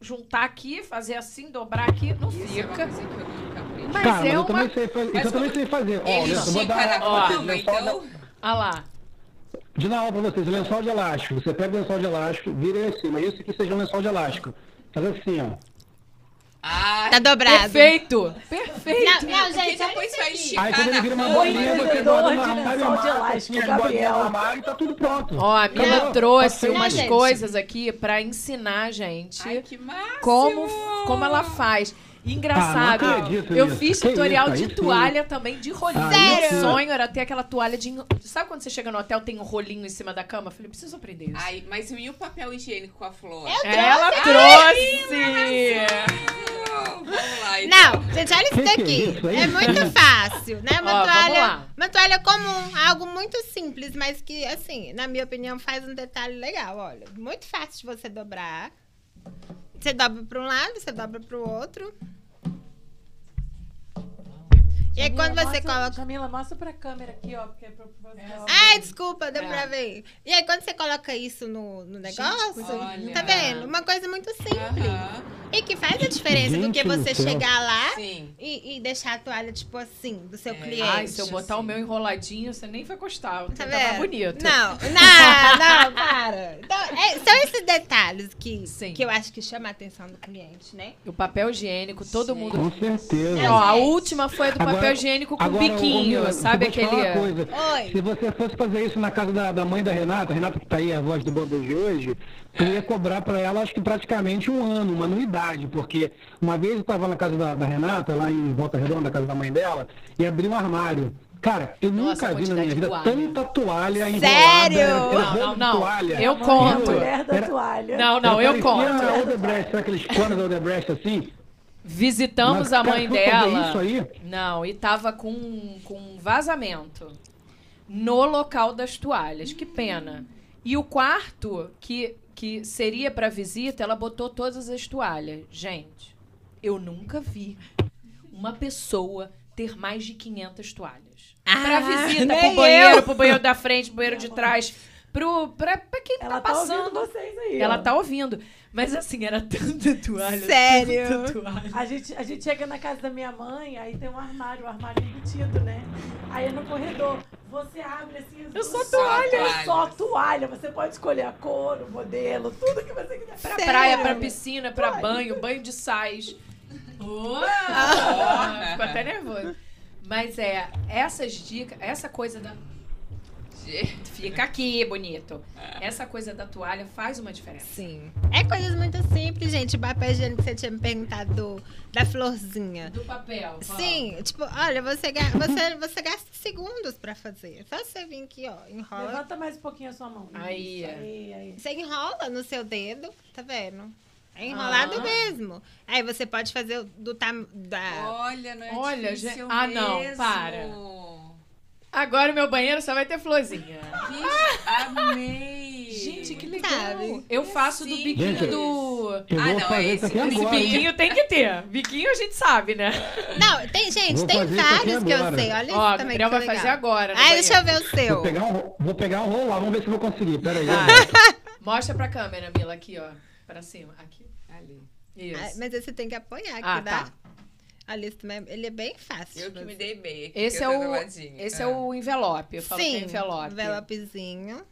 [SPEAKER 1] juntar aqui, fazer assim, dobrar aqui. Não
[SPEAKER 2] Isso é uma
[SPEAKER 1] fica.
[SPEAKER 2] aprendi.
[SPEAKER 1] Mas
[SPEAKER 4] Cara, mas
[SPEAKER 1] é
[SPEAKER 4] eu
[SPEAKER 1] uma-
[SPEAKER 4] também sei fazer.
[SPEAKER 2] Mas
[SPEAKER 4] Isso eu também sei fazer. Ó,
[SPEAKER 2] Ele
[SPEAKER 4] eu vou dar ó, da-
[SPEAKER 2] então...
[SPEAKER 1] Ah lá.
[SPEAKER 4] De dar aula pra vocês, o lençol de elástico. Você pega o lençol de elástico, vira ele assim, mas esse aqui seja um lençol de elástico. Faz assim, ó.
[SPEAKER 2] Ah,
[SPEAKER 5] Tá dobrado.
[SPEAKER 1] Perfeito! Perfeito!
[SPEAKER 5] Não, não, gente, olha
[SPEAKER 2] depois
[SPEAKER 5] isso
[SPEAKER 2] vai esticar
[SPEAKER 4] Aí quando ele
[SPEAKER 2] na
[SPEAKER 4] vira uma bolinha, você bota
[SPEAKER 3] de
[SPEAKER 4] no armário,
[SPEAKER 3] lençol de elástico, Gabriel.
[SPEAKER 4] no armário e tá tudo pronto.
[SPEAKER 1] Ó, a Mila
[SPEAKER 4] Acabou.
[SPEAKER 1] trouxe
[SPEAKER 4] Não,
[SPEAKER 1] umas
[SPEAKER 5] gente.
[SPEAKER 1] coisas aqui pra ensinar a gente
[SPEAKER 2] Ai,
[SPEAKER 1] como, como ela faz. Engraçado,
[SPEAKER 4] Ah,
[SPEAKER 1] eu
[SPEAKER 4] nisso.
[SPEAKER 1] fiz
[SPEAKER 4] Que
[SPEAKER 1] tutorial
[SPEAKER 4] isso,
[SPEAKER 1] de
[SPEAKER 4] sim.
[SPEAKER 1] toalha também de rolinho.
[SPEAKER 4] Sério?
[SPEAKER 1] Meu sonho era ter aquela toalha de. Sabe quando você chega no hotel tem um rolinho em cima da cama? Eu falei, preciso aprender isso.
[SPEAKER 2] Ai, mas e o papel higiênico com a flor?
[SPEAKER 1] Ela trouxe!
[SPEAKER 2] Vamos lá, então.
[SPEAKER 5] Não, gente, olha isso
[SPEAKER 4] Que que é
[SPEAKER 5] daqui.
[SPEAKER 4] isso aí?
[SPEAKER 5] É muito fácil, né? Uma
[SPEAKER 1] Ó,
[SPEAKER 5] toalha, uma toalha comum, algo muito simples, mas que, assim, na minha opinião, faz um detalhe legal. Olha, muito fácil de você dobrar. Você dobra para um lado, você dobra para o outro. E aí, quando você
[SPEAKER 3] mostra,
[SPEAKER 5] coloca.
[SPEAKER 3] Jamila, mostra pra câmera aqui, ó, porque é pra você. ó.
[SPEAKER 5] Ai, desculpa, deu
[SPEAKER 1] É.
[SPEAKER 5] pra ver. E aí, quando você coloca isso no, no negócio,
[SPEAKER 2] olha.
[SPEAKER 5] tá vendo? Uma coisa muito simples.
[SPEAKER 2] Aham,
[SPEAKER 5] E que faz a diferença do
[SPEAKER 4] Gente
[SPEAKER 5] que
[SPEAKER 4] do
[SPEAKER 5] você
[SPEAKER 4] céu.
[SPEAKER 5] chegar lá e, e deixar a toalha, tipo assim, do seu
[SPEAKER 2] É.
[SPEAKER 5] cliente.
[SPEAKER 1] Ai, se eu botar o meu enroladinho, você nem vai gostar.
[SPEAKER 5] Tá
[SPEAKER 1] Tá
[SPEAKER 5] vendo?
[SPEAKER 1] bonito.
[SPEAKER 5] Não, não, não, para. Então, é- são esses detalhes que,
[SPEAKER 1] Sim.
[SPEAKER 5] que eu acho que chama a atenção do cliente, né?
[SPEAKER 1] O papel higiênico, todo
[SPEAKER 2] Sim.
[SPEAKER 1] mundo.
[SPEAKER 4] Com certeza.
[SPEAKER 1] Ó, a
[SPEAKER 5] gente.
[SPEAKER 1] última foi do
[SPEAKER 4] Agora-
[SPEAKER 1] papel higiênico com
[SPEAKER 4] Agora, ô,
[SPEAKER 1] biquinho,
[SPEAKER 4] Mila,
[SPEAKER 1] sabe
[SPEAKER 4] eu vou te
[SPEAKER 1] aquele.
[SPEAKER 4] Se você fosse fazer isso na casa da, da mãe da Renata, Renata que tá aí, a voz do bando de hoje, tu ia cobrar pra ela, acho que praticamente um ano, uma anuidade, porque uma vez eu tava na casa da, da Renata, lá em Volta Redonda, na casa da mãe dela, e abri um armário. Cara, eu
[SPEAKER 1] Nossa,
[SPEAKER 4] nunca vi na minha vida
[SPEAKER 1] toalha.
[SPEAKER 4] tanta toalha enrolada.
[SPEAKER 5] Sério?
[SPEAKER 4] era- era
[SPEAKER 1] Não, não, não.
[SPEAKER 4] toalha.
[SPEAKER 1] Eu conto.
[SPEAKER 3] mulher da
[SPEAKER 4] Era-
[SPEAKER 3] toalha.
[SPEAKER 1] Não, não, eu conto.
[SPEAKER 4] a Odebrecht, sabe aqueles cones da Odebrecht assim?
[SPEAKER 1] Visitamos
[SPEAKER 4] Mas,
[SPEAKER 1] a
[SPEAKER 4] cara,
[SPEAKER 1] mãe
[SPEAKER 4] foi fazer
[SPEAKER 1] dela.
[SPEAKER 4] isso aí?
[SPEAKER 1] Não, e tava com, com vazamento no local das toalhas. Que pena. E o quarto, que, que seria pra visita, ela botou todas as toalhas. Gente, eu nunca vi uma pessoa ter mais de 500 toalhas. pra
[SPEAKER 5] Ah,
[SPEAKER 1] visita,
[SPEAKER 5] nem
[SPEAKER 1] pro banheiro,
[SPEAKER 5] eu.
[SPEAKER 1] pro banheiro da frente, pro banheiro de trás. Pro, pra, pra quem
[SPEAKER 3] Ela
[SPEAKER 1] tá
[SPEAKER 3] tá ouvindo
[SPEAKER 1] passando.
[SPEAKER 3] vocês aí.
[SPEAKER 1] ela
[SPEAKER 3] ó.
[SPEAKER 1] tá ouvindo. Mas assim, era tanta toalha.
[SPEAKER 5] Sério?
[SPEAKER 1] Tanta toalha.
[SPEAKER 3] A gente, a gente chega na casa da minha mãe, aí tem um armário, um armário embutido, né? Aí é no corredor. Você abre assim.
[SPEAKER 1] Eu só
[SPEAKER 3] só
[SPEAKER 2] toalha.
[SPEAKER 3] Só toalha. Você pode escolher a cor, o modelo, tudo que você quiser.
[SPEAKER 1] Pra
[SPEAKER 5] Sério?
[SPEAKER 1] praia, pra piscina, pra banho, banho de sais. Uau! Ficou até nervoso. Mas é, essas dicas, essa coisa da. Fica aqui, bonito. Essa coisa da toalha faz uma diferença.
[SPEAKER 5] Sim. É coisas muito simples, gente. O papel higiênico que você tinha me perguntado do, da florzinha.
[SPEAKER 1] Do papel. fala.
[SPEAKER 5] Sim, tipo, olha, você, você, você gasta segundos pra fazer. Só você vir aqui, ó, enrola.
[SPEAKER 3] Levanta mais um pouquinho a sua mão.
[SPEAKER 1] Aí,
[SPEAKER 3] Isso,
[SPEAKER 1] é.
[SPEAKER 3] aí, aí.
[SPEAKER 5] Você enrola no seu dedo, tá vendo? É enrolado
[SPEAKER 1] Ah.
[SPEAKER 5] mesmo. Aí você pode fazer do tam da.
[SPEAKER 2] Olha, não é
[SPEAKER 1] Olha,
[SPEAKER 2] difícil
[SPEAKER 1] gente- ah, não,
[SPEAKER 2] mesmo.
[SPEAKER 1] para. Agora o meu banheiro só vai ter florzinha.
[SPEAKER 2] Amei.
[SPEAKER 1] Gente, que legal.
[SPEAKER 5] Sabe?
[SPEAKER 1] Eu faço do biquinho
[SPEAKER 4] Gente,
[SPEAKER 1] do.
[SPEAKER 4] Eu
[SPEAKER 2] Ah,
[SPEAKER 4] vou
[SPEAKER 2] não,
[SPEAKER 4] fazer
[SPEAKER 2] é
[SPEAKER 4] isso aqui
[SPEAKER 2] esse- esse
[SPEAKER 4] agora. hein?
[SPEAKER 1] Biquinho tem que ter. Biquinho a gente sabe, né?
[SPEAKER 5] Não, tem, gente,
[SPEAKER 4] Vou
[SPEAKER 5] tem
[SPEAKER 4] fazer isso
[SPEAKER 5] vários que eu sei. Olha isso
[SPEAKER 1] Ó, o
[SPEAKER 5] também.
[SPEAKER 1] Gabriel
[SPEAKER 5] que
[SPEAKER 1] vai
[SPEAKER 5] legal.
[SPEAKER 1] fazer agora.
[SPEAKER 5] Ai, deixa eu ver o seu.
[SPEAKER 4] Vou pegar, um, vou pegar um rolo lá, vamos ver se eu vou conseguir. Pera aí.
[SPEAKER 1] Vai. Mostra pra câmera, Mila, aqui, ó. Pra cima. Aqui.
[SPEAKER 2] Ali.
[SPEAKER 1] Isso.
[SPEAKER 5] Ah, mas você tem que apoiar aqui,
[SPEAKER 1] Ah,
[SPEAKER 5] tá?
[SPEAKER 1] tá.
[SPEAKER 5] Olha, isso também, ele é bem fácil.
[SPEAKER 2] Eu que me dei bem aqui.
[SPEAKER 1] Esse é o, esse é
[SPEAKER 2] Ah.
[SPEAKER 1] o envelope. Eu falo que é
[SPEAKER 5] Sim,
[SPEAKER 1] envelope.
[SPEAKER 5] envelopezinho.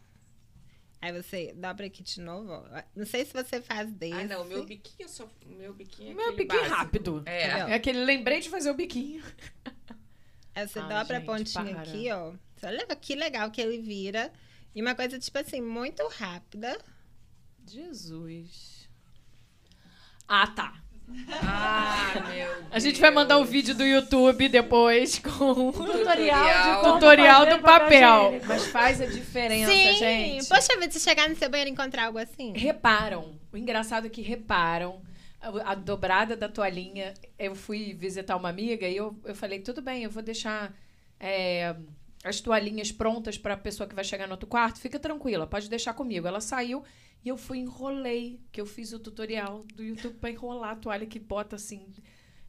[SPEAKER 5] Aí você dobra aqui de novo. Não sei se você faz desse.
[SPEAKER 2] Ah, não, meu biquinho só. Meu biquinho é
[SPEAKER 1] Meu biquinho
[SPEAKER 2] básico.
[SPEAKER 1] rápido.
[SPEAKER 2] É.
[SPEAKER 5] Entendeu?
[SPEAKER 1] É aquele lembrei de fazer o biquinho.
[SPEAKER 5] Aí você
[SPEAKER 1] Ai,
[SPEAKER 5] dobra
[SPEAKER 1] gente,
[SPEAKER 5] a pontinha
[SPEAKER 1] para.
[SPEAKER 5] aqui, ó. Você olha que legal que ele vira. E uma coisa, tipo assim, muito rápida.
[SPEAKER 1] Jesus. Ah, tá.
[SPEAKER 2] Ah, meu
[SPEAKER 1] A gente vai mandar o
[SPEAKER 2] Deus.
[SPEAKER 1] vídeo do YouTube depois com o
[SPEAKER 3] Tutorial, de
[SPEAKER 1] tutorial do papel. Mas faz a diferença,
[SPEAKER 5] Sim!
[SPEAKER 1] gente.
[SPEAKER 5] Poxa vida, se chegar no seu banheiro e encontrar algo assim.
[SPEAKER 1] Reparam. O engraçado é que reparam. A, a dobrada da toalhinha. Eu fui visitar uma amiga e eu, eu falei, tudo bem, eu vou deixar é, as toalhinhas prontas para a pessoa que vai chegar no outro quarto. Fica tranquila, pode deixar comigo. Ela saiu e eu fui enrolei, que eu fiz o tutorial do YouTube para enrolar a toalha que bota assim.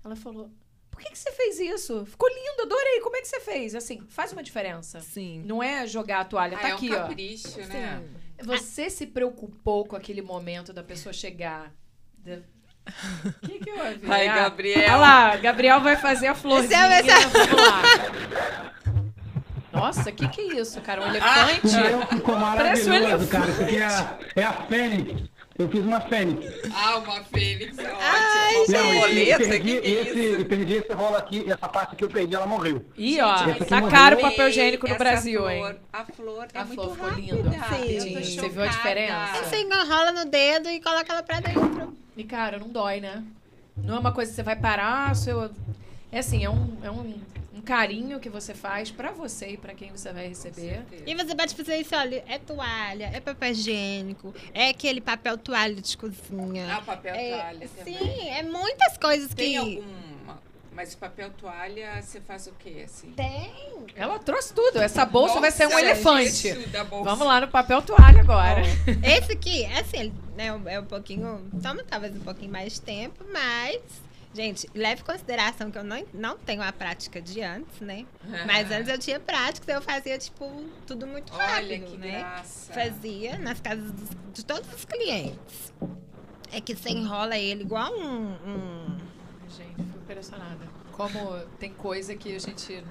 [SPEAKER 1] Ela falou, por que, que você fez isso? Ficou lindo, adorei. Como é que você fez? Assim, faz uma diferença.
[SPEAKER 5] Sim.
[SPEAKER 1] Não é jogar a toalha,
[SPEAKER 2] Ah,
[SPEAKER 1] tá
[SPEAKER 2] é um
[SPEAKER 1] aqui, ó.
[SPEAKER 2] capricho, né?
[SPEAKER 1] Você se preocupou com aquele momento da pessoa chegar. O que, que houve?
[SPEAKER 2] Ai,
[SPEAKER 1] Ah,
[SPEAKER 2] Gabriel.
[SPEAKER 1] Olha lá, Gabriel vai fazer a florzinha.
[SPEAKER 5] Esse é o-
[SPEAKER 1] Vamos lá. Nossa, o que, que é isso, cara? Um elefante?
[SPEAKER 4] O meu ficou
[SPEAKER 1] Parece um
[SPEAKER 4] maravilhoso,
[SPEAKER 1] elefante.
[SPEAKER 4] cara. Isso aqui é a, é a Fênix. Eu fiz uma Fênix.
[SPEAKER 2] Ah, uma fênix é
[SPEAKER 5] Ai,
[SPEAKER 2] ótimo. Uma
[SPEAKER 4] e- e
[SPEAKER 2] boleta,
[SPEAKER 4] perdi
[SPEAKER 2] que que é
[SPEAKER 4] esse,
[SPEAKER 2] isso?
[SPEAKER 4] e perdi esse rolo aqui, essa parte que eu perdi, ela morreu.
[SPEAKER 1] Ih, ó,
[SPEAKER 2] Gente,
[SPEAKER 1] tá caro o papel higiênico no Brasil,
[SPEAKER 2] flor,
[SPEAKER 1] hein?
[SPEAKER 2] A flor é
[SPEAKER 1] A
[SPEAKER 2] muito
[SPEAKER 1] flor ficou
[SPEAKER 2] rápida.
[SPEAKER 1] linda.
[SPEAKER 5] Sim.
[SPEAKER 2] Eu
[SPEAKER 1] Você viu a diferença?
[SPEAKER 5] Você enrola no dedo e coloca ela pra dentro.
[SPEAKER 1] E, cara, não dói, né? Não é uma coisa que você vai parar, seu. É assim, é um, é um carinho que você faz pra você e pra quem você vai receber.
[SPEAKER 5] E você pode fazer isso, olha, é toalha, é papel higiênico, é aquele papel toalha de cozinha.
[SPEAKER 2] Ah, papel
[SPEAKER 5] É,
[SPEAKER 2] toalha também.
[SPEAKER 5] sim, é muitas coisas
[SPEAKER 2] Tem
[SPEAKER 5] que.
[SPEAKER 2] algum... Mas o papel toalha, você faz o quê, assim?
[SPEAKER 5] Tem.
[SPEAKER 1] Ela trouxe tudo. Essa bolsa vai ser um
[SPEAKER 2] Nossa,
[SPEAKER 1] elefante.
[SPEAKER 2] isso da bolsa.
[SPEAKER 1] Vamos lá no papel toalha agora.
[SPEAKER 5] Esse aqui, assim, ele, né, é um pouquinho. Toma talvez um pouquinho mais de tempo, mas. Gente, leve em consideração que eu não, não tenho a prática de antes, né? Mas antes eu tinha prática, eu fazia, tipo, tudo muito
[SPEAKER 2] Olha
[SPEAKER 5] rápido,
[SPEAKER 2] que
[SPEAKER 5] né?
[SPEAKER 2] graça.
[SPEAKER 5] Fazia nas casas dos- de todos os clientes. É que você enrola ele igual um. um-
[SPEAKER 1] Gente, fui impressionada. Como tem coisa que a gente.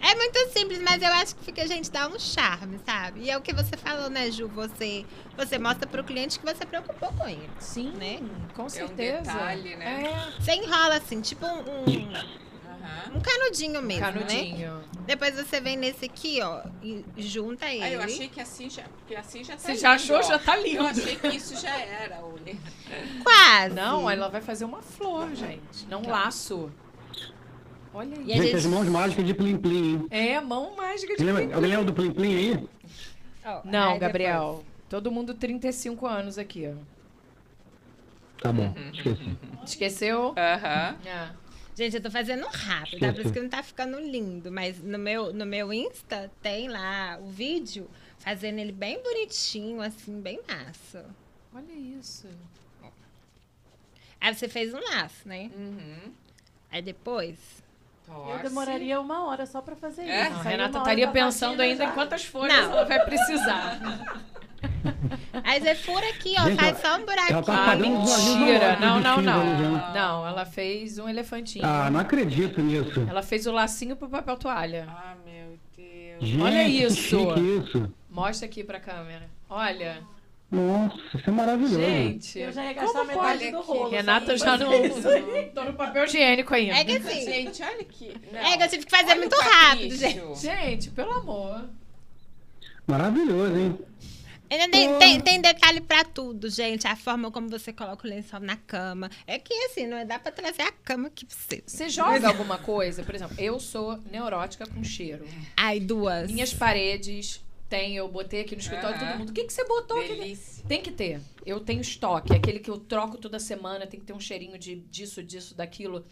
[SPEAKER 5] É muito simples, mas eu acho que fica, a gente dá um charme, sabe? E é o que você falou, né, Ju? Você, você mostra pro cliente que você preocupou com ele.
[SPEAKER 1] Sim,
[SPEAKER 5] Né?
[SPEAKER 1] com certeza.
[SPEAKER 2] detalhe, né?
[SPEAKER 1] É,
[SPEAKER 5] Você enrola assim, tipo um, um, um canudinho mesmo, né?
[SPEAKER 1] canudinho.
[SPEAKER 5] Depois você vem nesse aqui, ó, e junta ele.
[SPEAKER 2] Ah, eu achei que assim já, porque assim já tá
[SPEAKER 1] Você já
[SPEAKER 2] lindo,
[SPEAKER 1] achou?
[SPEAKER 2] ó.
[SPEAKER 1] Já tá lindo.
[SPEAKER 2] Eu achei que isso já era, olha.
[SPEAKER 5] Quase.
[SPEAKER 1] Não, ela vai fazer uma flor, gente. Não um laço. Olha
[SPEAKER 5] E
[SPEAKER 1] aí.
[SPEAKER 4] Gente,
[SPEAKER 5] gente-
[SPEAKER 4] as mãos mágicas de Plim Plim, hein?
[SPEAKER 1] É, mão mágica de
[SPEAKER 4] Lembra,
[SPEAKER 1] Plim
[SPEAKER 4] alguém lembra do Plim Plim aí?
[SPEAKER 5] Ó,
[SPEAKER 1] Não,
[SPEAKER 5] aí
[SPEAKER 1] Gabriel. Todo mundo 35 anos aqui, ó.
[SPEAKER 4] Tá bom, esqueci.
[SPEAKER 1] Esqueceu?
[SPEAKER 2] Aham.
[SPEAKER 1] É.
[SPEAKER 5] depois- Gente, eu tô fazendo rápido, tá? Por isso que não tá ficando lindo. Mas no meu, no meu Insta tem lá o vídeo fazendo ele bem bonitinho, assim, bem massa.
[SPEAKER 1] Olha isso.
[SPEAKER 5] Aí você fez um laço, né?
[SPEAKER 2] Uhum.
[SPEAKER 5] Aí depois.
[SPEAKER 3] Eu demoraria uma hora só pra fazer
[SPEAKER 2] É?
[SPEAKER 3] isso.
[SPEAKER 1] Não, Renata estaria pensando ainda
[SPEAKER 3] já-
[SPEAKER 1] em quantas folhas
[SPEAKER 5] Não.
[SPEAKER 1] ela vai precisar.
[SPEAKER 5] Aí você fura aqui, ó,
[SPEAKER 4] Gente,
[SPEAKER 5] faz só um buraquinho.
[SPEAKER 4] tá
[SPEAKER 1] Ah, mentira. Não, não, não. Não, ela fez um elefantinho.
[SPEAKER 4] Ah, não acredito nisso.
[SPEAKER 1] Ela fez o lacinho pro papel toalha.
[SPEAKER 2] Ah, meu Deus.
[SPEAKER 4] Gente,
[SPEAKER 1] Olha
[SPEAKER 4] que
[SPEAKER 1] isso.
[SPEAKER 4] isso.
[SPEAKER 1] Mostra aqui pra câmera. Olha,
[SPEAKER 4] Nossa, isso é maravilhoso.
[SPEAKER 1] gente.
[SPEAKER 3] Eu já ia gastar
[SPEAKER 1] como
[SPEAKER 3] metade
[SPEAKER 2] pode?
[SPEAKER 3] do rolo.
[SPEAKER 1] Renata já não. Tô no papel higiênico ainda.
[SPEAKER 5] É que assim.
[SPEAKER 2] Gente, olha aqui. Não.
[SPEAKER 5] É que eu tive que fazer
[SPEAKER 2] Olha
[SPEAKER 5] muito rápido, gente.
[SPEAKER 1] Gente, pelo amor.
[SPEAKER 4] Maravilhoso, hein?
[SPEAKER 5] Tem, tem, tem detalhe pra tudo, gente. A forma como você coloca o lençol na cama. É que assim, não dá pra trazer a cama aqui pra você.
[SPEAKER 1] Você joga alguma coisa? Por exemplo, eu sou neurótica com cheiro.
[SPEAKER 5] Ai, duas.
[SPEAKER 1] Minhas paredes tem, eu botei aqui no escritório
[SPEAKER 2] Aham.
[SPEAKER 1] todo mundo. O que, que você botou?
[SPEAKER 2] Delícia.
[SPEAKER 1] Tem que ter. Eu tenho estoque. Aquele que eu troco toda semana, tem que ter um cheirinho de disso, disso, daquilo.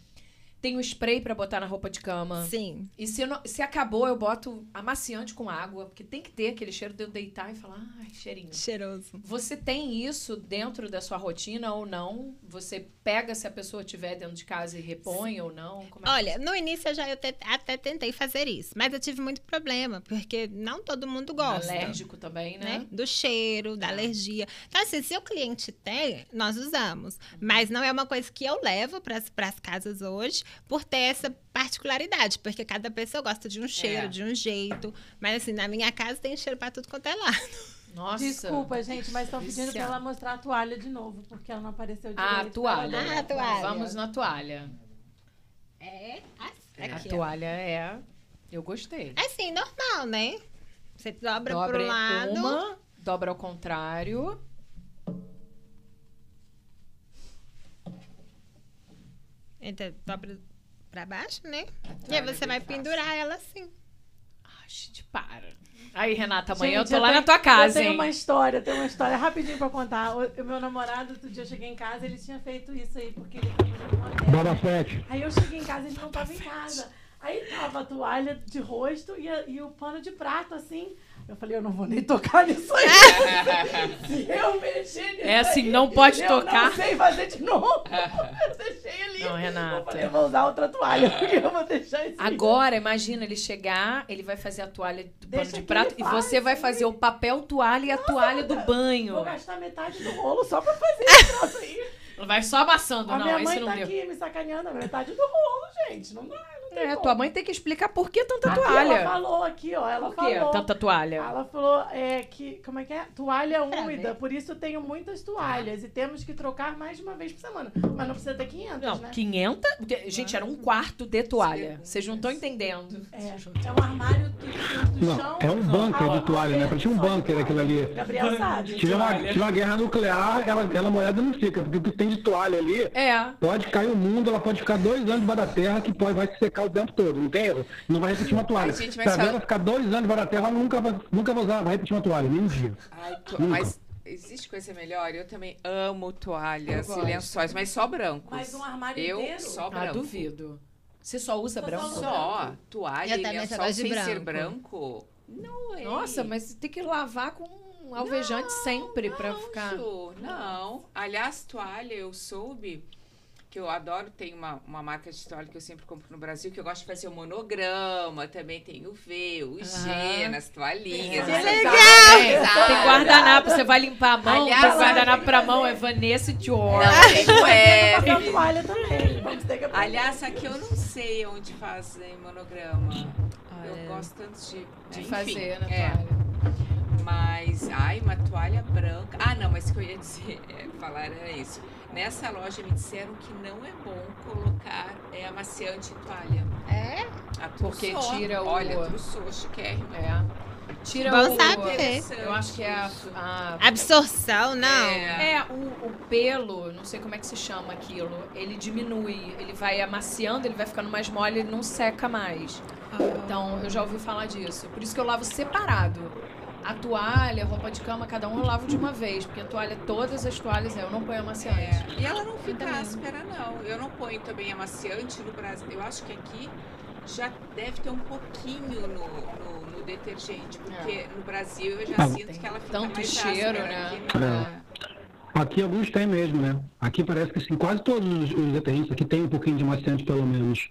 [SPEAKER 1] Tenho spray pra botar na roupa de cama.
[SPEAKER 5] Sim.
[SPEAKER 1] E se, não- se acabou, eu boto amaciante com água, porque tem que ter aquele cheiro de eu deitar e falar, ai, cheirinho.
[SPEAKER 5] Cheiroso.
[SPEAKER 1] Você tem isso dentro da sua rotina ou não? Você pega se a pessoa estiver dentro de casa e repõe ou não? É
[SPEAKER 5] Olha, no início eu já eu te- até tentei fazer isso, mas eu tive muito problema, porque não todo mundo gosta.
[SPEAKER 1] Alérgico também, né?
[SPEAKER 5] Né? Do cheiro, da alergia. Então, assim, se o cliente tem, nós usamos. Mas não é uma coisa que eu levo para as casas hoje, por ter essa particularidade. Porque cada pessoa gosta de um cheiro,
[SPEAKER 2] É.
[SPEAKER 5] de um jeito. Mas, assim, na minha casa tem cheiro para tudo quanto é lado.
[SPEAKER 1] Nossa.
[SPEAKER 3] Desculpa, gente, mas estão pedindo pra
[SPEAKER 1] Viciado.
[SPEAKER 3] ela mostrar a toalha de novo, porque ela não apareceu direito.
[SPEAKER 1] A toalha.
[SPEAKER 5] Ah, a toalha.
[SPEAKER 1] Vamos na toalha.
[SPEAKER 5] É assim.
[SPEAKER 1] A
[SPEAKER 5] Aqui, ó.
[SPEAKER 1] toalha é. Eu gostei.
[SPEAKER 5] É assim, normal, né? Você dobra,
[SPEAKER 1] Dobra
[SPEAKER 5] para um lado.
[SPEAKER 1] uma, dobra ao contrário.
[SPEAKER 5] Então, dobra para baixo, né? E aí você vai pendurar ela assim.
[SPEAKER 1] Ai, gente, para. Aí, Renata, amanhã
[SPEAKER 3] Gente,
[SPEAKER 1] eu tô lá
[SPEAKER 3] tenho-
[SPEAKER 1] na tua casa,
[SPEAKER 3] Eu tenho
[SPEAKER 1] hein?
[SPEAKER 3] uma história, eu tenho uma história rapidinho pra contar. O, o meu namorado, outro dia eu cheguei em casa, ele tinha feito isso aí, porque ele.
[SPEAKER 4] Boba Fett.
[SPEAKER 3] Aí eu cheguei em casa, ele não tava em casa. Aí tava a toalha de rosto e, a- e o pano de prato, assim. Eu falei, eu não vou nem tocar nisso aí. Se eu mexer nisso
[SPEAKER 1] É assim,
[SPEAKER 3] aí,
[SPEAKER 1] não pode
[SPEAKER 3] eu
[SPEAKER 1] tocar.
[SPEAKER 3] não sei fazer de novo. eu deixei ali.
[SPEAKER 1] Não, Renata.
[SPEAKER 3] Eu falei, eu vou usar outra toalha, porque eu vou deixar isso.
[SPEAKER 1] Agora, imagina ele chegar, ele vai fazer a toalha do
[SPEAKER 3] Deixa
[SPEAKER 1] pano de prato e
[SPEAKER 3] faz,
[SPEAKER 1] você vai
[SPEAKER 3] sim.
[SPEAKER 1] fazer o papel toalha e a toalha do banho.
[SPEAKER 3] Vou gastar metade do rolo só pra fazer esse troço aí.
[SPEAKER 1] Vai só amassando,
[SPEAKER 3] A
[SPEAKER 1] não,
[SPEAKER 3] minha mãe
[SPEAKER 1] não
[SPEAKER 3] tá
[SPEAKER 1] deu.
[SPEAKER 3] aqui me sacaneando a metade do rolo, gente. Não dá, não tem
[SPEAKER 1] É,
[SPEAKER 3] como.
[SPEAKER 1] tua mãe tem que explicar por que tanta
[SPEAKER 3] Aqui
[SPEAKER 1] toalha.
[SPEAKER 3] Ela falou aqui, ó. Ela
[SPEAKER 1] Por que
[SPEAKER 3] falou.
[SPEAKER 1] tanta toalha?
[SPEAKER 3] Ela falou é, que, como é que é? Toalha
[SPEAKER 5] Pra
[SPEAKER 3] úmida,
[SPEAKER 5] ver.
[SPEAKER 3] por isso eu tenho muitas toalhas e temos que trocar mais de uma vez por semana. Mas não precisa ter 500,
[SPEAKER 1] Não,
[SPEAKER 3] né?
[SPEAKER 1] 500? Gente, era um quarto de toalha. Vocês não estão entendendo.
[SPEAKER 3] É, é um armário do, do
[SPEAKER 4] Não,
[SPEAKER 3] chão.
[SPEAKER 4] é um bunker de toalha, né? Parecia um bunker aquilo ali.
[SPEAKER 3] Gabriel sabe.
[SPEAKER 4] Se tiver uma, se tiver uma guerra nuclear, ela, ela moeda não fica, porque o que tem de toalha ali,
[SPEAKER 1] É.
[SPEAKER 4] pode cair o mundo, ela pode ficar dois anos debaixo da terra, que pode, vai se secar o tempo todo, não tem erro? Não vai repetir uma toalha.
[SPEAKER 2] Ai, gente,
[SPEAKER 4] Se
[SPEAKER 2] mas
[SPEAKER 4] a
[SPEAKER 2] fala-
[SPEAKER 4] Vera ficar dois anos debaixo da terra, ela nunca vai, nunca vai usar, vai repetir uma toalha, nem um dia.
[SPEAKER 2] Ai, to-
[SPEAKER 4] Nunca.
[SPEAKER 2] mas existe coisa melhor? Eu também amo toalhas
[SPEAKER 1] Eu
[SPEAKER 2] e lençóis, mas só brancos.
[SPEAKER 3] Mas um armário
[SPEAKER 2] eu
[SPEAKER 3] inteiro?
[SPEAKER 2] só
[SPEAKER 1] Ah,
[SPEAKER 2] branco.
[SPEAKER 1] duvido. Você só usa branco?
[SPEAKER 2] Só toalha
[SPEAKER 5] Eu
[SPEAKER 2] e lençol
[SPEAKER 5] de
[SPEAKER 2] sem ser
[SPEAKER 5] branco.
[SPEAKER 2] branco. Não é.
[SPEAKER 1] Nossa, mas tem que lavar com um alvejante sempre pra ficar.
[SPEAKER 2] Ju, Não. Aliás, toalha, eu soube que eu adoro, tem uma, uma marca de toalha que eu sempre compro no Brasil, que eu gosto de fazer o monograma, também tem o V, o G nas toalhinhas.
[SPEAKER 3] Que legal!
[SPEAKER 2] Sabe?
[SPEAKER 1] Tem guardanapo, você vai limpar a mão,
[SPEAKER 2] Aliás,
[SPEAKER 1] tem guardanapo
[SPEAKER 3] tem
[SPEAKER 1] pra mão, é Vanessa e Dior.
[SPEAKER 2] Não, tem o
[SPEAKER 3] Papel
[SPEAKER 2] F.
[SPEAKER 3] toalha também. Vamos ter que.
[SPEAKER 2] Aliás, aqui eu não sei onde fazem monograma.
[SPEAKER 1] Ah,
[SPEAKER 2] eu
[SPEAKER 1] é.
[SPEAKER 2] gosto tanto de,
[SPEAKER 1] De
[SPEAKER 2] enfim,
[SPEAKER 1] fazer na
[SPEAKER 2] é.
[SPEAKER 1] toalha.
[SPEAKER 2] Mas, ai, uma toalha branca. Ah, não, mas o que eu ia dizer, é, falar era isso. Nessa loja me disseram que não é bom colocar é, amaciante em toalha.
[SPEAKER 5] É?
[SPEAKER 2] A
[SPEAKER 1] Porque
[SPEAKER 2] trussou.
[SPEAKER 1] tira o-
[SPEAKER 2] Olha, trussou, chiquérrimo.
[SPEAKER 1] É. Tira
[SPEAKER 5] Bom
[SPEAKER 1] o.
[SPEAKER 5] saber.
[SPEAKER 1] Eu acho que é a. a-
[SPEAKER 5] Absorção, não.
[SPEAKER 2] É.
[SPEAKER 1] é, o, o pelo, não sei como é que se chama aquilo, ele diminui, ele vai amaciando, ele vai ficando mais mole, ele não seca mais. Então, eu já ouvi falar disso. Por isso que eu lavo separado. A toalha, a roupa de cama, cada um eu lavo de uma vez, porque a toalha, todas as toalhas, eu não ponho amaciante.
[SPEAKER 2] É, E ela não fica
[SPEAKER 1] também.
[SPEAKER 2] áspera, não. Eu não ponho também amaciante no Brasil. Eu acho que aqui já deve ter um pouquinho no, no, no detergente, porque no Brasil eu já
[SPEAKER 4] Ah,
[SPEAKER 2] sinto
[SPEAKER 1] tem
[SPEAKER 2] que ela fica
[SPEAKER 1] tanto
[SPEAKER 2] mais
[SPEAKER 1] cheiro,
[SPEAKER 2] áspera.
[SPEAKER 1] né?
[SPEAKER 2] Aqui não é.
[SPEAKER 4] Aqui alguns tem mesmo, né? Aqui parece que assim, quase todos os, os detergentes aqui tem um pouquinho de maciante, pelo menos.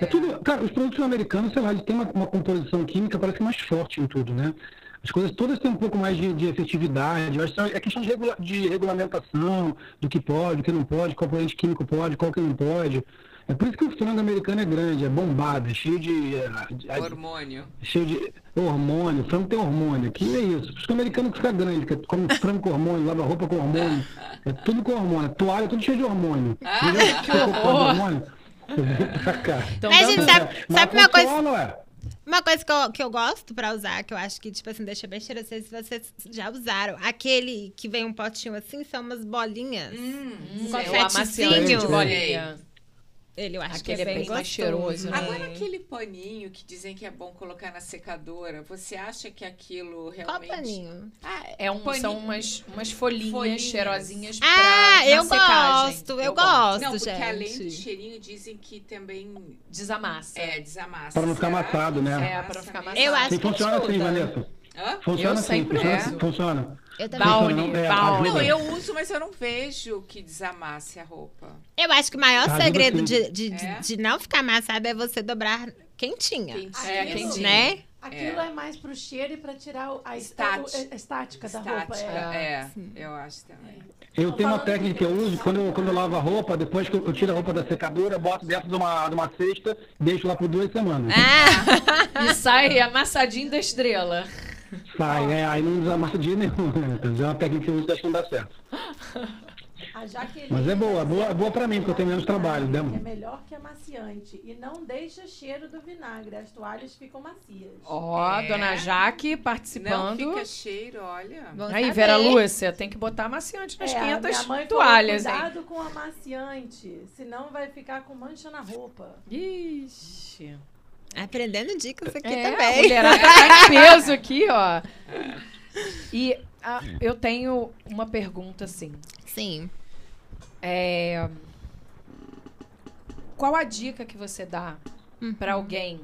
[SPEAKER 4] É. tudo, cara, os produtos americanos, sei lá, eles têm uma, uma composição química parece que mais forte em tudo, né? As coisas todas têm um pouco mais de, de efetividade. Eu acho que é questão de, regula- de regulamentação, do que pode, do que não pode, qual componente químico pode, qual que não pode. É por isso que o frango americano é grande, é bombado, é cheio de. é, de-
[SPEAKER 2] Hormônio.
[SPEAKER 4] cheio de hormônio, frango tem hormônio, aqui é isso. Por isso que o americano fica grande, que come frango com hormônio, lava roupa com hormônio, é tudo com hormônio, toalha é tudo cheio de hormônio.
[SPEAKER 2] Ah,
[SPEAKER 4] que horror! Pra cá.
[SPEAKER 1] Então,
[SPEAKER 5] Mas, gente, sabe- sabe uma coisa-
[SPEAKER 4] ué.
[SPEAKER 5] Uma coisa que eu, que eu gosto pra usar, que eu acho que, tipo assim, deixa bem cheiroso, não sei se vocês já usaram. Aquele que vem um potinho assim, são umas bolinhas.
[SPEAKER 2] Hum,
[SPEAKER 5] com
[SPEAKER 1] é o
[SPEAKER 5] confetezinho.
[SPEAKER 1] amaciante de bolinha.
[SPEAKER 5] Ele eu acho
[SPEAKER 1] Aquele
[SPEAKER 5] que é
[SPEAKER 1] é
[SPEAKER 5] bem,
[SPEAKER 1] bem mais
[SPEAKER 5] gostoso,
[SPEAKER 1] cheiroso, né?
[SPEAKER 2] Agora aquele paninho que dizem que é bom colocar na secadora, você acha que aquilo
[SPEAKER 5] Qual
[SPEAKER 2] realmente...
[SPEAKER 5] paninho?
[SPEAKER 2] Ah,
[SPEAKER 1] É um,
[SPEAKER 2] paninho.
[SPEAKER 1] são umas, umas folhinhas,
[SPEAKER 2] Folhinhas.
[SPEAKER 1] cheirosinhas pra,
[SPEAKER 5] Ah, eu
[SPEAKER 1] secagem.
[SPEAKER 5] gosto, eu gosto,
[SPEAKER 2] Não, porque
[SPEAKER 5] gente.
[SPEAKER 2] além do cheirinho, dizem que também
[SPEAKER 1] Desamassa.
[SPEAKER 2] é, desamassa.
[SPEAKER 4] Pra não ficar amassado, né?
[SPEAKER 1] É, pra não ficar amassado.
[SPEAKER 5] Eu acho que
[SPEAKER 4] funciona assim. Vanessa.
[SPEAKER 2] Hã?
[SPEAKER 4] Funciona
[SPEAKER 1] Eu
[SPEAKER 4] assim, funciona, assim, funciona.
[SPEAKER 5] Eu também.
[SPEAKER 1] Baune,
[SPEAKER 4] Funciona, é,
[SPEAKER 1] Baune.
[SPEAKER 2] Não, eu uso, mas eu não vejo que desamasse a roupa.
[SPEAKER 5] Eu acho que o maior
[SPEAKER 4] Ajuda
[SPEAKER 5] segredo de, de,
[SPEAKER 2] É?
[SPEAKER 5] de não ficar amassado é você dobrar quentinha.
[SPEAKER 2] Quentinho.
[SPEAKER 1] É,
[SPEAKER 3] Aquilo-
[SPEAKER 1] quentinho.
[SPEAKER 5] Né?
[SPEAKER 3] Aquilo é. mais pro cheiro e pra tirar a
[SPEAKER 2] Estática.
[SPEAKER 3] estática, a estática da roupa.
[SPEAKER 2] Estática,
[SPEAKER 3] É.
[SPEAKER 2] é, eu acho também.
[SPEAKER 4] Eu tenho uma técnica que eu uso quando eu, quando eu lavo a roupa, depois que eu, tiro a roupa da secadora, boto dentro de uma, de uma cesta deixo lá por duas semanas.
[SPEAKER 5] Ah,
[SPEAKER 1] E sai amassadinho da estrela.
[SPEAKER 4] Sai, é, aí não desamassa de nenhum. né? É uma técnica que eu uso acho que não dá certo. Mas é boa, boa, é boa pra mim, porque eu tenho menos trabalho, né?
[SPEAKER 3] É melhor que amaciante. E não deixa cheiro do vinagre. As toalhas ficam macias.
[SPEAKER 1] Ó,
[SPEAKER 2] É.
[SPEAKER 1] dona Jaque
[SPEAKER 2] Não
[SPEAKER 1] participando.
[SPEAKER 2] fica cheiro, olha.
[SPEAKER 1] Aí,
[SPEAKER 5] saber.
[SPEAKER 1] Vera Lúcia, tem que botar amaciante nas
[SPEAKER 3] É, a
[SPEAKER 1] 500
[SPEAKER 3] minha mãe
[SPEAKER 1] toalhas,
[SPEAKER 3] falou,
[SPEAKER 1] hein?
[SPEAKER 3] cuidado com amaciante, senão vai ficar com mancha na roupa.
[SPEAKER 1] Ixi.
[SPEAKER 5] Aprendendo dicas aqui
[SPEAKER 1] É, a
[SPEAKER 5] também.
[SPEAKER 1] mulherada tá em peso aqui, ó. E ah, eu tenho uma pergunta, assim.
[SPEAKER 5] Sim.
[SPEAKER 1] É, Qual a dica que você dá
[SPEAKER 5] Uhum.
[SPEAKER 1] pra alguém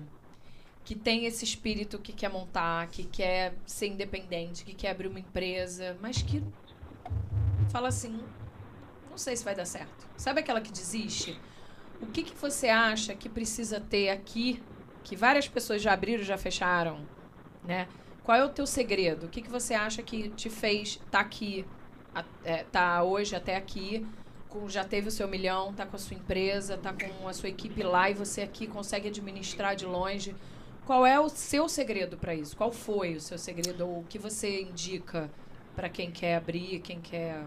[SPEAKER 1] que tem esse espírito que quer montar, que quer ser independente, que quer abrir uma empresa, mas que fala assim, não sei se vai dar certo. Sabe aquela que desiste? O que, que você acha que precisa ter aqui, que várias pessoas já abriram, já fecharam, né? Qual é o teu segredo? O que, que você acha que te fez estar aqui, a- é, tá hoje até aqui, com- já teve o seu milhão, tá com a sua empresa, tá com a sua equipe lá e você aqui consegue administrar de longe. Qual é o seu segredo para isso? Qual foi o seu segredo o que você indica para quem quer abrir, quem quer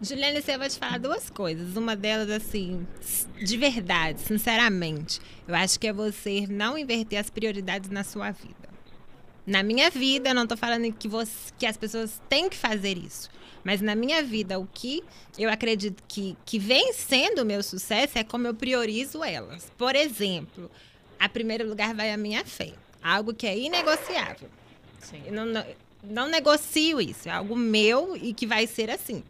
[SPEAKER 5] Juliana, eu vou te falar duas coisas. Uma delas, assim, de verdade, sinceramente, eu acho que é você não inverter as prioridades na sua vida. Na minha vida, eu não tô falando que, você, que as pessoas têm que fazer isso. Mas na minha vida, o que eu acredito que, que vem sendo o meu sucesso é como eu priorizo elas. Por exemplo, a primeiro lugar vai a minha fé. Algo que é inegociável.
[SPEAKER 1] Sim.
[SPEAKER 5] Eu não, não, não negocio isso. É algo meu e que vai ser assim.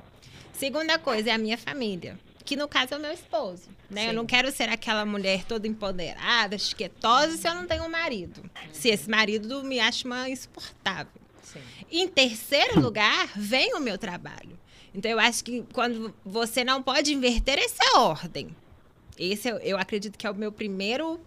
[SPEAKER 5] Segunda coisa é a minha família. Que no caso é o meu esposo. Né?
[SPEAKER 1] Sim.
[SPEAKER 5] Eu não quero ser aquela mulher toda empoderada, chiquetosa, se eu não tenho um marido. Se esse marido me acha uma insuportável.
[SPEAKER 1] Sim.
[SPEAKER 5] Em terceiro lugar, vem o meu trabalho. Então, eu acho que quando você não pode inverter essa ordem. Esse eu, eu acredito que é o meu primeiro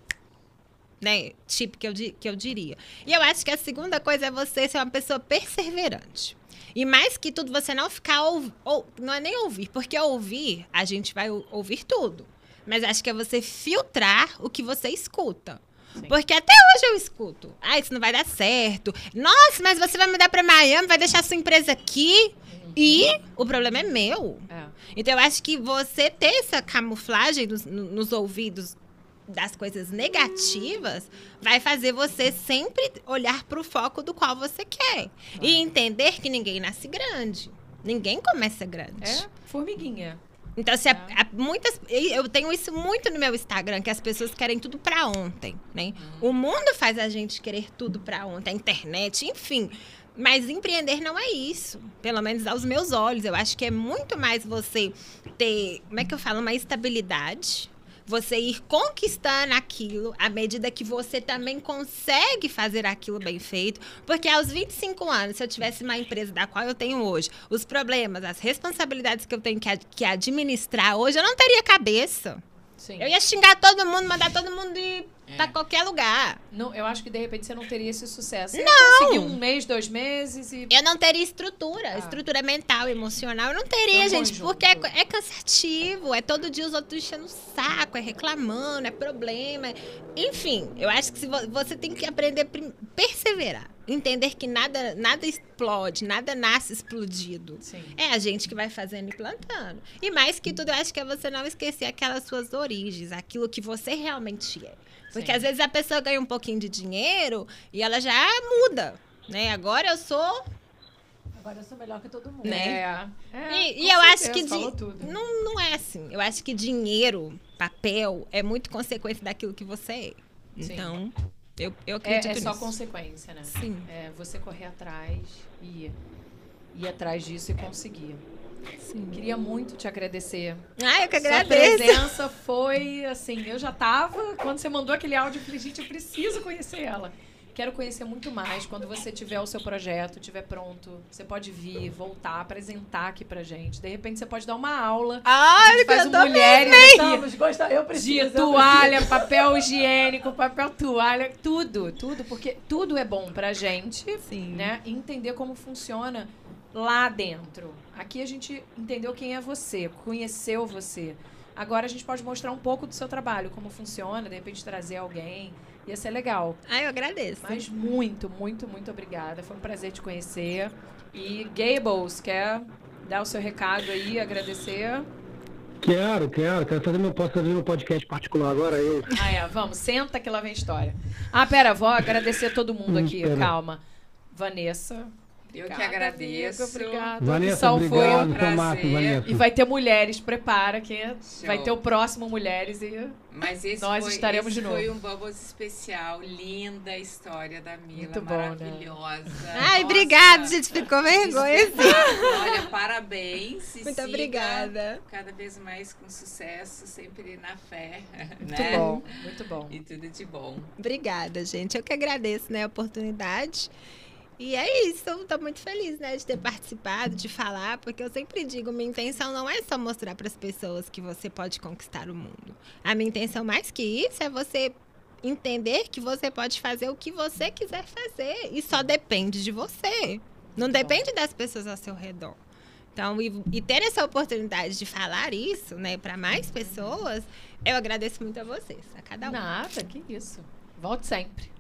[SPEAKER 5] né, tipo que eu, que eu diria. E eu acho que a segunda coisa é você ser uma pessoa perseverante. E mais que tudo, você não ficar ou, ou não é nem ouvir, porque ouvir, a gente vai ou- ouvir tudo. Mas acho que é você filtrar o que você escuta.
[SPEAKER 1] Sim.
[SPEAKER 5] Porque até hoje eu escuto. Ah, isso não vai dar certo. Nossa, mas você vai mudar para Miami, vai deixar sua empresa aqui. E o problema é meu.
[SPEAKER 1] É.
[SPEAKER 5] Então, eu acho que você ter essa camuflagem nos, no- nos ouvidos das coisas negativas vai fazer você sempre olhar para o foco do qual você quer. E entender que ninguém nasce grande. Ninguém começa grande.
[SPEAKER 1] É formiguinha.
[SPEAKER 5] Então, se a- a- muitas, eu tenho isso muito no meu Instagram, que as pessoas querem tudo pra ontem, né? O mundo faz a gente querer tudo pra ontem, a internet, enfim. Mas empreender não é isso, pelo menos aos meus olhos. Eu acho que é muito mais você ter, como é que eu falo, uma estabilidade. Você ir conquistando aquilo à medida que você também consegue fazer aquilo bem feito. Porque aos 25 anos, se eu tivesse uma empresa da qual eu tenho hoje, os problemas, as responsabilidades que eu tenho que, ad- que administrar hoje, eu não teria cabeça.
[SPEAKER 1] Sim.
[SPEAKER 5] Eu ia xingar todo mundo, mandar todo mundo ir
[SPEAKER 2] É.
[SPEAKER 5] pra qualquer lugar.
[SPEAKER 1] Não, eu acho que de repente você não teria esse sucesso. Você
[SPEAKER 5] Não!
[SPEAKER 1] conseguir um mês, dois meses e.
[SPEAKER 5] Eu não teria estrutura,
[SPEAKER 1] Ah.
[SPEAKER 5] estrutura mental, emocional. Eu não teria, gente, porque é, é cansativo. É todo dia os outros enchendo o saco, é reclamando, é problema. é- Enfim, eu acho que você tem que aprender a perseverar. Entender que nada, nada explode, nada nasce explodido.
[SPEAKER 1] Sim.
[SPEAKER 5] É a gente que vai fazendo e plantando. E mais que tudo, eu acho que é você não esquecer aquelas suas origens, aquilo que você realmente é. Porque
[SPEAKER 1] Sim.
[SPEAKER 5] às vezes a pessoa ganha um pouquinho de dinheiro e ela já muda. Né? Agora eu sou.
[SPEAKER 3] Agora eu sou melhor que todo mundo.
[SPEAKER 5] Né?
[SPEAKER 1] É. é,
[SPEAKER 5] E,
[SPEAKER 1] com
[SPEAKER 5] e eu acho que. di-. Não, não é assim. Eu acho que dinheiro, papel, é muito consequência daquilo que você é.
[SPEAKER 1] Sim.
[SPEAKER 5] Então, eu, eu
[SPEAKER 1] É,
[SPEAKER 5] acredito
[SPEAKER 1] é só
[SPEAKER 5] nisso.
[SPEAKER 1] consequência, né?
[SPEAKER 5] Sim.
[SPEAKER 1] É você correr atrás e ir atrás disso e conseguir.
[SPEAKER 5] Sim.
[SPEAKER 1] Queria muito te agradecer.
[SPEAKER 5] Ah, eu que
[SPEAKER 1] Sua
[SPEAKER 5] agradeço.
[SPEAKER 1] presença foi assim, eu já tava, quando você mandou aquele áudio, eu falei, gente, eu preciso conhecer ela. Quero conhecer muito mais. Quando você tiver o seu projeto, estiver pronto, você pode vir, voltar, apresentar aqui pra gente. De repente você pode dar uma aula. A
[SPEAKER 5] Ai,
[SPEAKER 1] gente faz um mulheres.
[SPEAKER 3] Estamos, gosta, eu preciso.
[SPEAKER 1] De toalha, papel higiênico, papel toalha, tudo, tudo, porque tudo é bom pra gente,
[SPEAKER 5] Sim.
[SPEAKER 1] né? E entender como funciona lá dentro. Aqui a gente entendeu quem é você, conheceu você. Agora a gente pode mostrar um pouco do seu trabalho, como funciona, de repente trazer alguém. Ia ser legal.
[SPEAKER 5] Ai, eu agradeço.
[SPEAKER 1] Mas muito, muito, muito obrigada. Foi um prazer te conhecer. E Gables, quer dar o seu recado aí, agradecer?
[SPEAKER 4] Quero, quero, quero fazer meu, posso fazer meu podcast particular agora, eu.
[SPEAKER 1] Ah, é, vamos, senta que lá vem história. Ah, pera, vou agradecer todo mundo
[SPEAKER 4] Hum,
[SPEAKER 1] aqui,
[SPEAKER 4] pera.
[SPEAKER 1] calma. Vanessa.
[SPEAKER 2] Eu que
[SPEAKER 1] obrigada,
[SPEAKER 2] agradeço.
[SPEAKER 1] amiga, obrigada.
[SPEAKER 4] Vanessa,
[SPEAKER 1] Missão foi-
[SPEAKER 4] obrigado,
[SPEAKER 2] um prazer.
[SPEAKER 4] Tomato, Vanessa.
[SPEAKER 1] E vai ter mulheres, prepara que
[SPEAKER 2] Show.
[SPEAKER 1] vai ter o próximo Mulheres e
[SPEAKER 2] Mas esse
[SPEAKER 1] Nós
[SPEAKER 2] foi,
[SPEAKER 1] estaremos
[SPEAKER 2] esse
[SPEAKER 1] de
[SPEAKER 2] foi
[SPEAKER 1] novo.
[SPEAKER 2] um Bubbles especial. Linda a história da Mila.
[SPEAKER 1] Muito bom, né?
[SPEAKER 2] maravilhosa.
[SPEAKER 5] Ai,
[SPEAKER 2] Nossa.
[SPEAKER 5] obrigada, gente. Ficou vergonha.
[SPEAKER 2] Olha, parabéns. e
[SPEAKER 5] Muito
[SPEAKER 2] siga
[SPEAKER 5] obrigada.
[SPEAKER 2] Cada vez mais com sucesso, sempre na fé.
[SPEAKER 1] muito
[SPEAKER 2] né?
[SPEAKER 1] bom, muito bom.
[SPEAKER 2] E tudo de bom.
[SPEAKER 5] Obrigada, gente. Eu que agradeço né, a oportunidade. E é isso, eu tô muito feliz, né, de ter participado, de falar, porque eu sempre digo, minha intenção não é só mostrar para as pessoas que você pode conquistar o mundo. A minha intenção mais que isso é você entender que você pode fazer o que você quiser fazer e só depende de você. Não depende das pessoas ao seu redor. Então, e, e ter essa oportunidade de falar isso, né, para mais pessoas, eu agradeço muito a vocês, a cada um.
[SPEAKER 1] Nada, que isso. Volte sempre.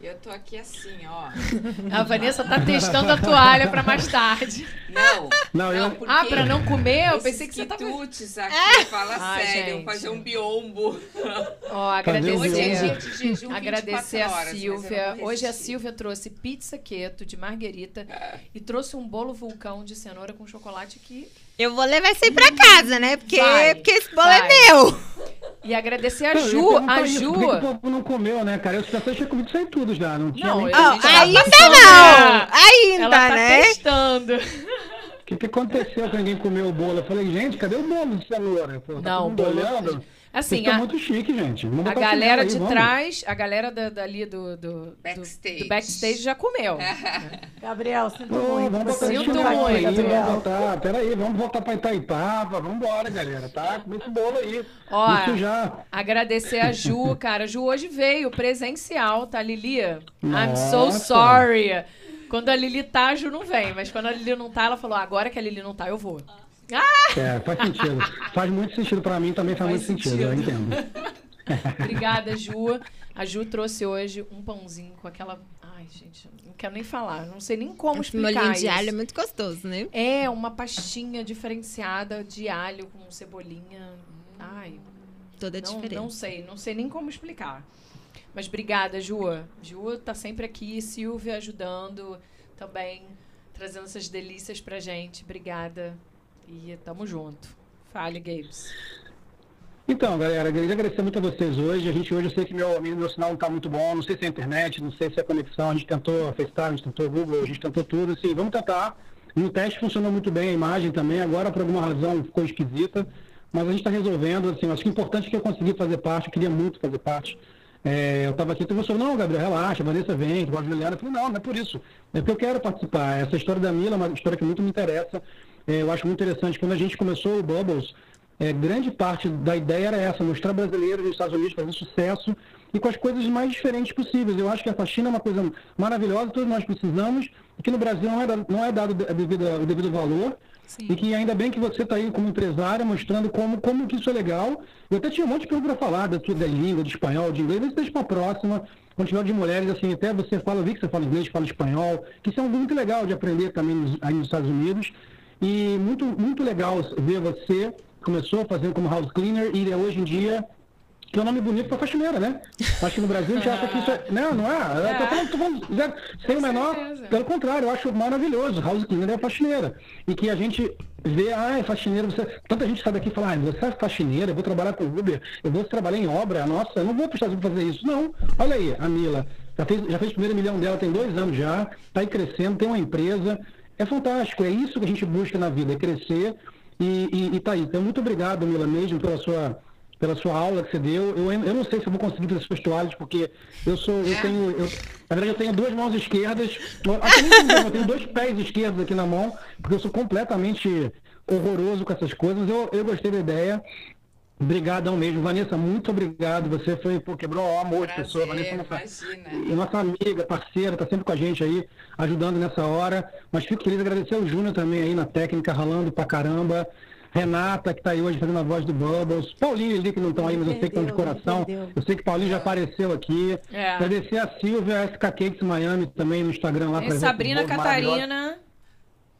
[SPEAKER 2] Eu tô aqui assim, ó.
[SPEAKER 1] A Vanessa tá testando a toalha pra mais tarde.
[SPEAKER 2] Não,
[SPEAKER 4] Não, eu-
[SPEAKER 2] porque
[SPEAKER 1] Ah, pra não comer? Eu
[SPEAKER 2] esses
[SPEAKER 1] pensei que você tava...
[SPEAKER 2] quitutes aqui, fala
[SPEAKER 1] Ai,
[SPEAKER 2] sério,
[SPEAKER 1] gente.
[SPEAKER 2] fazer um biombo.
[SPEAKER 1] Ó,
[SPEAKER 4] um
[SPEAKER 2] Hoje é
[SPEAKER 1] agradecer...
[SPEAKER 2] dia de jejum
[SPEAKER 1] Agradecer
[SPEAKER 2] 24
[SPEAKER 1] a
[SPEAKER 2] horas,
[SPEAKER 1] Silvia.
[SPEAKER 2] não
[SPEAKER 1] Hoje a. Silvia trouxe pizza keto de marguerita e trouxe um bolo vulcão de cenoura com chocolate que.
[SPEAKER 5] Eu vou levar isso aí pra casa, né? Porque,
[SPEAKER 1] Vai,
[SPEAKER 5] porque esse bolo
[SPEAKER 1] vai.
[SPEAKER 5] é meu.
[SPEAKER 1] E agradecer a Ju. A Ju.
[SPEAKER 4] Por que, o povo não comeu, né, cara? Eu já tinha comido isso aí tudo já. Não tinha
[SPEAKER 1] Não,
[SPEAKER 4] nem...
[SPEAKER 1] tá
[SPEAKER 5] ainda não!
[SPEAKER 1] né?
[SPEAKER 5] Ainda,
[SPEAKER 1] Ela tá
[SPEAKER 5] né?
[SPEAKER 1] testando.
[SPEAKER 4] O que, que aconteceu que ninguém comeu o bolo? Eu falei, gente, cadê o bolo de cenoura? Pô, tá
[SPEAKER 1] Não,
[SPEAKER 4] todo mundo
[SPEAKER 1] bolo-
[SPEAKER 4] olhando.
[SPEAKER 1] Assim,
[SPEAKER 4] Vocês
[SPEAKER 1] a-
[SPEAKER 4] muito chique, gente. Vamos
[SPEAKER 1] A galera
[SPEAKER 4] aí,
[SPEAKER 1] de
[SPEAKER 4] vamos.
[SPEAKER 1] trás, a galera da- dali do, do, do-
[SPEAKER 2] Backstage.
[SPEAKER 1] do backstage já comeu.
[SPEAKER 3] Gabriel, sinto
[SPEAKER 4] Ô,
[SPEAKER 3] muito.
[SPEAKER 4] vamos
[SPEAKER 1] Sinto
[SPEAKER 3] tá aqui,
[SPEAKER 4] aí,
[SPEAKER 3] Gabriel.
[SPEAKER 4] vamos botar. Peraí, vamos voltar pra Itaipava. Vamos embora, galera, tá? Come esse bolo aí.
[SPEAKER 1] Ó,
[SPEAKER 4] Isso já.
[SPEAKER 1] Agradecer a Ju, cara. A Ju hoje veio presencial, tá, Lili? I'm so sorry. Quando a Lili tá, a Ju não vem. Mas quando a Lili não tá, ela falou: agora que a Lili não tá, eu vou.
[SPEAKER 4] É, faz sentido. faz muito sentido pra mim, também faz,
[SPEAKER 1] Faz
[SPEAKER 4] muito sentido, eu
[SPEAKER 1] sentido.
[SPEAKER 4] entendo.
[SPEAKER 1] Obrigada, Ju. A Ju trouxe hoje um pãozinho com aquela. Ai, gente, não quero nem falar. Não sei nem como
[SPEAKER 5] Esse
[SPEAKER 1] explicar.
[SPEAKER 5] molinho de
[SPEAKER 1] isso.
[SPEAKER 5] alho é muito gostoso, né?
[SPEAKER 1] É uma pastinha diferenciada de alho com cebolinha. Ai,
[SPEAKER 5] Toda
[SPEAKER 1] não,
[SPEAKER 5] diferença.
[SPEAKER 1] não sei, não sei nem como explicar. Mas obrigada, Ju. Ju tá sempre aqui, Silvia ajudando também, trazendo essas delícias pra gente. Obrigada. E tamo junto. Fale, Gabes.
[SPEAKER 4] Então, galera, queria agradecer muito a vocês hoje. A gente hoje, eu sei que meu, meu sinal não está muito bom, não sei se é a internet, não sei se é a conexão. A gente tentou FaceTime, a gente tentou Google, a gente tentou tudo. Assim, vamos tentar. No teste funcionou muito bem a imagem também, agora por alguma razão ficou esquisita, mas a gente está resolvendo. Assim, acho que o importante é que eu consegui fazer parte, eu queria muito fazer parte. É, eu estava aqui, tu falou, não, Gabriel, relaxa, Vanessa vem, tu gosta de Juliana. Eu falei, não, não é por isso. É porque eu quero participar. Essa história da Mila é uma história que muito me interessa. É, eu acho muito interessante. Quando a gente começou o Bubbles, é, grande parte da ideia era essa, mostrar brasileiros nos Estados Unidos fazendo sucesso e com as coisas mais diferentes possíveis. Eu acho que a faxina é uma coisa maravilhosa, todos nós precisamos, e que no Brasil não é dado, não é dado a devida- o devido valor. E que ainda bem que você está aí como empresária, mostrando como, como que isso é legal. Eu até tinha um monte de pergunta para falar da, da língua, de espanhol, de inglês, mas deixa para a próxima. Quando tiver de mulheres, assim, até você fala, eu vi que você fala inglês, fala espanhol, que isso é muito legal de aprender também nos, aí nos Estados Unidos. E muito, muito legal ver você, começou fazendo como house cleaner e hoje em dia que é um nome bonito para faxineira, né? Acho que no Brasil a gente acha que isso é. Não, não é? Eu tô falando, tô falando zero, sem o menor. Pelo contrário, eu acho maravilhoso. House cleaner é faxineira. E que a gente vê, ah, é faxineira. Você... Tanta gente sai daqui e fala, ah, você é faxineira, eu vou trabalhar com Uber, eu vou trabalhar em obra. Nossa, eu não vou precisar fazer isso. Não. Olha aí, a Mila. Já fez, já fez o primeiro milhão dela, tem dois anos já, está aí crescendo, tem uma empresa. É fantástico, é isso que a gente busca na vida, é crescer. E, e, e tá aí. Então, muito obrigado, Mila, mesmo, pela sua pela sua aula que você deu. Eu, eu não sei se eu vou conseguir fazer suas toalhas, porque eu sou, eu tenho, eu, na verdade eu tenho duas mãos esquerdas, eu tenho dois pés esquerdos aqui na mão, porque eu sou completamente horroroso com essas coisas. Eu, eu gostei da ideia. Obrigadão mesmo. Vanessa, muito obrigado. Você foi, pô, quebrou o amor de pessoa. Vanessa, é nossa,
[SPEAKER 2] imagina.
[SPEAKER 4] nossa amiga, parceira, tá sempre com a gente aí, ajudando nessa hora. Mas fico feliz de agradecer ao Júnior também aí na técnica, ralando pra caramba. Renata, que tá aí hoje fazendo a voz do Bubbles. Paulinho e Eli, que não estão aí, mas eu sei que estão de coração. Eu sei que Paulinho já apareceu aqui.
[SPEAKER 1] É.
[SPEAKER 4] Agradecer a Silvia, a SK Cakes Miami também no Instagram lá. Presente,
[SPEAKER 1] Sabrina. Catarina.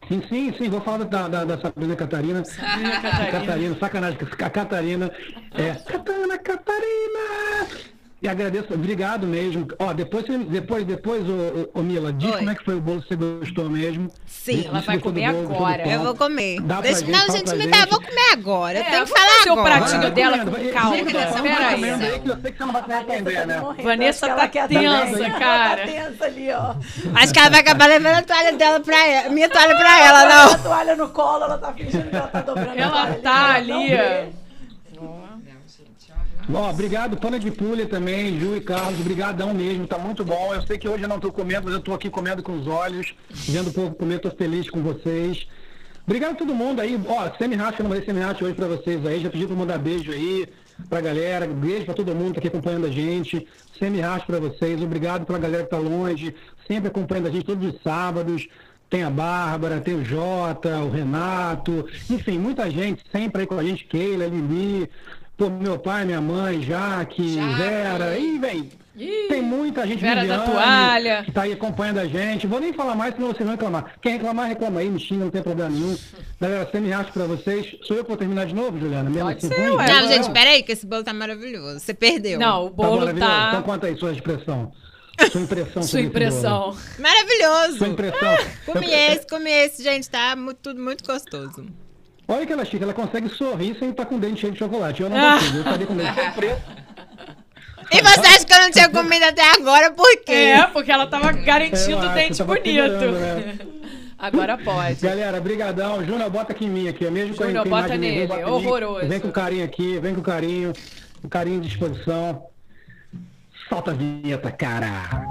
[SPEAKER 4] Sim, sim, sim, vou falar da, da, da Sabrina Catarina.
[SPEAKER 1] Sabrina Catarina.
[SPEAKER 4] Catarina, sacanagem, a Catarina. É, Catarina, Catarina! E agradeço, obrigado mesmo. Ó, depois, depois, depois, ô, ô, ô, Mila, diz
[SPEAKER 5] Oi.
[SPEAKER 4] como é que foi o bolo que você gostou mesmo.
[SPEAKER 5] Sim.
[SPEAKER 1] Ela
[SPEAKER 4] se
[SPEAKER 1] vai comer agora.
[SPEAKER 5] Eu vou comer.
[SPEAKER 4] Dá pra
[SPEAKER 5] Deixa,
[SPEAKER 4] gente,
[SPEAKER 5] não, gente, me dá, eu vou comer agora. Eu
[SPEAKER 1] É,
[SPEAKER 5] tenho que falar
[SPEAKER 1] fazer o
[SPEAKER 5] agora.
[SPEAKER 1] pratinho
[SPEAKER 4] Vai,
[SPEAKER 1] dela
[SPEAKER 4] comendo,
[SPEAKER 1] com aí.
[SPEAKER 4] que eu sei que você não vai atender, né?
[SPEAKER 1] Vanessa
[SPEAKER 3] Acho que
[SPEAKER 1] tá
[SPEAKER 3] ela
[SPEAKER 1] tensa,
[SPEAKER 3] também.
[SPEAKER 1] cara.
[SPEAKER 3] Ela tá tensa ali, ó.
[SPEAKER 5] Acho que ela vai acabar levando a toalha dela pra ela. Minha toalha pra ela,
[SPEAKER 3] Ela
[SPEAKER 5] não.
[SPEAKER 3] a toalha no colo, ela tá fingindo que ela tá dobrando
[SPEAKER 1] Ela tá ali, ó.
[SPEAKER 4] Ó, obrigado, Pana de Pulha também, Ju e Carlos, brigadão mesmo, tá muito bom. Eu sei que hoje eu não tô comendo, mas eu tô aqui comendo com os olhos, vendo o povo comer, tô feliz com vocês. Obrigado a todo mundo aí. Ó, semi-racha, não mandei semi-racha hoje pra vocês aí, já pedi pra mandar beijo aí pra galera, beijo pra todo mundo que tá aqui acompanhando a gente. Semi-racha pra vocês, obrigado pra galera que tá longe, sempre acompanhando a gente todos os sábados. tem a Bárbara, tem o Jota, o Renato, enfim, muita gente sempre aí com a gente, Keila, Lili, pô, meu pai, minha mãe, Jaque,
[SPEAKER 2] Jaque.
[SPEAKER 4] Vera, e vem.
[SPEAKER 1] Ih,
[SPEAKER 4] Tem muita gente
[SPEAKER 1] Vera da
[SPEAKER 4] Viviane,
[SPEAKER 1] toalha.
[SPEAKER 4] que tá aí acompanhando a gente. Vou nem falar mais, senão vocês vão reclamar. Quem reclamar, reclama aí, me xinga, não tem problema nenhum. Galera, sem me acho pra vocês. Sou eu que vou terminar de novo, Juliana? Mesmo
[SPEAKER 1] Pode
[SPEAKER 4] assim,
[SPEAKER 1] ser,
[SPEAKER 4] ruim?
[SPEAKER 5] Não, gente, peraí, que esse bolo tá maravilhoso. Você perdeu.
[SPEAKER 1] Não, o
[SPEAKER 4] Tá
[SPEAKER 1] bolo
[SPEAKER 4] maravilhoso?
[SPEAKER 1] tá.
[SPEAKER 4] Então conta aí sua expressão. Sua impressão
[SPEAKER 1] Sua impressão.
[SPEAKER 5] Maravilhoso.
[SPEAKER 4] Sua impressão.
[SPEAKER 5] Comi esse, comi esse, gente. Tá mu- tudo muito gostoso.
[SPEAKER 4] Olha que ela chica, ela consegue sorrir sem estar com o dente cheio de chocolate. Eu não
[SPEAKER 1] Ah.
[SPEAKER 4] consigo, eu estaria com dente preto.
[SPEAKER 5] E você acha que eu não tinha comido até agora? Por quê?
[SPEAKER 1] É, porque ela tava garantindo o dente
[SPEAKER 4] tava
[SPEAKER 1] bonito.
[SPEAKER 4] né?
[SPEAKER 1] Agora pode.
[SPEAKER 4] Galera, brigadão. Júnior, bota aqui em mim aqui. Mesmo com
[SPEAKER 1] Júnior,
[SPEAKER 4] com
[SPEAKER 1] bota nele.
[SPEAKER 4] bota mim.
[SPEAKER 1] Horroroso.
[SPEAKER 4] Vem com carinho aqui, vem com carinho. Com carinho de disposição. Solta a vinheta, cara.